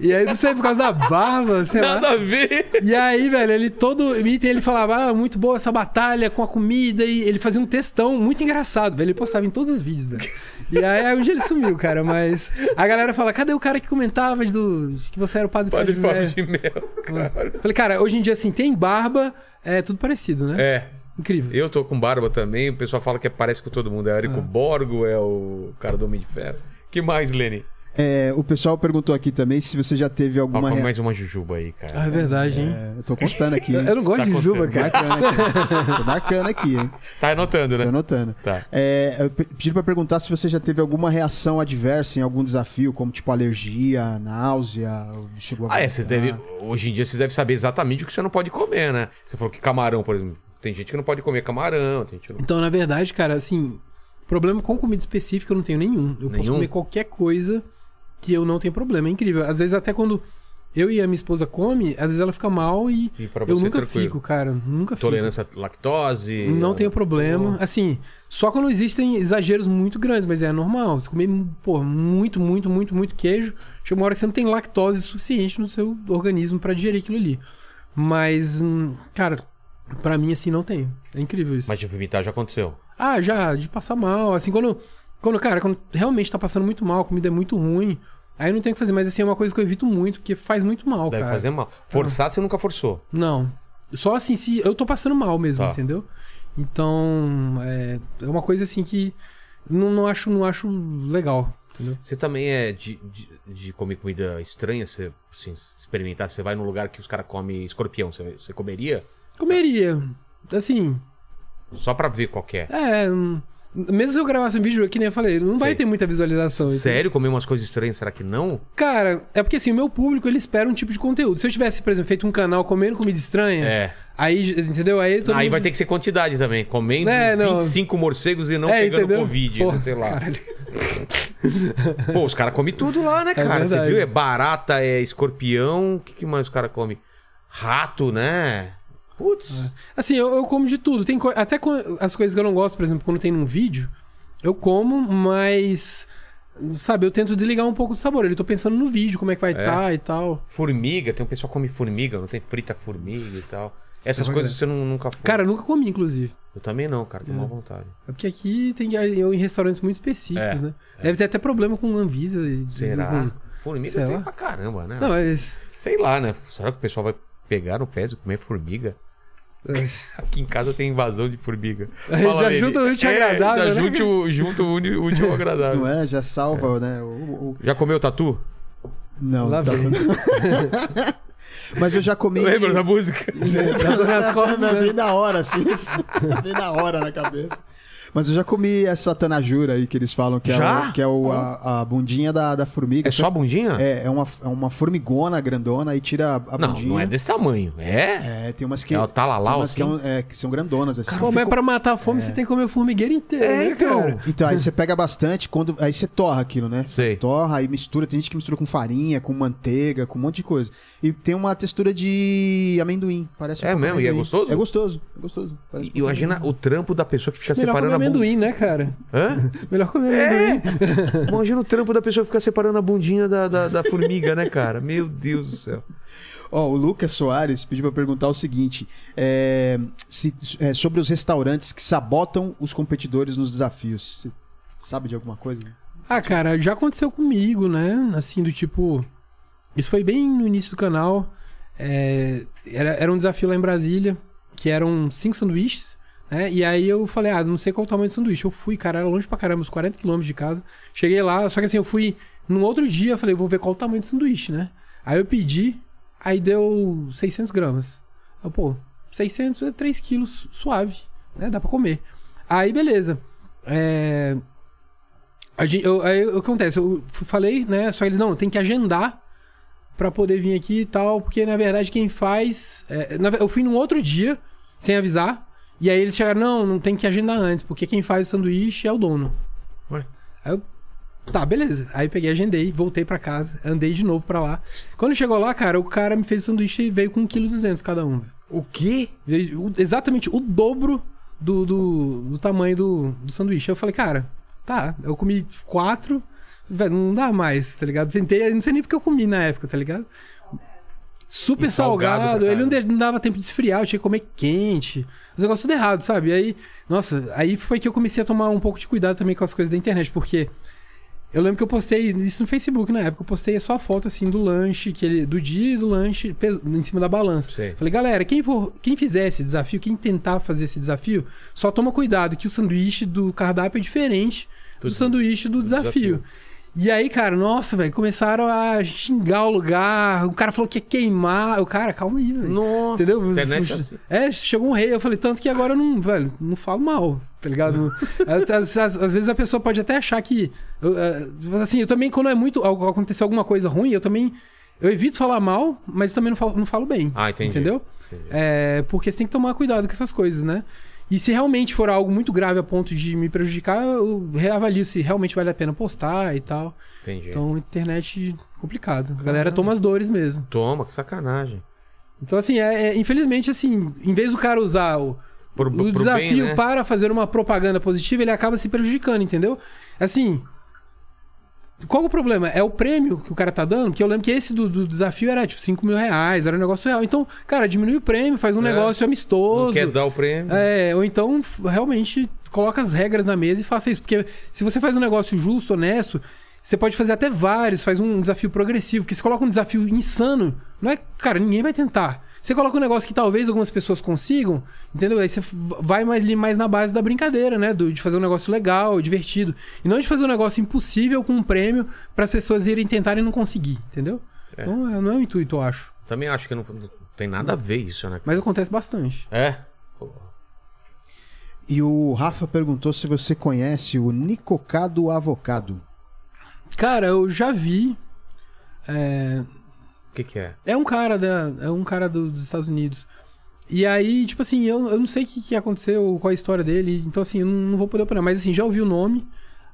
E aí, não sei, por causa da barba, sei lá. Nada a ver. E aí, velho, ele todo item ele falava, ah, muito boa essa batalha com a comida. E ele fazia um textão muito engraçado, velho. Ele postava em todos os vídeos, velho. E aí, aí um dia ele sumiu, cara. Mas a galera fala, cadê o cara que comentava do, que você era o padre, Padre Fábio de Mello?" de Mel, cara. Falei, cara, hoje em dia, assim, tem barba, é tudo parecido, né? É. Incrível. Eu tô com barba também, o pessoal fala que parece com todo mundo. É o Érico Ah. Borgo, é o cara do Homem de Ferro. que mais, Lenny? É, o pessoal perguntou aqui também se você já teve Ó, alguma. come rea- mais uma jujuba aí, Ah, cara. é verdade, hein? É, eu tô contando aqui. Eu hein? eu não gosto Tá de juba, contando. cara. Marcando aqui. Tô marcando aqui, hein? Tá anotando, Tô né? anotando. Tá. É, eu pedi pra perguntar se você já teve alguma reação adversa em algum desafio, como tipo alergia, náusea, ou chegou a Ah, é, você deve. Hoje em dia você deve saber exatamente o que você não pode comer, né? Você falou que camarão, por exemplo. Tem gente que não pode comer camarão, tem gente que não. Então, na verdade, cara, assim, problema com comida específica eu não tenho nenhum. Eu posso Nenhum? comer qualquer coisa que eu não tenho problema. É incrível. Às vezes, até quando eu e a minha esposa come, às vezes ela fica mal e E eu você, nunca tranquilo. fico, cara. Nunca fico. Tolerância à lactose. Não tenho ou- problema. Assim, só quando existem exageros muito grandes, mas é normal. Você comer, pô, muito, muito, muito, muito queijo, chega uma hora que você não tem lactose suficiente no seu organismo pra digerir aquilo ali. Mas, cara, pra mim, assim, não tem. É incrível isso. Mas de vomitar já aconteceu. Ah, já, de passar mal. Assim, quando. Quando, cara, quando realmente tá passando muito mal, a comida é muito ruim. Aí eu não tenho o que fazer, mas assim, é uma coisa que eu evito muito, porque faz muito mal, Deve cara. fazer mal. Forçar você nunca forçou. Não. Só assim, se eu tô passando mal mesmo, Tá. entendeu? Então, é, é uma coisa assim que não, não, acho, não acho legal, entendeu? Você também é de, de, de comer comida estranha, você assim, experimentar. Você vai num lugar que os caras comem escorpião, você, você comeria? Comeria. Assim, Só pra ver qual que é. é. hum, Mesmo se eu gravasse um vídeo, que nem eu falei, não vai Sei. ter muita visualização. entendeu? Sério? Comer umas coisas estranhas, será que não? Cara, é porque assim, o meu público, ele espera um tipo de conteúdo. Se eu tivesse, por exemplo, feito um canal comendo comida estranha, É. aí, entendeu? Aí Aí mundo- vai ter que ser quantidade também. Comendo É, não. 25 morcegos e não É, pegando entendeu? Covid, Porra, né, sei lá. caralho. Pô, os caras comem tudo lá, né, cara? Você verdade. viu? É barata, é escorpião. O que, que mais os caras comem? Rato, né? Putz. Assim, eu, eu como de tudo. Tem co- até as coisas que eu não gosto, por exemplo, quando tem num vídeo, eu como, mas. Sabe, eu tento desligar um pouco do sabor. Eu tô pensando no vídeo, como é que vai É. estar e tal. Formiga, tem um pessoal que come formiga, não tem frita formiga e tal. Essas Pois coisas é. você não, nunca foi. Cara, eu nunca comi, inclusive. eu também não, cara, tenho É. má vontade. É porque aqui tem eu em restaurantes muito específicos, É, né? Deve ter até problema com Anvisa. e- Será? com- Formiga Sei tem lá. pra caramba, né? Não, mas. Sei lá, né? Será que o pessoal vai pegar no pé e comer formiga? É. Aqui em casa tem invasão de formiga. Aí já junta o útil É, agradável, Já né? junta o, junta o útil agradável. Não é? Já salva, né? O, o- Já comeu tatu? Não, Lá vem. tudo- Mas eu já comi. Lembra da música? Já dor nas costas, Não, né? Vem na hora, assim. Vem na hora na cabeça. Mas eu já comi essa tanajura aí que eles falam, que é, Já? o, que é o, a, a bundinha da, da formiga. É só a bundinha? É, é uma, é uma formigona grandona e tira a não, bundinha. não é desse tamanho. É? É, tem umas que. É o talalau, tem umas que, é assim? um- é, que são grandonas, assim. Pô, mas Ficou- pra matar a fome você tem que comer o formigueiro inteiro, É, né, então. cara? Então, aí você pega bastante, quando aí você torra aquilo, né? Sei. Torra, aí mistura. Tem gente que mistura com farinha, com manteiga, com um monte de coisa. E tem uma textura de amendoim. Parece um É pouco mesmo? E é amendoim. gostoso? É gostoso, é gostoso. Parece E imagina o trampo da pessoa que fica Melhor separando a bundinha. Amendoim, né, cara? Hã? Melhor comer É. amendoim. Imagina o trampo da pessoa ficar separando a bundinha da, da, da formiga, né, cara? Meu Deus do céu. Ó, o Lucas Soares pediu pra perguntar o seguinte: é, se- é, sobre os restaurantes que sabotam os competidores nos desafios. Você sabe de alguma coisa? Ah, cara, já aconteceu comigo, né? Assim, do tipo. Isso foi bem no início do canal. É, era, era um desafio lá em Brasília, que eram cinco sanduíches, né? E aí eu falei, ah, não sei qual o tamanho do sanduíche. Eu fui, cara, era longe pra caramba, uns 40 quilômetros de casa. Cheguei lá, só que assim, eu fui. No outro dia, falei, vou ver qual o tamanho do sanduíche, né? Aí eu pedi, aí deu 600 gramas. Eu, pô, 600 é 3 quilos suave, né? Dá pra comer. Aí, beleza. É. A gente, eu, aí o que acontece? Eu falei, né? Só eles, não, tem que agendar pra poder vir aqui e tal, porque na verdade quem faz. é, eu fui num outro dia, sem avisar, e aí eles chegaram, não, não tem que agendar antes, porque quem faz o sanduíche é o dono. Ué? Aí eu. Tá, beleza. Aí peguei, agendei, voltei pra casa, andei de novo pra lá. Quando chegou lá, cara, o cara me fez o sanduíche e veio com 1,2kg cada um. O quê? Veio exatamente o dobro do, do, do tamanho do, do sanduíche. Eu falei, cara, tá, eu comi quatro, velho, não dá mais, tá ligado? Tentei, não sei nem porque eu comi na época, tá ligado? Super E salgado salgado, ele não dava tempo de esfriar, eu tinha que comer quente. Os negócios tudo errado, sabe? E aí, nossa, aí foi que eu comecei a tomar um pouco de cuidado também com as coisas da internet, porque eu lembro que eu postei isso no Facebook na época, eu postei só a foto assim do lanche, que ele, do dia e do lanche em cima da balança. Sei. Falei, galera, quem, for, quem fizer esse desafio, quem tentar fazer esse desafio, só toma cuidado que o sanduíche do cardápio é diferente do, Do- sanduíche do, do desafio. desafio. E aí, cara, nossa, velho, começaram a xingar o lugar. O cara falou que ia queimar. O cara, calma aí, velho. Nossa. Entendeu? Internet é assim. É, chegou um rei. Eu falei, tanto que agora eu não, velho, não falo mal, tá ligado? às, às- às- às vezes a pessoa pode até achar que. eu, eh, assim, eu também, quando é muito. Acontecer alguma coisa ruim, eu também. Eu evito falar mal, mas também não falo, não falo bem. Ah, entendi. Entendeu? Entendi. É, porque você tem que tomar cuidado com essas coisas, né? E se realmente for algo muito grave a ponto de me prejudicar, eu reavalio se realmente vale a pena postar e tal. Entendi. Então, internet complicado. A galera toma as dores mesmo. Toma, que sacanagem. Então, assim, é, é- infelizmente, assim, em vez do cara usar o, Por- o pro desafio bem, né? para fazer uma propaganda positiva, ele acaba se prejudicando, entendeu? Assim. Qual o problema? É o prêmio que o cara tá dando? Porque eu lembro que esse do, do desafio era tipo 5 mil reais, era um negócio real. Então, cara, diminui o prêmio, faz um É. negócio amistoso. Não quer dar o prêmio. É, ou então realmente coloca as regras na mesa e faça isso. Porque se você faz um negócio justo, honesto, você pode fazer até vários, faz um desafio progressivo. Porque se coloca um desafio insano, não é. Cara, ninguém vai tentar. Você coloca um negócio que talvez algumas pessoas consigam, entendeu? Aí você vai mais, ali mais na base da brincadeira, né? Do- de fazer um negócio legal, divertido. E não de fazer um negócio impossível com um prêmio para as pessoas irem tentar e não conseguir, entendeu? É. Então é, não é o intuito, eu acho. Também acho que não, não tem nada a ver isso, né? Mas acontece bastante. É? E o Rafa perguntou se você conhece o Nicocado Avocado. Cara, eu já vi. É, O que que é? É um cara da, é um cara do- dos Estados Unidos. E aí, tipo assim, eu, eu não sei o que, que aconteceu, qual a história dele. Então, assim, eu não, não vou poder opinar. Mas, assim, já ouvi o nome.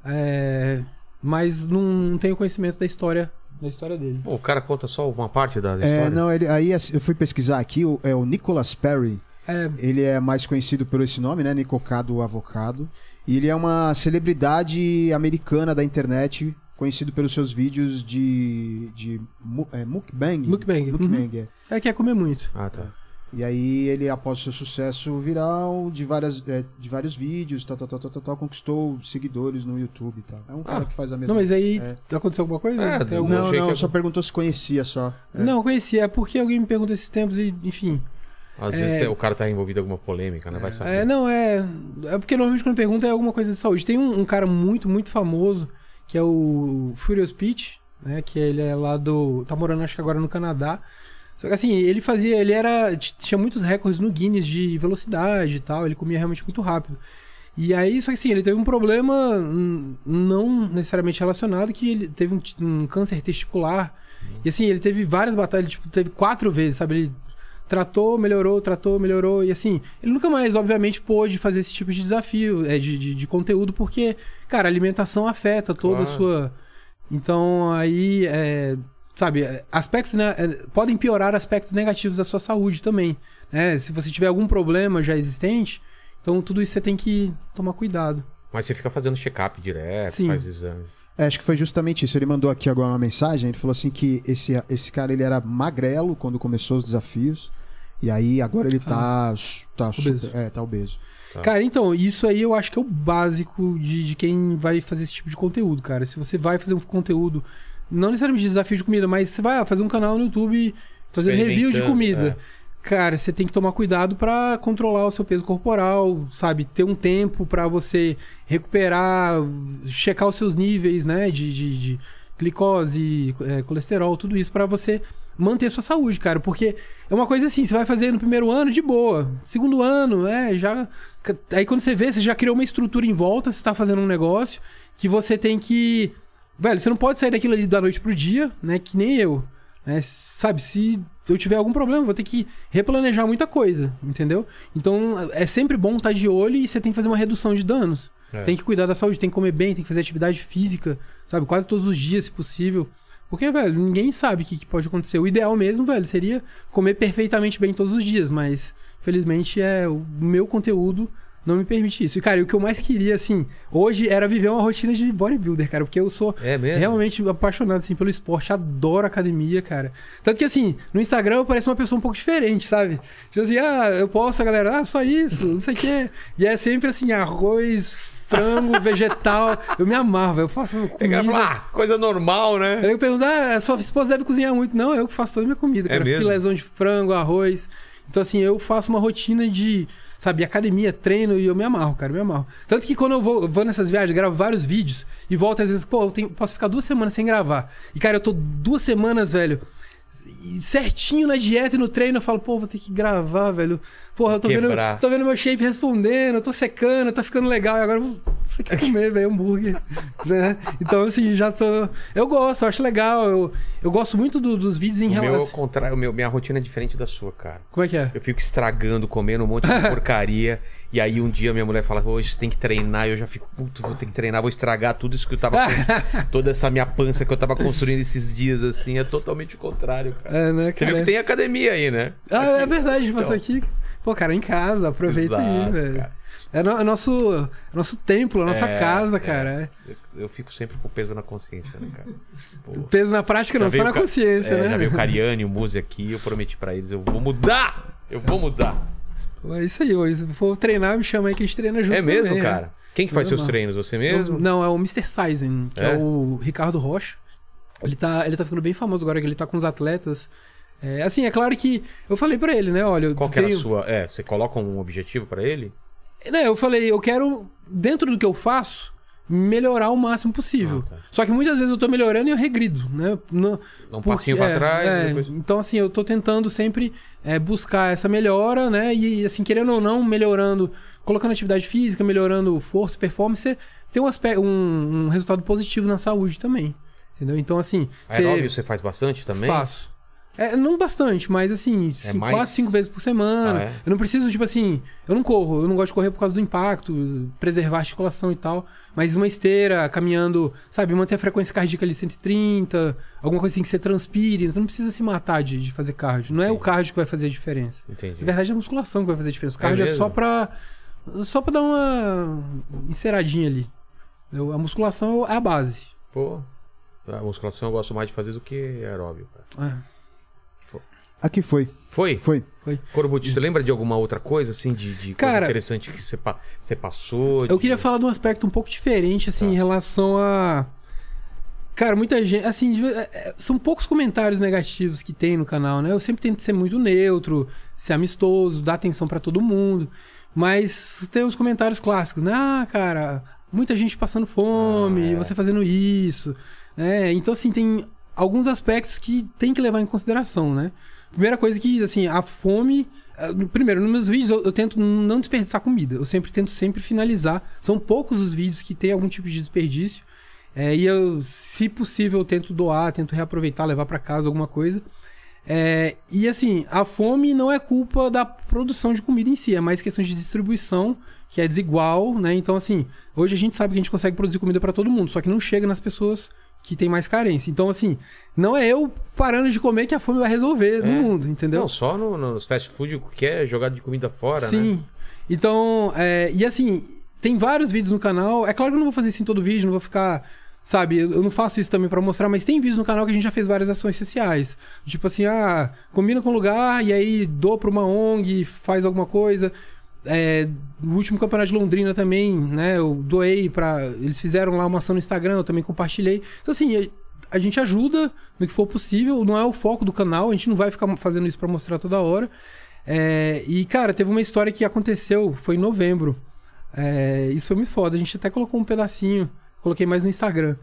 é, mas não, não tenho conhecimento da história, da história dele. Pô, o cara conta só uma parte da, da É, história? não, ele, aí assim, eu fui pesquisar aqui, o- é o Nicholas Perry. É, Ele é mais conhecido por esse nome, né? Nicocado Avocado. E ele é uma celebridade americana da internet, conhecido pelos seus vídeos de, de é, mukbang. Mukbang, Mukbang, é. é que é comer muito. Ah, tá. E aí ele, após o seu sucesso viral de, várias, é, de vários vídeos, tal, tal, tal, tal, tal, tal, conquistou seguidores no YouTube e tal. É um cara Ah. que faz a mesma Não, mas aí É. aconteceu alguma coisa? É, Tem algum- Não, não, que- só perguntou se conhecia só. É. Não, conhecia. É porque alguém me pergunta esses tempos e, enfim. Às É. vezes o cara tá envolvido em alguma polêmica, né? Vai saber. É, não, é. É porque normalmente quando pergunta é alguma coisa de saúde. Tem um, um cara muito, muito famoso, que é o Furious Pete, né? Que ele é lá do. tá morando acho que agora no Canadá. Só que assim, ele fazia. Ele era. tinha muitos recordes no Guinness de velocidade e tal. Ele comia realmente muito rápido. E aí, só que assim, ele teve um problema não necessariamente relacionado, que ele teve um, um câncer testicular. E assim, ele teve várias batalhas, tipo, teve quatro vezes, sabe? Ele tratou, melhorou, tratou, melhorou. E assim, ele nunca mais, obviamente, pôde fazer esse tipo de desafio, é, de, de, de conteúdo, porque, cara, a alimentação afeta toda a Claro. sua. Então, aí, é, sabe, aspectos, né, é, podem piorar aspectos negativos da sua saúde também. Né? Se você tiver algum problema já existente, então tudo isso você tem que tomar cuidado. Mas você fica fazendo check-up direto, Sim. faz exames. É, acho que foi justamente isso. Ele mandou aqui agora uma mensagem. Ele falou assim que esse, esse cara ele era magrelo quando começou os desafios. E aí agora ele tá, tá Obeso. super. É, tá obeso. Tá. Cara, então, isso aí eu acho que é o básico de, de quem vai fazer esse tipo de conteúdo, cara. Se você vai fazer um conteúdo, não necessariamente de desafio de comida, mas você vai ah, fazer um canal no YouTube fazendo review de comida. Cara, você tem que tomar cuidado pra controlar o seu peso corporal, sabe? Ter um tempo pra você recuperar, checar os seus níveis, né? De, de, de glicose, é, colesterol, tudo isso pra você manter sua saúde, cara. Porque é uma coisa assim, você vai fazer no primeiro ano de boa. Segundo ano, é, já. Aí quando você vê, você já criou uma estrutura em volta, você tá fazendo um negócio que você tem que. Velho, você não pode sair daquilo ali da noite pro dia, né? Que nem eu. Né? Sabe, se eu tiver algum problema, vou ter que replanejar muita coisa, entendeu? Então é sempre bom estar de olho e você tem que fazer uma redução de danos. É. Tem que cuidar da saúde, tem que comer bem, tem que fazer atividade física, sabe? Quase todos os dias, se possível. Porque, velho, ninguém sabe o que, que pode acontecer. O ideal mesmo, velho, seria comer perfeitamente bem todos os dias, mas felizmente é o meu conteúdo não me permite isso. E, cara, o que eu mais queria, assim, hoje era viver uma rotina de bodybuilder, cara, porque eu sou É realmente apaixonado, assim, pelo esporte, adoro academia, cara. Tanto que, assim, no Instagram eu pareço uma pessoa um pouco diferente, sabe? Tipo assim, ah, eu posso, a galera, ah, só isso, não sei o quê. E é sempre, assim, arroz, frango, vegetal. Eu me amarro, velho. eu faço comida. fala, ah, coisa normal, né? Aí eu pergunto, ah, a sua esposa deve cozinhar muito. Não, eu que faço toda a minha comida, É cara. mesmo? Filézão de frango, arroz. Então, assim, eu faço uma rotina de, sabe, academia, treino e eu me amarro, cara, eu me amarro. Tanto que quando eu vou, vou nessas viagens, gravo vários vídeos e volto às vezes, pô, eu tenho- posso ficar duas semanas sem gravar. E, cara, eu tô duas semanas, velho, certinho na dieta e no treino, eu falo, pô, vou ter que gravar, velho. Porra, eu tô vendo, tô vendo meu shape respondendo, eu tô secando, tá ficando legal, e agora eu vou ter que comer, velho, hambúrguer. né? Então, assim, já tô. Eu gosto, eu acho legal. Eu, eu gosto muito do- dos vídeos em O meu, é o relação. contrário, o meu, minha rotina é diferente da sua, cara. Como é que é? Eu fico estragando, comendo um monte de porcaria. e aí um dia minha mulher fala, hoje você tem que treinar. E eu já fico, puto, vou ter que treinar, vou estragar tudo isso que eu tava. toda essa minha pança que eu tava construindo esses dias, assim. É totalmente o contrário, cara. É, né, Você cara? viu que tem academia aí, né? Ah, é verdade, passou Então. aqui. Pô, cara, em casa, aproveita aí, Exato, velho. cara. É, no- é nosso, nosso templo, a nossa É, casa, é. cara. é. Eu, eu fico sempre com peso na consciência, né, cara? Pô. Peso na prática, Já não, só na consciência, é, né? Já veio o Cariani, o Muse aqui. Eu prometi pra eles, eu vou mudar! Eu vou mudar! É isso aí, ó. Se for treinar, me chama aí que a gente treina junto. é mesmo, também, né? cara? Quem que faz Eu seus treinos? Você Eu- mesmo? Não, é o Mr. Sizen, que é? É? o Ricardo Rocha. Ele tá, ele tá ficando bem famoso agora, que ele tá com os atletas. É, assim, é claro que eu falei pra ele, né? Olha, Qual que era a tenho- sua... É, você coloca um objetivo pra ele? Né, eu falei, eu quero, dentro do que eu faço, melhorar o máximo possível. Ah, tá. Só que muitas vezes eu tô melhorando e eu regrido, né? No- Dá um passinho pra trás e é, depois- Então, assim, eu tô tentando sempre é, buscar essa melhora, né? E, assim, querendo ou não, melhorando, colocando atividade física, melhorando força, performance, você tem um, aspecto, um, um resultado positivo na saúde também. Entendeu? Então, assim. você- Aeróbio você faz bastante também? Faço. É, não bastante, mas assim, cinco, mais- quatro, cinco vezes por semana. Ah, é? Eu não preciso, tipo assim, eu não corro, eu não gosto de correr por causa do impacto, preservar a articulação e tal. Mas uma esteira, caminhando, sabe, manter a frequência cardíaca ali 130, alguma coisa assim que você transpire. Você não precisa se matar de, de fazer cardio. Não é o Entendi. cardio que vai fazer a diferença. Entendi. Na verdade, é a musculação que vai fazer a diferença. O É cardio é, mesmo? só pra. Só pra dar uma enceradinha ali. Eu- a musculação é a base. Pô, a musculação eu gosto mais de fazer do que aeróbio, cara. É. Aqui foi. Foi? Foi. Corbucci, você lembra de alguma outra coisa, assim, de, de coisa Cara, interessante que você, pa- você passou? Eu de- queria falar de um aspecto um pouco diferente, assim, Tá. em relação a. Cara, muita gente. Assim, é, é, são poucos comentários negativos que tem no canal, né? Eu sempre tento ser muito neutro, ser amistoso, dar atenção pra todo mundo. Mas tem os comentários clássicos, né? Ah, cara, muita gente passando fome, Ah, é. você fazendo isso. né? Então, assim, tem alguns aspectos que tem que levar em consideração, né? Primeira coisa que, assim, a fome. eh, Primeiro, nos meus vídeos eu, eu tento não desperdiçar comida. Eu sempre tento sempre finalizar. São poucos os vídeos que tem algum tipo de desperdício. É, e eu, se possível, eu tento doar, tento reaproveitar, levar pra casa alguma coisa. É, e assim, a fome não é culpa da produção de comida em si, é mais questão de distribuição, que é desigual, né? Então, assim, hoje a gente sabe que a gente consegue produzir comida pra todo mundo, só que não chega nas pessoas que têm mais carência. Então, assim, não é eu parando de comer que a fome vai resolver no É. mundo, entendeu? Não, só no- nos fast food o que é jogado de comida fora, Sim. né? Então, é, e assim, tem vários vídeos no canal. É claro que eu não vou fazer isso em todo vídeo, não vou ficar. Sabe, eu não faço isso também pra mostrar, mas tem vídeos no canal que a gente já fez várias ações sociais. Tipo assim, ah, combina com um lugar e aí doa pra uma ONG, faz alguma coisa. É, no último campeonato de Londrina também, né? Eu doei pra. Eles fizeram lá uma ação no Instagram, eu também compartilhei. Então, assim, a- a gente ajuda no que for possível, não é o foco do canal, a gente não vai ficar fazendo isso pra mostrar toda hora. É, e, cara, teve uma história que aconteceu, foi em novembro. É, isso foi muito foda. A gente até colocou um pedacinho, coloquei mais no Instagram.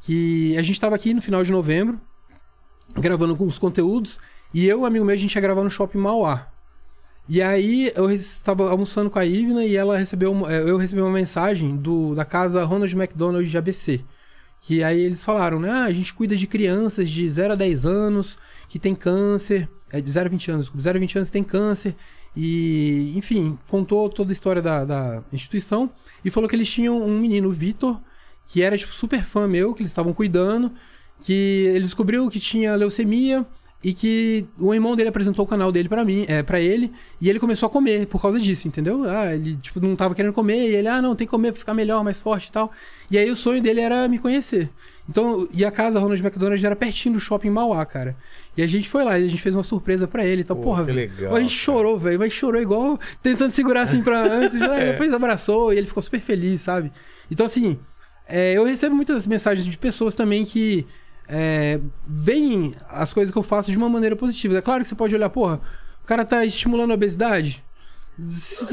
Que a gente tava aqui no final de novembro, gravando alguns conteúdos, e eu amigo meu, a gente ia gravar no shopping Mauá. E aí eu estava almoçando com a Ivna e ela recebeu eh, eu recebi uma mensagem do, da casa Ronald McDonald de ABC. Que aí eles falaram, né? Ah, a gente cuida de crianças de 0 a 10 anos que tem câncer. É de 0 a 20 anos, desculpa, 0 a 20 anos tem câncer. E, enfim, contou toda a história da, da instituição e falou que eles tinham um menino, o Vitor, que era tipo super fã meu, que eles estavam cuidando, que ele descobriu que tinha leucemia e que o irmão dele apresentou o canal dele pra mim, é, para ele, e ele começou a comer por causa disso, entendeu? Ah, ele tipo não tava querendo comer, e ele, ah, não, tem que comer pra ficar melhor, mais forte e tal. E aí o sonho dele era me conhecer. Então, e a casa Ronald McDonald era pertinho do shopping Mauá, cara. E a gente foi lá, a gente fez uma surpresa pra ele, então, Pô, porra, que legal, a gente cara. chorou, velho, mas chorou igual tentando segurar assim pra antes, já, É. depois abraçou e ele ficou super feliz, sabe? Então, assim, é, eu recebo muitas mensagens de pessoas também que é, veem as coisas que eu faço de uma maneira positiva. É claro que você pode olhar, porra, o cara tá estimulando a obesidade.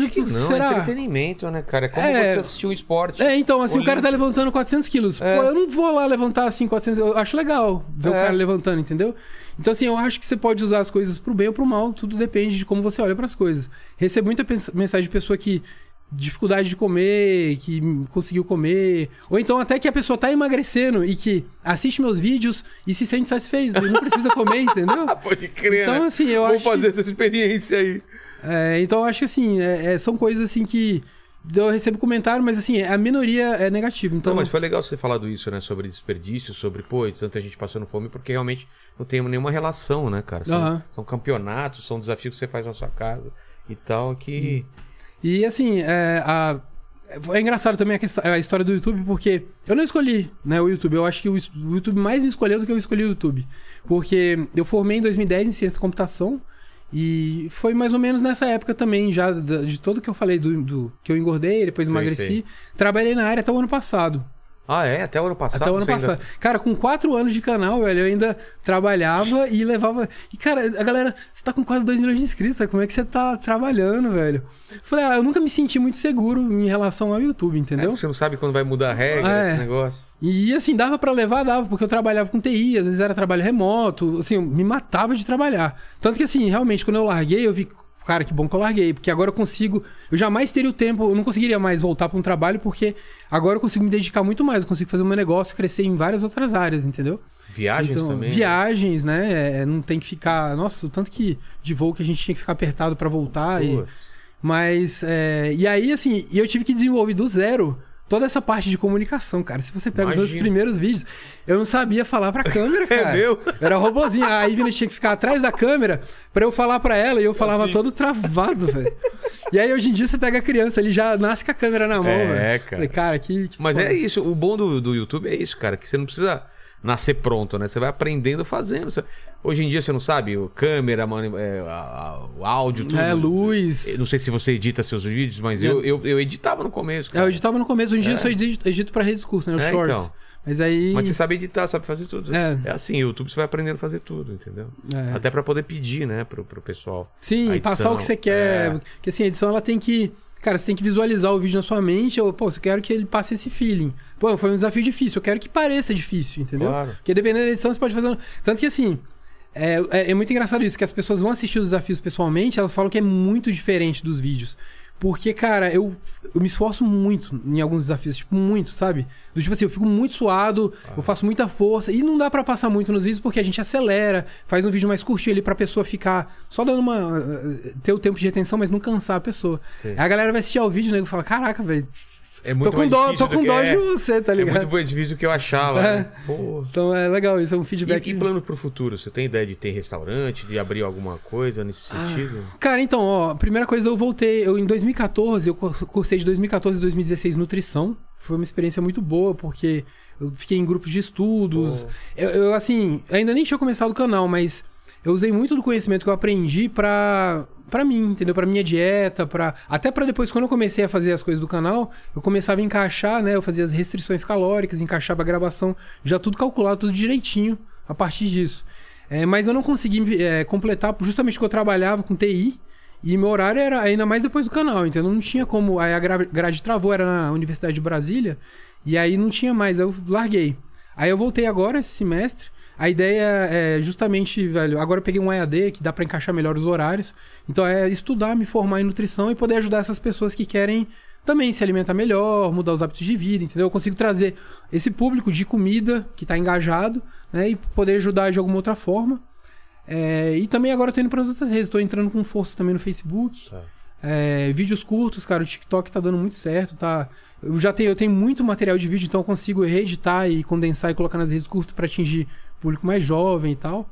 Que não, é Será? entretenimento, né, cara? É como É. você assistir um esporte. É, então, assim, o cara tá Olímpico. levantando 400 quilos. É. Pô, eu não vou lá levantar assim 400 Eu acho legal ver o É. cara levantando, entendeu? Então, assim, eu acho que você pode usar as coisas pro bem ou pro mal. Tudo depende de como você olha pras coisas. Recebo muita mensagem de pessoa que dificuldade de comer, que conseguiu comer, ou então até que a pessoa tá emagrecendo e que assiste meus vídeos e se sente satisfeito, e não precisa comer, entendeu? Ah, pode crer, Então, né? assim, eu Vou acho fazer que- essa experiência aí. É, então eu acho que assim, é- é- são coisas assim que eu recebo comentário, mas assim, a minoria é negativa. Então, Não, mas foi legal você ter falado isso, né? Sobre desperdício, sobre, pô, tanta gente passando fome, porque realmente não tem nenhuma relação, né, cara? São, Aham. são campeonatos, são desafios que você faz na sua casa e tal, que. E assim, é, a- é engraçado também a, história do YouTube, porque eu não escolhi né, o YouTube. Eu acho que o, YouTube mais me escolheu do que eu escolhi o YouTube. Porque eu formei em 2010 em ciência da computação. E foi mais ou menos nessa época também, já da- de tudo que eu falei do, do- que eu engordei, depois Sei, emagreci. sei. Trabalhei na área até o ano passado. Ah, é? Até o ano passado. Até o ano você ainda- passado. Cara, com quatro anos de canal, velho, eu ainda trabalhava e levava. E, cara, a galera, você tá com quase 2 milhões de inscritos, sabe? como é que você tá trabalhando, velho? Eu falei, ah, eu nunca me senti muito seguro em relação ao YouTube, É, entendeu? você não sabe quando vai mudar a regra, É. esse negócio. E assim, dava pra levar, dava, porque eu trabalhava com TI, às vezes era trabalho remoto, assim, eu me matava de trabalhar. Tanto que assim, realmente, quando eu larguei, eu vi, cara, que bom que eu larguei, porque agora eu consigo, eu jamais teria o tempo, eu não conseguiria mais voltar pra um trabalho, porque agora eu consigo me dedicar muito mais, eu consigo fazer o meu negócio crescer em várias outras áreas, entendeu? Viagens Então, também. né? Viagens, né? é, não tem que ficar. Nossa, o tanto que de voo que a gente tinha que ficar apertado pra voltar. E... Mas. é, E aí, assim, eu tive que desenvolver do zero toda essa parte de comunicação, cara. Se você pega os meus primeiros vídeos, eu não sabia falar pra câmera, É cara. meu? Era robozinho. A Ivna tinha que ficar atrás da câmera pra eu falar pra ela e eu falava Assim. todo travado, velho. E aí, hoje em dia, você pega a criança, ele já nasce com a câmera na mão, É, velho. cara. Falei, cara, que. que Mas foda. é isso, o bom do, do YouTube é isso, cara, que você não precisa nascer pronto, né? Você vai aprendendo fazendo. Você- Hoje em dia você não sabe, o câmera, mano, é, a- a- o áudio, tudo. É, luz. Eu não sei se você edita seus vídeos, mas É. eu, eu, eu editava no começo. É, Cara. eu editava no começo. Hoje em dia eu só edito, edito pra redes curtas, né? Os É, shorts. então. Mas aí. Mas você sabe editar, sabe fazer tudo. É. É, assim, o YouTube você vai aprendendo a fazer tudo, entendeu? É. Até pra poder pedir, né, pro, pro pessoal. Sim, passar o que você quer. é. Porque assim, a edição ela tem que. Cara, você tem que visualizar o vídeo na sua mente. Ou, pô, você quer que ele passe esse feeling. Pô, foi um desafio difícil. Eu quero que pareça difícil, entendeu? Claro. Porque dependendo da edição, você pode fazer. Tanto que assim. É, é, é muito engraçado isso, que as pessoas vão assistir os desafios pessoalmente, elas falam que é muito diferente dos vídeos. Porque, cara, eu, eu me esforço muito em alguns desafios, tipo, muito, sabe? Do tipo assim, eu fico muito suado, eu faço muita força, e não dá pra passar muito nos vídeos porque a gente acelera, faz um vídeo mais curtinho ali pra pessoa ficar só dando uma. eh, ter o tempo de retenção, mas não cansar a pessoa. Sim. Aí a galera vai assistir ao vídeo né, e fala: caraca, velho, É muito tô com dó, tô com dó é, de você, tá É ligado? muito mais difícil do que eu achava. É. né? Então é legal, isso é um feedback. E, e plano pro futuro? Você tem ideia de ter restaurante, de abrir alguma coisa nesse Ah, sentido? Cara, então, ó, a primeira coisa eu voltei, eu em 2014, eu cur- cursei de 2014 a 2016 nutrição. Foi uma experiência muito boa, porque eu fiquei em grupos de estudos. Eu, eu, assim, ainda nem tinha começado o canal, mas eu usei muito do conhecimento que eu aprendi pra, pra mim, entendeu? Pra minha dieta, pra... até pra depois, quando eu comecei a fazer as coisas do canal, eu começava a encaixar, né? Eu fazia as restrições calóricas, encaixava a gravação, já tudo calculado, tudo direitinho a partir disso. É, mas eu não consegui é, completar justamente porque eu trabalhava com TI e meu horário era ainda mais depois do canal, entendeu? Não tinha como. Aí a gra- grade travou, era na Universidade de Brasília, e aí não tinha mais, eu larguei. Aí eu voltei agora esse semestre. A ideia é justamente, velho, agora eu peguei um EAD que dá pra encaixar melhor os horários. Então é estudar, me formar em nutrição e poder ajudar essas pessoas que querem também se alimentar melhor, mudar os hábitos de vida, entendeu? Eu consigo trazer esse público de comida que tá engajado, né? E poder ajudar de alguma outra forma. É, e também agora eu tô indo para as outras redes, tô entrando com força também no Facebook. Tá. É, vídeos curtos, cara, o TikTok tá dando muito certo, tá? Eu já tenho, eu tenho muito material de vídeo, então eu consigo reeditar e condensar e colocar nas redes curtas para atingir público mais jovem e tal.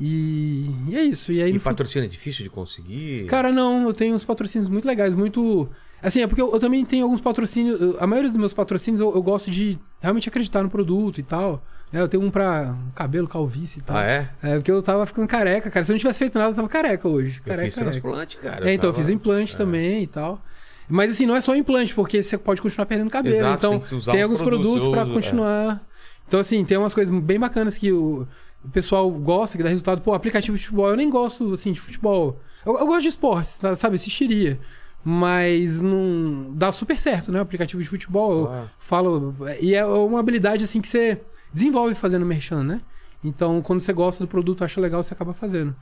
E, e é isso. E aí E patrocínio é difícil de conseguir? Cara, não, eu tenho uns patrocínios muito legais, muito. Assim, é porque eu, eu também tenho alguns patrocínios. eu- A maioria dos meus patrocínios eu, eu gosto de realmente acreditar no produto e tal. É, eu tenho um pra cabelo, calvície e tal. ah, é? É, porque eu tava ficando careca, cara. Se eu não tivesse feito nada, eu tava careca hoje. Eu Careca, fiz careca. transplante, cara. É, então, eu tava- fiz implante também e tal. Mas assim, não é só implante, porque você pode continuar perdendo cabelo. Exato, então, tem tem uns alguns produtos, produtos eu pra uso, é. continuar. Então, assim, tem umas coisas bem bacanas que o, o pessoal gosta, que dá resultado. Pô, aplicativo de futebol, eu nem gosto, assim, de futebol. Eu, eu gosto de esportes, tá, sabe? Assistiria. Mas não dá super certo, né? O aplicativo de futebol. Eu Claro. falo. E é uma habilidade, assim, que você desenvolve fazendo merchan, né? Então, quando você gosta do produto, acha legal, você acaba fazendo.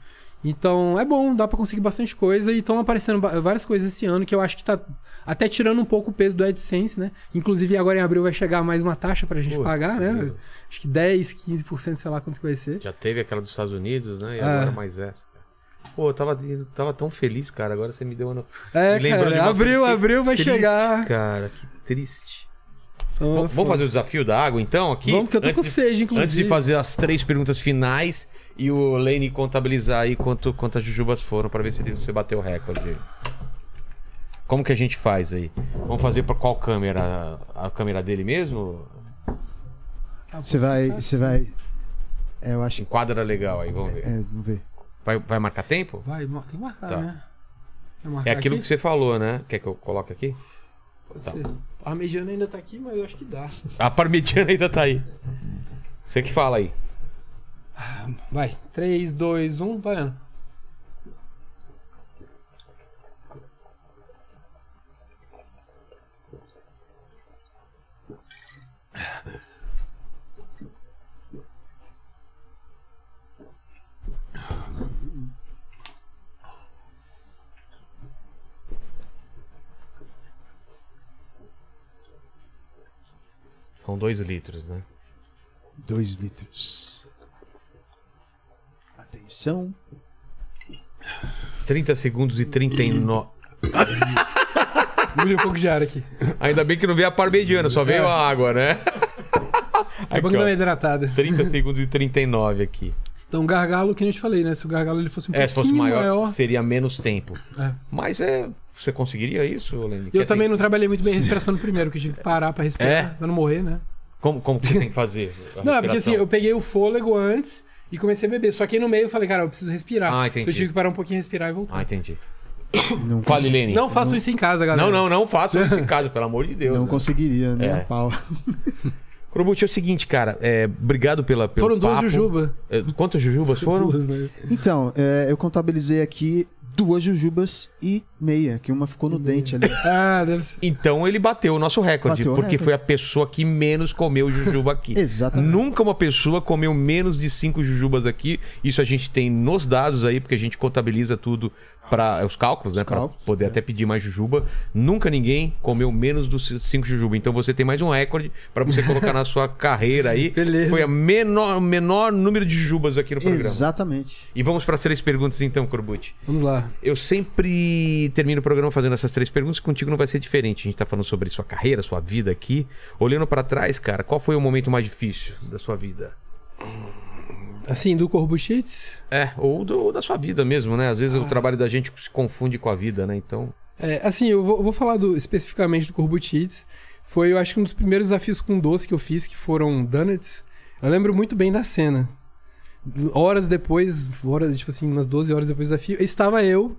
Então, é bom, dá pra conseguir bastante coisa. E estão aparecendo várias coisas esse ano que eu acho que tá até tirando um pouco o peso do AdSense, né? Inclusive, agora em abril vai chegar mais uma taxa pra gente Putz, pagar, né? meu. Acho que 10, 15%, sei lá quanto que vai ser. Já teve aquela dos Estados Unidos, né? E É. agora mais essa. cara. Pô, eu tava, eu tava tão feliz, cara. Agora você me deu uma. É, me lembrou de cara, uma abril, abril vai triste, chegar. Cara, que triste. É vamos foda. fazer o desafio da água, então, aqui? Vamos, porque eu tô Antes com de- sede, inclusive. Antes de fazer as três perguntas finais e o Lane contabilizar aí quanto, quantas jujubas foram pra ver se você bateu o recorde. Como que a gente faz aí? Vamos fazer pra qual câmera? A câmera dele mesmo? Você vai. Você vai. É, eu acho. Enquadra legal aí, vamos ver. É, vamos ver. Vai, vai marcar tempo? Vai, tem que marcar, Tá. né? Quer marcar É aquilo aqui? que você falou, né? Quer que eu coloque aqui? Pode tá. ser. A mediana ainda tá aqui, mas eu acho que dá. A parmegiana ainda tá aí. Você que fala aí. Vai. 3, 2, 1, valendo. São dois litros, né? 2 litros. Atenção. 30 segundos e 39. Engoli um pouco de ar aqui. Ainda bem que não veio a parmegiana, só veio a água, né? É bom Aqui, que dá uma hidratada. 30 segundos e 39 aqui. Então, gargalo, que a gente falei, né? Se o gargalo ele fosse um É, se fosse pouquinho maior, seria menos tempo. É. Mas é. Você conseguiria isso, Lene? E eu Quer também ter- não trabalhei muito bem a respiração no primeiro, que eu tive que parar pra respirar, É? pra não morrer, né? Como, como que você tem que fazer? a Não, é porque assim, eu peguei o fôlego antes e comecei a beber. Só que aí no meio eu falei, cara, eu preciso respirar. Ah, entendi. Então eu tive que parar um pouquinho, respirar e voltar. Ah, entendi. Não, Fale, Lene. Não façam isso em casa, galera. Não, não, não façam isso em casa, pelo amor de Deus. não né? conseguiria, nem É. pau. Corbucci, é o seguinte, cara. é, obrigado pela, pelo Foram duas papo. jujuba. É, Quantas jujubas foram? Duas, né? Então, é, eu contabilizei aqui duas jujubas e meia, que uma ficou no dente ali. Ah, deve ser. Então ele bateu o nosso recorde, Bateu o porque recorde. foi a pessoa que menos comeu jujuba aqui. Exatamente. Nunca uma pessoa comeu menos de cinco jujubas aqui. Isso a gente tem nos dados aí, porque a gente contabiliza tudo para os cálculos, né? Para cálculos, poder até pedir mais jujuba. Nunca ninguém comeu menos dos cinco jujuba. Então você tem mais um recorde para você colocar na sua carreira aí. Beleza. Foi a menor, menor número de jujubas aqui no programa. Exatamente. E vamos para as três perguntas então, Corbucci. Vamos lá. Eu sempre termino o programa fazendo essas três perguntas. Contigo não vai ser diferente. A gente tá falando sobre sua carreira, sua vida aqui. Olhando para trás, cara, qual foi o momento mais difícil da sua vida? Assim, do Corbuchetes, É, ou do- da sua vida mesmo, né? Às vezes o trabalho da gente se confunde com a vida, né? Então. É, assim, eu vou, eu vou falar do- especificamente do Corbuchetes. Foi, eu acho que um dos primeiros desafios com doce que eu fiz, que foram donuts. Eu lembro muito bem da cena. Horas depois, horas, tipo assim, umas 12 horas depois do desafio, estava eu,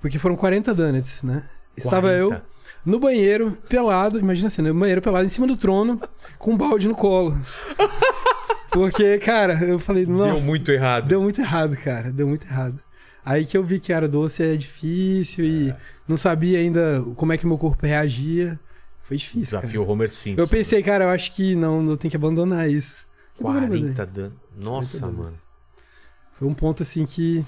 porque foram 40 donuts, né? Estava 40. eu no banheiro, pelado, imagina a cena, no banheiro pelado em cima do trono, com um balde no colo. Porque, cara, eu falei, nossa. Deu muito errado. Deu muito errado, cara. Deu muito errado. Aí que eu vi que era doce é difícil e não sabia ainda como é que meu corpo reagia. Foi difícil. cara. Desafio Homer Simpson. Eu pensei, cara, eu acho que não, eu tenho que abandonar isso. Que bom que eu não abandonei. 40 dan... Nossa, 40 mano. Foi um ponto assim que.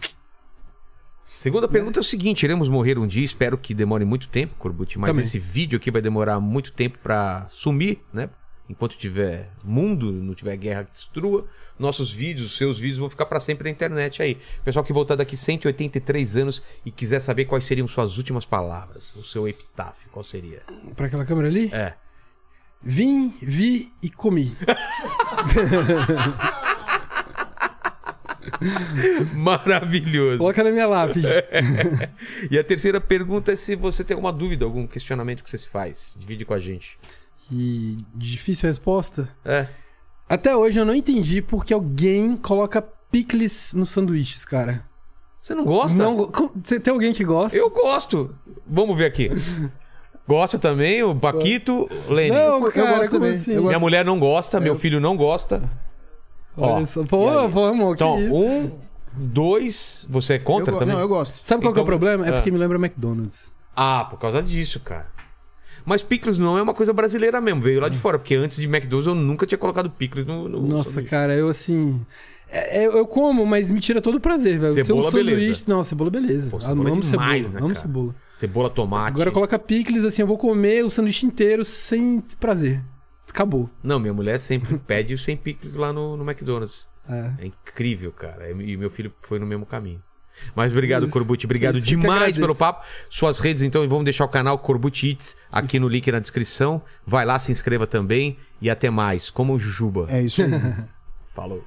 Segunda pergunta é o seguinte: iremos morrer um dia, espero que demore muito tempo, Corbucci, mas Também. esse vídeo aqui vai demorar muito tempo pra sumir, né? Enquanto tiver mundo, não tiver guerra que destrua, nossos vídeos, os seus vídeos vão ficar pra sempre na internet aí. Pessoal que voltar daqui 183 anos e quiser saber quais seriam suas últimas palavras, o seu epitáfio, qual seria? Pra aquela câmera ali? É. Vim, vi e comi. Maravilhoso. Coloca na minha lápide. E a terceira pergunta é se você tem alguma dúvida, algum questionamento que você se faz. Divide com a gente. Que difícil resposta. É. Até hoje eu não entendi porque alguém coloca picles nos sanduíches, cara. Você não gosta? Não, tem alguém que gosta? Eu gosto. Vamos ver aqui. Gosta também, o Paquito, Lene. Não, Eu cara, gosto como também, assim? eu gosto. Minha mulher não gosta, meu filho não gosta. Olha só. Pô, pô, amor, que Então, isso? um, dois. Você é contra eu, go- também? Não, eu gosto. Sabe qual que é o Então- problema? É Ah. porque me lembra McDonald's. Ah, por causa disso, cara. Mas picles não é uma coisa brasileira mesmo, veio lá de fora, porque antes de McDonald's eu nunca tinha colocado picles no. no Nossa, sanduíche. cara, eu assim. é- é- eu como, mas me tira todo o prazer, velho. Cebola, Seu sanduíche- beleza. Não, cebola, beleza. Pô, cebola amo é demais, cebola. né, amo cara? cebola. Cebola, tomate. Agora coloca picles, assim, eu vou comer o sanduíche inteiro sem prazer. Acabou. Não, minha mulher sempre pede os sem picles lá no, no McDonald's. É. É incrível, cara. E meu filho foi no mesmo caminho. Mas obrigado, Isso. Corbucci. Obrigado Isso, demais pelo papo. Suas redes, então, e vamos deixar o canal Corbucci Eats aqui no link na descrição. Vai lá, se inscreva também. E até mais. Como o Jujuba. É isso aí. Falou.